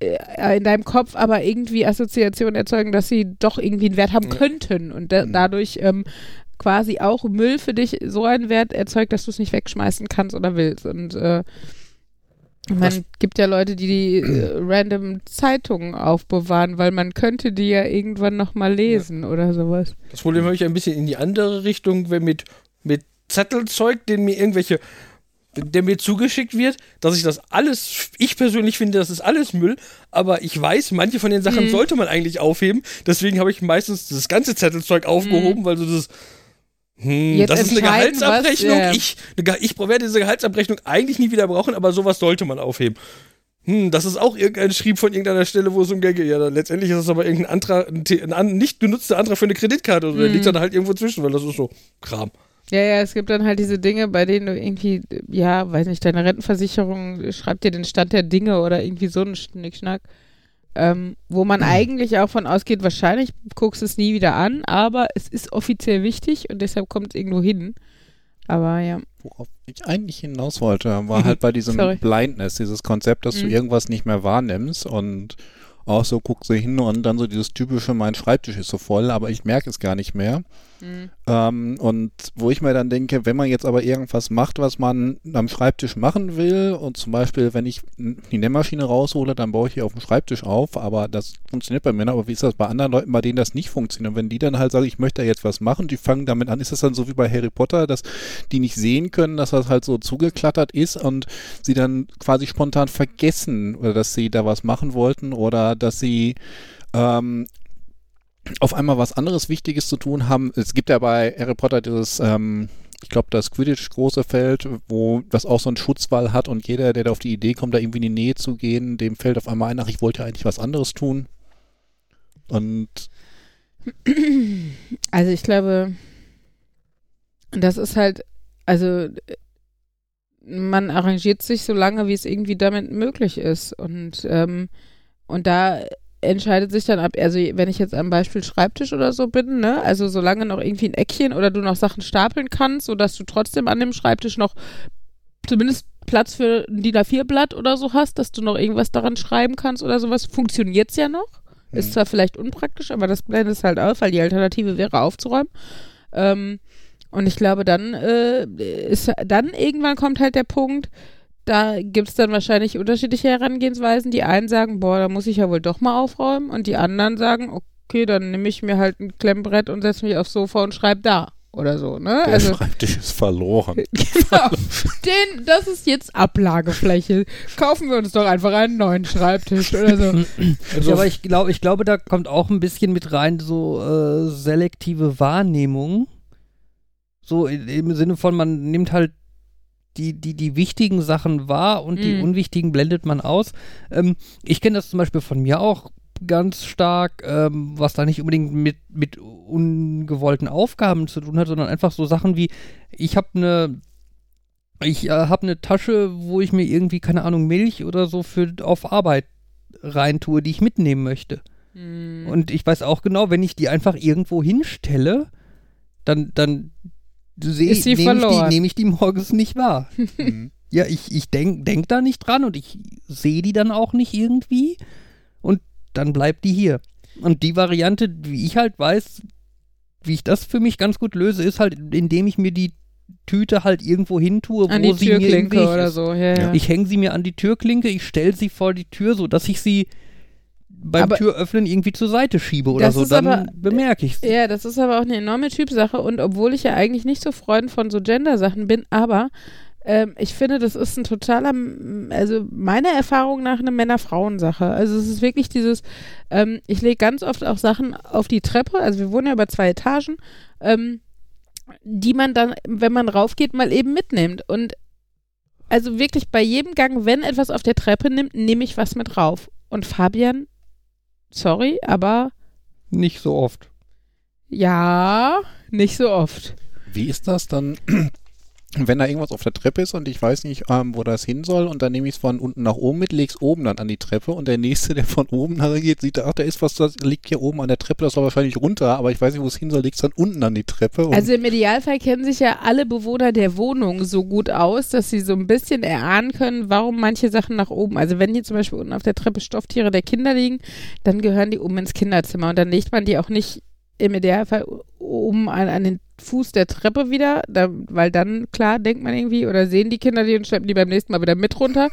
in deinem Kopf aber irgendwie Assoziationen erzeugen, dass sie doch irgendwie einen Wert haben
Ja.
könnten und da,
Mhm.
dadurch ähm, quasi auch Müll für dich so einen Wert erzeugt, dass du es nicht wegschmeißen kannst oder willst. Und äh, man gibt ja Leute, die die äh, random Zeitungen aufbewahren, weil man könnte die ja irgendwann noch mal lesen oder sowas.
Das Problem habe ich ein bisschen in die andere Richtung, wenn mit, mit Zettelzeug, den mir irgendwelche, der mir zugeschickt wird, dass ich das alles, ich persönlich finde, das ist alles Müll, aber ich weiß, manche von den Sachen
Mhm.
sollte man eigentlich aufheben. Deswegen habe ich meistens das ganze Zettelzeug aufgehoben, weil so das. Hm,
Jetzt
das ist eine Gehaltsabrechnung.
was, ja.
Ich, eine ich werde diese Gehaltsabrechnung eigentlich nie wieder brauchen, aber sowas sollte man aufheben. Hm, das ist auch irgendein Schrieb von irgendeiner Stelle, wo es um Geld geht. Ja, letztendlich ist es aber irgendein Antrag, ein, ein nicht genutzter Antrag für eine Kreditkarte. Also Der
Mhm.
liegt dann halt irgendwo zwischen, weil das ist so Kram.
Ja, ja, es gibt dann halt diese Dinge, bei denen du irgendwie, ja, weiß nicht, deine Rentenversicherung schreibt dir den Stand der Dinge oder irgendwie so einen Schnickschnack, ähm, wo man eigentlich auch von ausgeht, wahrscheinlich guckst du es nie wieder an, aber es ist offiziell wichtig und deshalb kommt es irgendwo hin. Aber ja.
Worauf ich eigentlich hinaus wollte, war halt bei diesem
Sorry.
Blindness, dieses Konzept, dass du
Mhm.
irgendwas nicht mehr wahrnimmst und auch so guckst du hin und dann so dieses typische, mein Schreibtisch ist so voll, aber ich merke es gar nicht mehr.
Mhm.
Ähm, und wo ich mir dann denke, wenn man jetzt aber irgendwas macht, was man am Schreibtisch machen will, und zum Beispiel, wenn ich die Nähmaschine raushole, dann baue ich hier auf dem Schreibtisch auf, aber das funktioniert bei mir, aber wie ist das bei anderen Leuten, bei denen das nicht funktioniert? Und wenn die dann halt sagen, ich möchte da jetzt was machen, die fangen damit an, ist das dann so wie bei Harry Potter, dass die nicht sehen können, dass das halt so zugeklattert ist und sie dann quasi spontan vergessen, dass sie da was machen wollten oder dass sie ähm, auf einmal was anderes Wichtiges zu tun haben. Es gibt ja bei Harry Potter dieses, ähm, ich glaube, das Quidditch große Feld, wo das auch so einen Schutzwall hat und jeder, der da auf die Idee kommt, da irgendwie in die Nähe zu gehen, dem fällt auf einmal ein, ach, ich wollte ja eigentlich was anderes tun. Und
Also ich glaube, das ist halt, also man arrangiert sich so lange, wie es irgendwie damit möglich ist. Und, ähm, und da entscheidet sich dann ab, also wenn ich jetzt am Beispiel Schreibtisch oder so bin, ne, also solange noch irgendwie ein Eckchen oder du noch Sachen stapeln kannst, sodass du trotzdem an dem Schreibtisch noch zumindest Platz für ein DIN A4-Blatt oder so hast, dass du noch irgendwas daran schreiben kannst oder sowas, funktioniert's ja noch. Ist zwar vielleicht unpraktisch, aber das blendet es halt auf, weil die Alternative wäre aufzuräumen. Ähm, und ich glaube, dann äh, ist dann irgendwann kommt halt der Punkt, da gibt es dann wahrscheinlich unterschiedliche Herangehensweisen. Die einen sagen, boah, da muss ich ja wohl doch mal aufräumen. Und die anderen sagen, okay, dann nehme ich mir halt ein Klemmbrett und setze mich aufs Sofa und schreibe da. Oder so, ne?
der
also,
Schreibtisch ist verloren.
genau. Den, das ist jetzt Ablagefläche. Kaufen wir uns doch einfach einen neuen Schreibtisch oder so.
Also, aber ich glaube, ich glaube, da kommt auch ein bisschen mit rein so äh, selektive Wahrnehmung. So im Sinne von, man nimmt halt die, die, die wichtigen Sachen wahr und die
Mhm.
unwichtigen blendet man aus. Ähm, ich kenne das zum Beispiel von mir auch ganz stark, ähm, was da nicht unbedingt mit, mit ungewollten Aufgaben zu tun hat, sondern einfach so Sachen wie, ich habe eine ich äh, habe eine Tasche, wo ich mir irgendwie, keine Ahnung, Milch oder so für auf Arbeit reintue, die ich mitnehmen möchte.
Hm.
Und ich weiß auch genau, wenn ich die einfach irgendwo hinstelle, dann, dann sehe
Ist sie
nehme ich, die,
verloren.
nehm ich die morgens nicht wahr.
Mhm.
ja, ich, ich denk, denk da nicht dran und ich sehe die dann auch nicht irgendwie und dann bleibt die hier. Und die Variante, wie ich halt weiß, wie ich das für mich ganz gut löse, ist halt, indem ich mir die Tüte halt irgendwo hin tue,
An
wo
die
sie mir im
Türklinke
Weg
oder
ist.
so. Ja, ja.
Ich hänge sie mir an die Türklinke, ich stelle sie vor die Tür, so dass ich sie beim
Aber-
Türöffnen irgendwie zur Seite schiebe oder so. Dann
aber-
bemerke ich es.
Ja, das ist aber auch eine enorme Typsache und obwohl ich ja eigentlich nicht so Freund von so Gender-Sachen bin, aber ähm, ich finde, das ist ein totaler, also meiner Erfahrung nach eine Männer-Frauen-Sache. Also es ist wirklich dieses, ähm, ich lege ganz oft auch Sachen auf die Treppe, also wir wohnen ja über zwei Etagen, ähm, die man dann, wenn man raufgeht, mal eben mitnimmt und also wirklich bei jedem Gang, wenn etwas auf der Treppe nimmt, nehme ich was mit rauf. Und Fabian, sorry, aber
Nicht so oft.
ja, nicht so oft.
Wie ist das dann, wenn da irgendwas auf der Treppe ist und ich weiß nicht, ähm, wo das hin soll und dann nehme ich es von unten nach oben mit, leg's oben dann an die Treppe und der nächste, der von oben geht, sieht, ach, da ist was, das liegt hier oben an der Treppe, das soll wahrscheinlich runter, aber ich weiß nicht, wo es hin soll, leg's dann unten an die Treppe.
Also im Idealfall kennen sich ja alle Bewohner der Wohnung so gut aus, dass sie so ein bisschen erahnen können, warum manche Sachen nach oben. Also wenn hier zum Beispiel unten auf der Treppe Stofftiere der Kinder liegen, dann gehören die oben ins Kinderzimmer und dann legt man die auch nicht im Idealfall oben an, an den Fuß der Treppe wieder, da, weil dann, klar, denkt man irgendwie, oder sehen die Kinder die und schleppen die beim nächsten Mal wieder mit runter,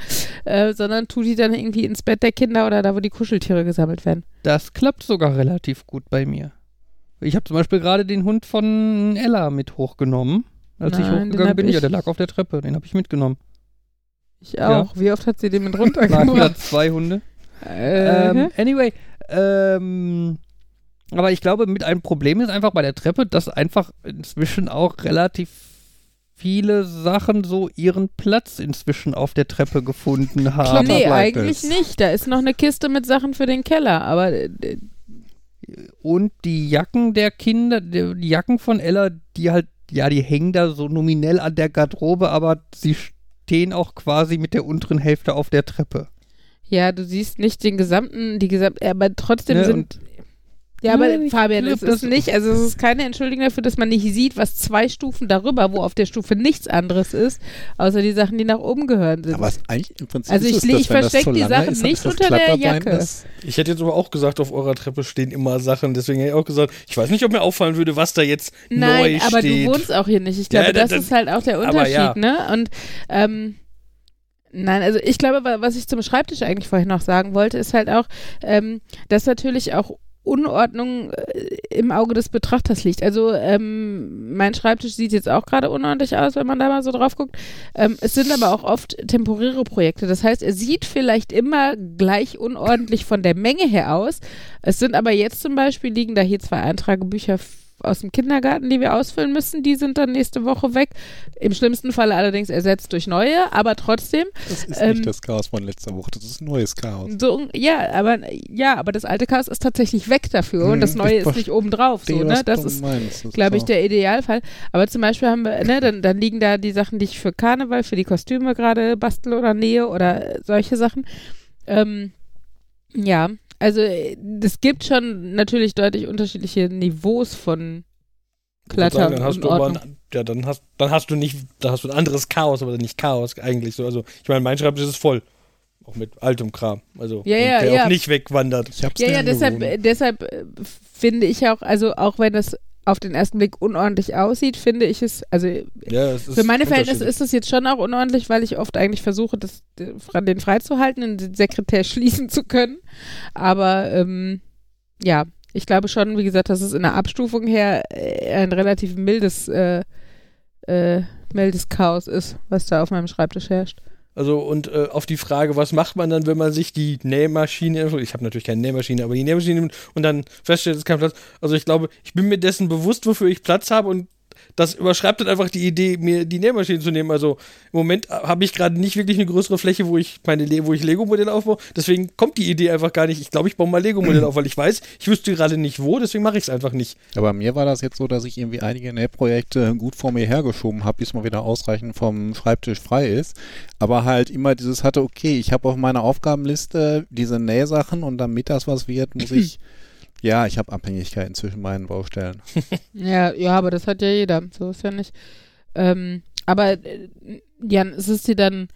äh, sondern tut die dann irgendwie ins Bett der Kinder oder da, wo die Kuscheltiere gesammelt werden.
Das klappt sogar relativ gut bei mir. Ich habe zum Beispiel gerade den Hund von Ella mit hochgenommen, als ich
Nein, den
hochgegangen bin.
ich-
Ja, der lag auf der Treppe, den habe ich mitgenommen.
Ich auch. Wie oft hat sie den mit
Waren
runtergebracht?
wieder zwei Hunde.
Äh,
Ähm, anyway, ähm, aber ich glaube, mit einem Problem ist einfach bei der Treppe, dass einfach inzwischen auch relativ viele Sachen so ihren Platz inzwischen auf der Treppe gefunden haben.
nee, eigentlich nicht. Da ist noch eine Kiste mit Sachen für den Keller, aber äh,
Und die Jacken der Kinder, die die Jacken von Ella, die halt, ja, die hängen da so nominell an der Garderobe, aber sie stehen auch quasi mit der unteren Hälfte auf der Treppe.
ja, du siehst nicht den gesamten, die gesamten, aber trotzdem
Ne,
sind, Ja, aber
ich
Fabian,
glaub,
es ist
das-
nicht, also es ist keine Entschuldigung dafür, dass man nicht sieht, was zwei Stufen darüber, wo auf der Stufe nichts anderes ist, außer die Sachen, die nach oben gehören sind.
Aber es eigentlich im Prinzip
Also
ist
ich
es das,
ich
wenn das
versteck
zu
die Sachen
ist,
nicht
ist das
unter der Jacke.
das-
Ich hätte jetzt aber auch gesagt, auf eurer Treppe stehen immer Sachen. Deswegen hätte ich auch gesagt, ich weiß nicht, ob mir auffallen würde, was da jetzt
Nein,
neu
aber
steht.
du wohnst auch hier nicht. Ich glaube,
Ja, da-
das
da-
ist halt auch der
aber
Unterschied,
ja.
ne? Und ähm, nein, also ich glaube, wa- was ich zum Schreibtisch eigentlich vorhin noch sagen wollte, ist halt auch, ähm, dass natürlich auch Unordnung äh, im Auge des Betrachters liegt. Also ähm, mein Schreibtisch sieht jetzt auch gerade unordentlich aus, wenn man da mal so drauf guckt. Ähm, es sind aber auch oft temporäre Projekte. Das heißt, er sieht vielleicht immer gleich unordentlich von der Menge her aus. Es sind aber jetzt zum Beispiel liegen da hier zwei Eintragebücher aus dem Kindergarten, die wir ausfüllen müssen. Die sind dann nächste Woche weg. Im schlimmsten Falle allerdings ersetzt durch neue, aber trotzdem.
Das ist
Ähm,
nicht das Chaos von letzter Woche, das ist ein neues Chaos.
So, ja, aber ja, aber das alte Chaos ist tatsächlich weg dafür und
Hm,
das neue
ich
ist nicht obendrauf. So, ne? Das ist, glaube ich, der Idealfall. Aber zum Beispiel haben wir, ne, dann, dann liegen da die Sachen, die ich für Karneval, für die Kostüme gerade bastel oder nähe oder solche Sachen. Ähm, ja, also es gibt schon natürlich deutlich unterschiedliche Niveaus von Klatter
sagen, dann hast
und
du aber ja, dann hast, dann hast du nicht, da hast du ein anderes Chaos, aber nicht Chaos eigentlich so. Also ich meine, mein Schreibtisch ist voll. Auch mit altem Kram. Also
Ja, ja,
der
ja.
auch nicht wegwandert.
Ich hab's
Ja, ja, deshalb, deshalb äh, finde ich auch, also auch wenn es auf den ersten Blick unordentlich aussieht, finde ich es, also
Ja, es
Für meine Verhältnisse ist das jetzt schon auch unordentlich, weil ich oft eigentlich versuche, das, den freizuhalten, den Sekretär schließen zu können. Aber ähm, ja, ich glaube schon, wie gesagt, dass es in der Abstufung her äh, ein relativ mildes, äh, äh, mildes Chaos ist, was da auf meinem Schreibtisch herrscht.
Also und äh, auf die Frage, was macht man dann, wenn man sich die Nähmaschine, ich habe natürlich keine Nähmaschine, aber die Nähmaschine nimmt und dann feststellt, es ist kein Platz. Also ich glaube, ich bin mir dessen bewusst, wofür ich Platz habe und das überschreibt dann einfach die Idee, mir die Nähmaschine zu nehmen. Also im Moment habe ich gerade nicht wirklich eine größere Fläche, wo ich meine Le wo ich Lego-Modelle aufbaue. Deswegen kommt die Idee einfach gar nicht. Ich glaube, ich baue mal Lego-Modelle auf, weil ich weiß, ich wüsste gerade nicht wo, deswegen mache ich es einfach nicht.
Aber bei mir war das jetzt so, dass ich irgendwie einige Nähprojekte gut vor mir hergeschoben habe, bis mal wieder ausreichend vom Schreibtisch frei ist. Aber halt immer dieses hatte, okay, ich habe auf meiner Aufgabenliste diese Nähsachen und damit das was wird, muss ich, ja, ich habe Abhängigkeiten zwischen meinen Baustellen.
Ja, ja, aber das hat ja jeder. So ist ja nicht. Ähm, aber äh, Jan, ist es dir dann,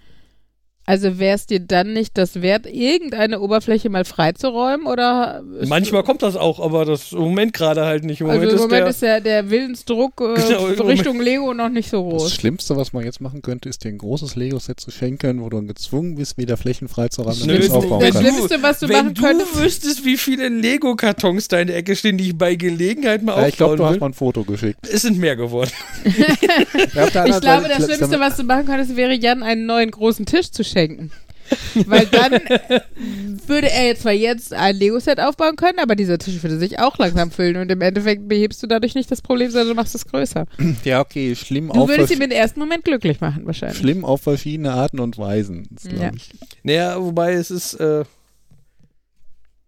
also wäre es dir dann nicht das wert, irgendeine Oberfläche mal freizuräumen oder? ist-
Manchmal kommt das auch, aber das im Moment gerade halt nicht. Im
Also
Moment
im
ist
Moment
der,
ist ja der Willensdruck äh,
Genau, im
Richtung Lego noch nicht so
Das
groß.
Schlimmste, was man jetzt machen könnte, ist dir ein großes Lego-Set zu schenken, wo du dann gezwungen bist, wieder Flächen freizuräumen, damit du es
das-
aufbauen
Das
wenn.
Schlimmste, was du
Wenn
machen
du
könntest,
wüsstest, wie viele Lego-Kartons da in der Ecke stehen, die ich bei Gelegenheit mal
Ja, ich glaube,
aufbauen
du hast
will.
mal ein Foto geschickt.
Es sind mehr geworden.
ich glaube, das Schlimmste, was du machen könntest, wäre Jan einen neuen großen Tisch zu schenken. Weil dann würde er jetzt zwar jetzt ein Lego-Set aufbauen können, aber dieser Tisch würde sich auch langsam füllen und im Endeffekt behebst du dadurch nicht das Problem, sondern du machst es größer.
Ja, okay, schlimm
Du
auf,
würdest
vers
ihn im ersten Moment glücklich machen, wahrscheinlich.
schlimm auf verschiedene Arten und Weisen.
Ja.
ich.
Naja, wobei es ist. Äh, Im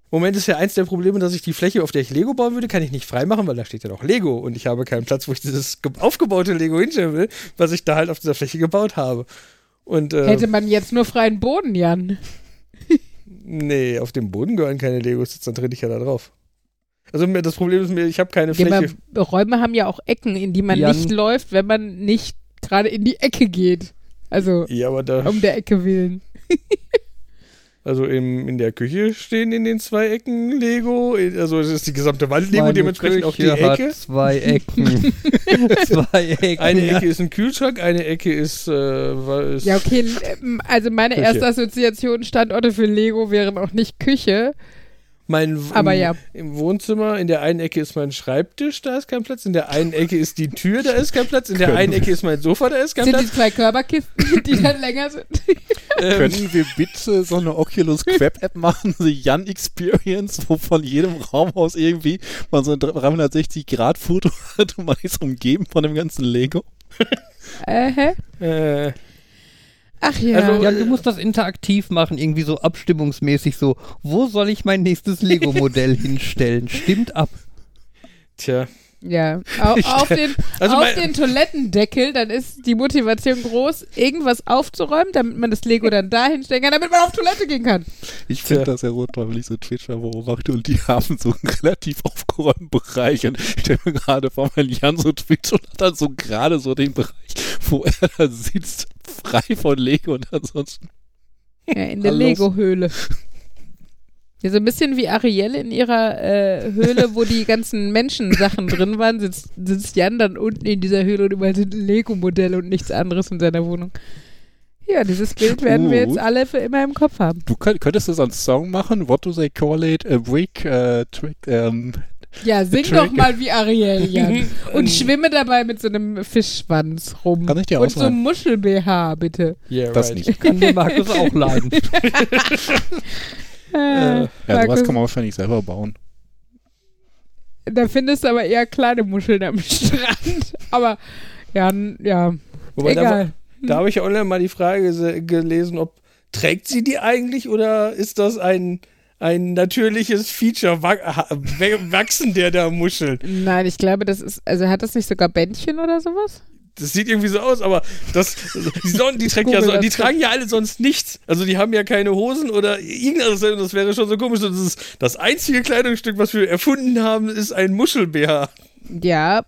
Moment ist ja eins der Probleme, dass ich die Fläche, auf der ich Lego bauen würde, kann ich nicht freimachen, weil da steht ja noch Lego und ich habe keinen Platz, wo ich dieses ge- aufgebaute Lego hinstellen will, was ich da halt auf dieser Fläche gebaut habe. Und äh,
Hätte man jetzt nur freien Boden, Jan.
nee, auf dem Boden gehören keine Legos, dann trete ich ja da drauf. Also mir, das Problem ist mir, ich habe keine
Ja,
Fläche.
aber Räume haben ja auch Ecken, in die man
Jan-
nicht läuft, wenn man nicht gerade in die Ecke geht. Also
Ja, aber da,
um der Ecke willen.
also im, in der Küche stehen in den zwei Ecken Lego, also es ist die gesamte Wand Lego,
Meine
dementsprechend auch die
Küche hat
Ecke.
zwei Ecken. zwei Ecken.
Eine Ecke ist ein Kühlschrank, eine Ecke ist, äh, ist
Ja, okay. ähm, Also meine
Küche.
erste Assoziation Standorte für Lego wären auch nicht Küche.
Mein
Aber
im,
ja.
im Wohnzimmer, in der einen Ecke ist mein Schreibtisch, da ist kein Platz, in der einen Ecke ist die Tür, da ist kein Platz, in der einen Ecke ist mein Sofa, da ist kein
Sind die
Platz.
zwei Körperkisten, die dann länger sind?
Ähm,
Können wir bitte so eine Oculus Quest App machen, die Jan Experience, wo von jedem Raum aus irgendwie man so ein 360 Grad Foto hat und man ist umgeben von dem ganzen Lego?
äh, hä?
äh,
Ach ja.
Also,
Ja, du musst das interaktiv machen, irgendwie so abstimmungsmäßig so. Wo soll ich mein nächstes Lego-Modell hinstellen? Stimmt ab.
tja,
Ja, auf, auf, den,
Also
auf
mein-
den Toilettendeckel, dann ist die Motivation groß, irgendwas aufzuräumen, damit man das Lego dann dahin stellen kann, damit man auf Toilette gehen kann.
Ich finde das ja rot, weil ich so Twitcher beobachte und die haben so einen relativ aufgeräumten Bereich. Und ich stelle mir gerade vor, wenn Jan so twitcht und hat dann so gerade so den Bereich, wo er da sitzt, frei von Lego und ansonsten.
Ja, in der. Lego-Höhle. Ja, so ein bisschen wie Arielle in ihrer äh, Höhle, wo die ganzen Menschensachen drin waren, sitzt, sitzt Jan dann unten in dieser Höhle und überall sind Lego-Modelle und nichts anderes in seiner Wohnung. Ja, dieses Bild werden wir jetzt alle für immer im Kopf haben.
Du könnt, könntest du so einen Song machen? What do they call it? A brick, äh, trick, ähm,
Ja, sing
Trick.
doch mal wie Ariel, Jan. Und schwimme dabei mit so einem Fischschwanz rum.
Kann ich dir
Und so? Muschel-BH, bitte.
Yeah,
das
right.
nicht.
Kann der Markus auch leiden.
Äh,
Ja, sowas
Markus,
kann man wahrscheinlich selber bauen.
da findest du aber eher kleine Muscheln am Strand. Aber ja, ja,
Wobei, da,
egal.
da habe ich ja online mal die Frage gelesen, ob trägt sie die eigentlich oder ist das ein, ein natürliches Feature, Wachsen der da Muscheln?
Nein, ich glaube, das ist, also hat das nicht sogar Bändchen oder sowas?
Das sieht irgendwie so aus, aber das, die, Son die, ja so, die tragen ja alle sonst nichts. Also die haben ja keine Hosen oder irgendwas. Das wäre schon so komisch. Das, ist das einzige Kleidungsstück, was wir erfunden haben, ist ein Muschel-BH.
Ja.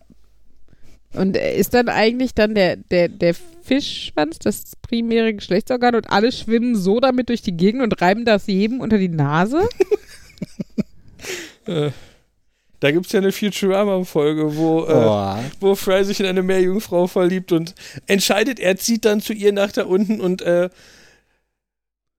Und ist dann eigentlich dann der, der, der Fischschwanz das primäre Geschlechtsorgan und alle schwimmen so damit durch die Gegend und reiben das jedem unter die Nase?
Äh, da gibt es ja eine Futurama-Folge, wo, äh,
Oh.
wo Fry sich in eine Meerjungfrau verliebt und entscheidet, er zieht dann zu ihr nach da unten und äh,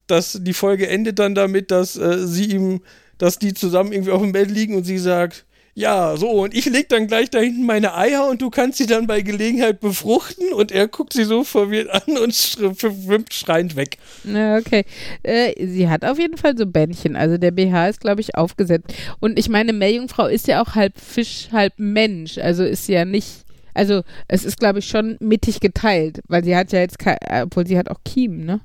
das, die Folge endet dann damit, dass äh, sie ihm, dass die zusammen irgendwie auf dem Bett liegen und sie sagt, ja, so, und ich leg dann gleich da hinten meine Eier und du kannst sie dann bei Gelegenheit befruchten und er guckt sie so verwirrt an und sch- schwimmt schreiend weg.
Na, okay. Äh, sie hat auf jeden Fall so Bändchen. Also der BH ist, glaube ich, aufgesetzt. Und ich meine, Meerjungfrau ist ja auch halb Fisch, halb Mensch. Also ist sie ja nicht. Also es ist, glaube ich, schon mittig geteilt. Weil sie hat ja jetzt kein, obwohl sie hat auch Kiemen, ne?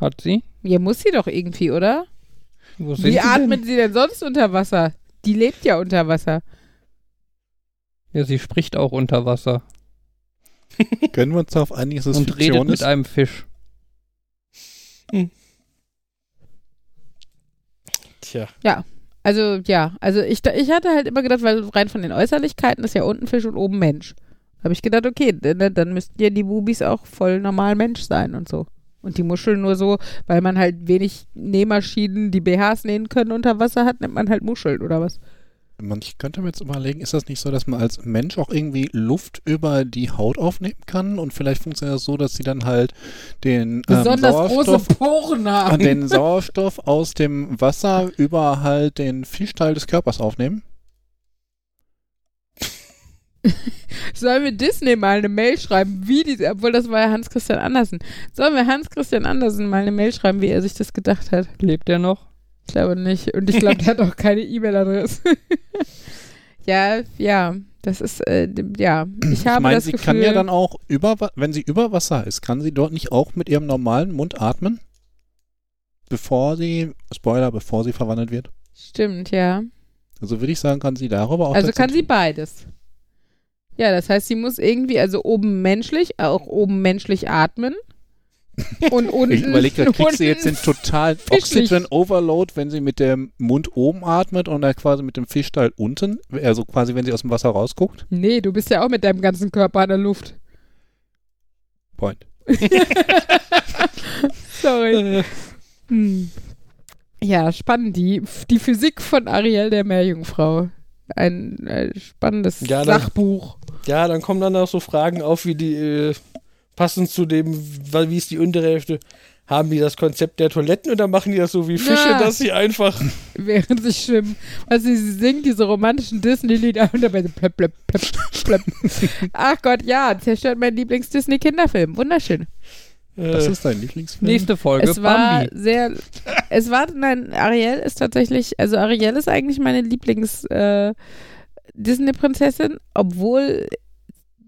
Hat sie?
Ja, muss sie doch irgendwie, oder?
Wo sind
Wie
sie
atmet sie denn sonst unter Wasser? Die lebt ja unter Wasser.
Ja, sie spricht auch unter Wasser
Können wir uns darauf einigen, dass es
und
Fiktion
redet mit
ist?
einem Fisch.
Tja.
Also ja, also ich, ich hatte halt immer gedacht, weil rein von den Äußerlichkeiten ist ja unten Fisch und oben Mensch. Habe ich gedacht, okay, dann, dann müssten ja die Bubis auch voll normal Mensch sein und so. Und die Muscheln nur so, weil man halt wenig Nähmaschinen, die BHs nähen können unter Wasser hat, nimmt man halt Muscheln oder was?
Man, ich könnte mir jetzt überlegen, ist das nicht so, dass man als Mensch auch irgendwie Luft über die Haut aufnehmen kann? Und vielleicht funktioniert das so, dass sie dann halt den ähm,
Besonders große
Sauerstoff,
Poren haben.
den Sauerstoff aus dem Wasser über halt den Fischteil des Körpers aufnehmen?
Sollen wir Disney mal eine Mail schreiben, wie die, obwohl das war ja Hans-Christian Andersen. Sollen wir Hans-Christian Andersen mal eine Mail schreiben, wie er sich das gedacht hat?
Lebt er noch?
Ich glaube nicht. Und ich glaube, der hat auch keine E-Mail-Adresse. ja, ja. Das ist, äh, ja. Ich habe
ich meine,
das
sie
Gefühl,
kann ja dann auch über, wenn sie über Wasser ist, kann sie dort nicht auch mit ihrem normalen Mund atmen? Bevor sie, Spoiler, bevor sie verwandelt wird?
Stimmt, ja.
Also würde ich sagen, kann sie darüber auch
Also kann sie beides. Ja, das heißt, sie muss irgendwie, also oben menschlich, auch oben menschlich atmen. Und unten.
Ich überlege, gerade, kriegt sie jetzt den totalen. Oxygen Overload, wenn sie mit dem Mund oben atmet und dann quasi mit dem Fischteil unten, also quasi wenn sie aus dem Wasser rausguckt?
Nee, du bist ja auch mit deinem ganzen Körper in der Luft.
Point.
Sorry. Hm. Ja, spannend. Die, die Physik von Ariel der Meerjungfrau. Ein äh, spannendes
Ja,
Sachbuch.
Ja, dann kommen dann auch so Fragen auf, wie die, äh, passend zu dem, wie ist die untere Hälfte, haben die das Konzept der Toiletten oder machen die das so wie Fische,
Ja.
dass sie einfach.
während sie schwimmen. Also sie singt diese romantischen Disney-Lieder und dabei so plöpp, plöpp, plöpp, plöpp. Ach Gott, ja, zerstört mein Lieblings-Disney-Kinderfilm. Wunderschön.
Das
Äh,
ist dein Lieblingsfilm?
Nächste Folge,
es war
Bambi.
sehr, es war, nein, Ariel ist tatsächlich, also Ariel ist eigentlich meine Lieblings-Disney-Prinzessin, obwohl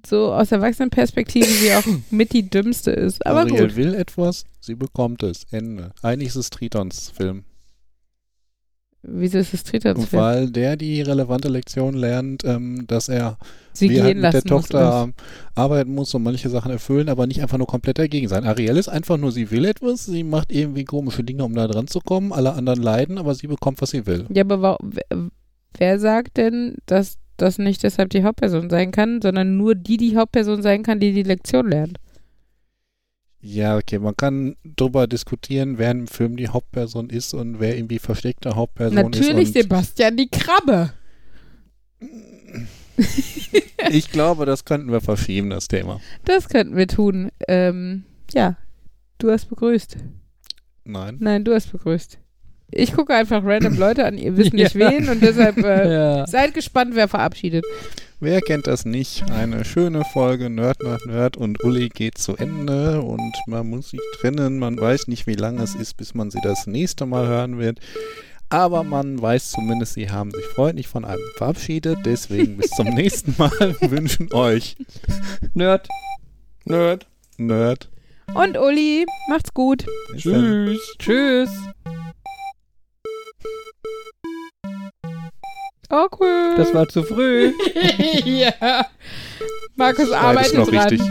so aus Erwachsenenperspektive sie auch mit die dümmste ist. Aber
Ariel
gut.
will etwas, sie bekommt es. Ende. Eigentlich ist es Tritons Film.
Wieso ist es Trettransfer?
Weil der die relevante Lektion lernt, ähm, dass er
Sie
wie
gehen
halt mit der
muss,
Tochter arbeiten muss und manche Sachen erfüllen, aber nicht einfach nur komplett dagegen sein. Ariel ist einfach nur, sie will etwas, sie macht irgendwie komische Dinge, um da dran zu kommen, alle anderen leiden, aber sie bekommt, was sie will.
Ja, aber wa- wer- sagt denn, dass das nicht deshalb die Hauptperson sein kann, sondern nur die die Hauptperson sein kann, die die Lektion lernt?
Ja, okay, man kann darüber diskutieren, wer im Film die Hauptperson ist und wer irgendwie versteckte Hauptperson
Natürlich
ist. und
Sebastian die Krabbe.
Ich glaube, das könnten wir verschieben, das Thema.
Das könnten wir tun. Ähm, ja, du hast begrüßt.
Nein.
Nein, du hast begrüßt. Ich gucke einfach random Leute an, ihr wisst nicht
Ja.
wen und deshalb äh,
Ja.
seid gespannt, wer verabschiedet.
Wer kennt das nicht? Eine schöne Folge Nerd, Nerd, Nerd und Uli geht zu Ende und man muss sich trennen. Man weiß nicht, wie lange es ist, bis man sie das nächste Mal hören wird. Aber man weiß zumindest, sie haben sich freundlich von einem verabschiedet. Deswegen bis zum nächsten Mal wünschen euch
Nerd.
Nerd.
Nerd.
Und Uli, macht's gut.
Bis dann.
Tschüss.
Awkward.
Das war zu früh.
ja. Markus arbeitet
noch
dran.
richtig.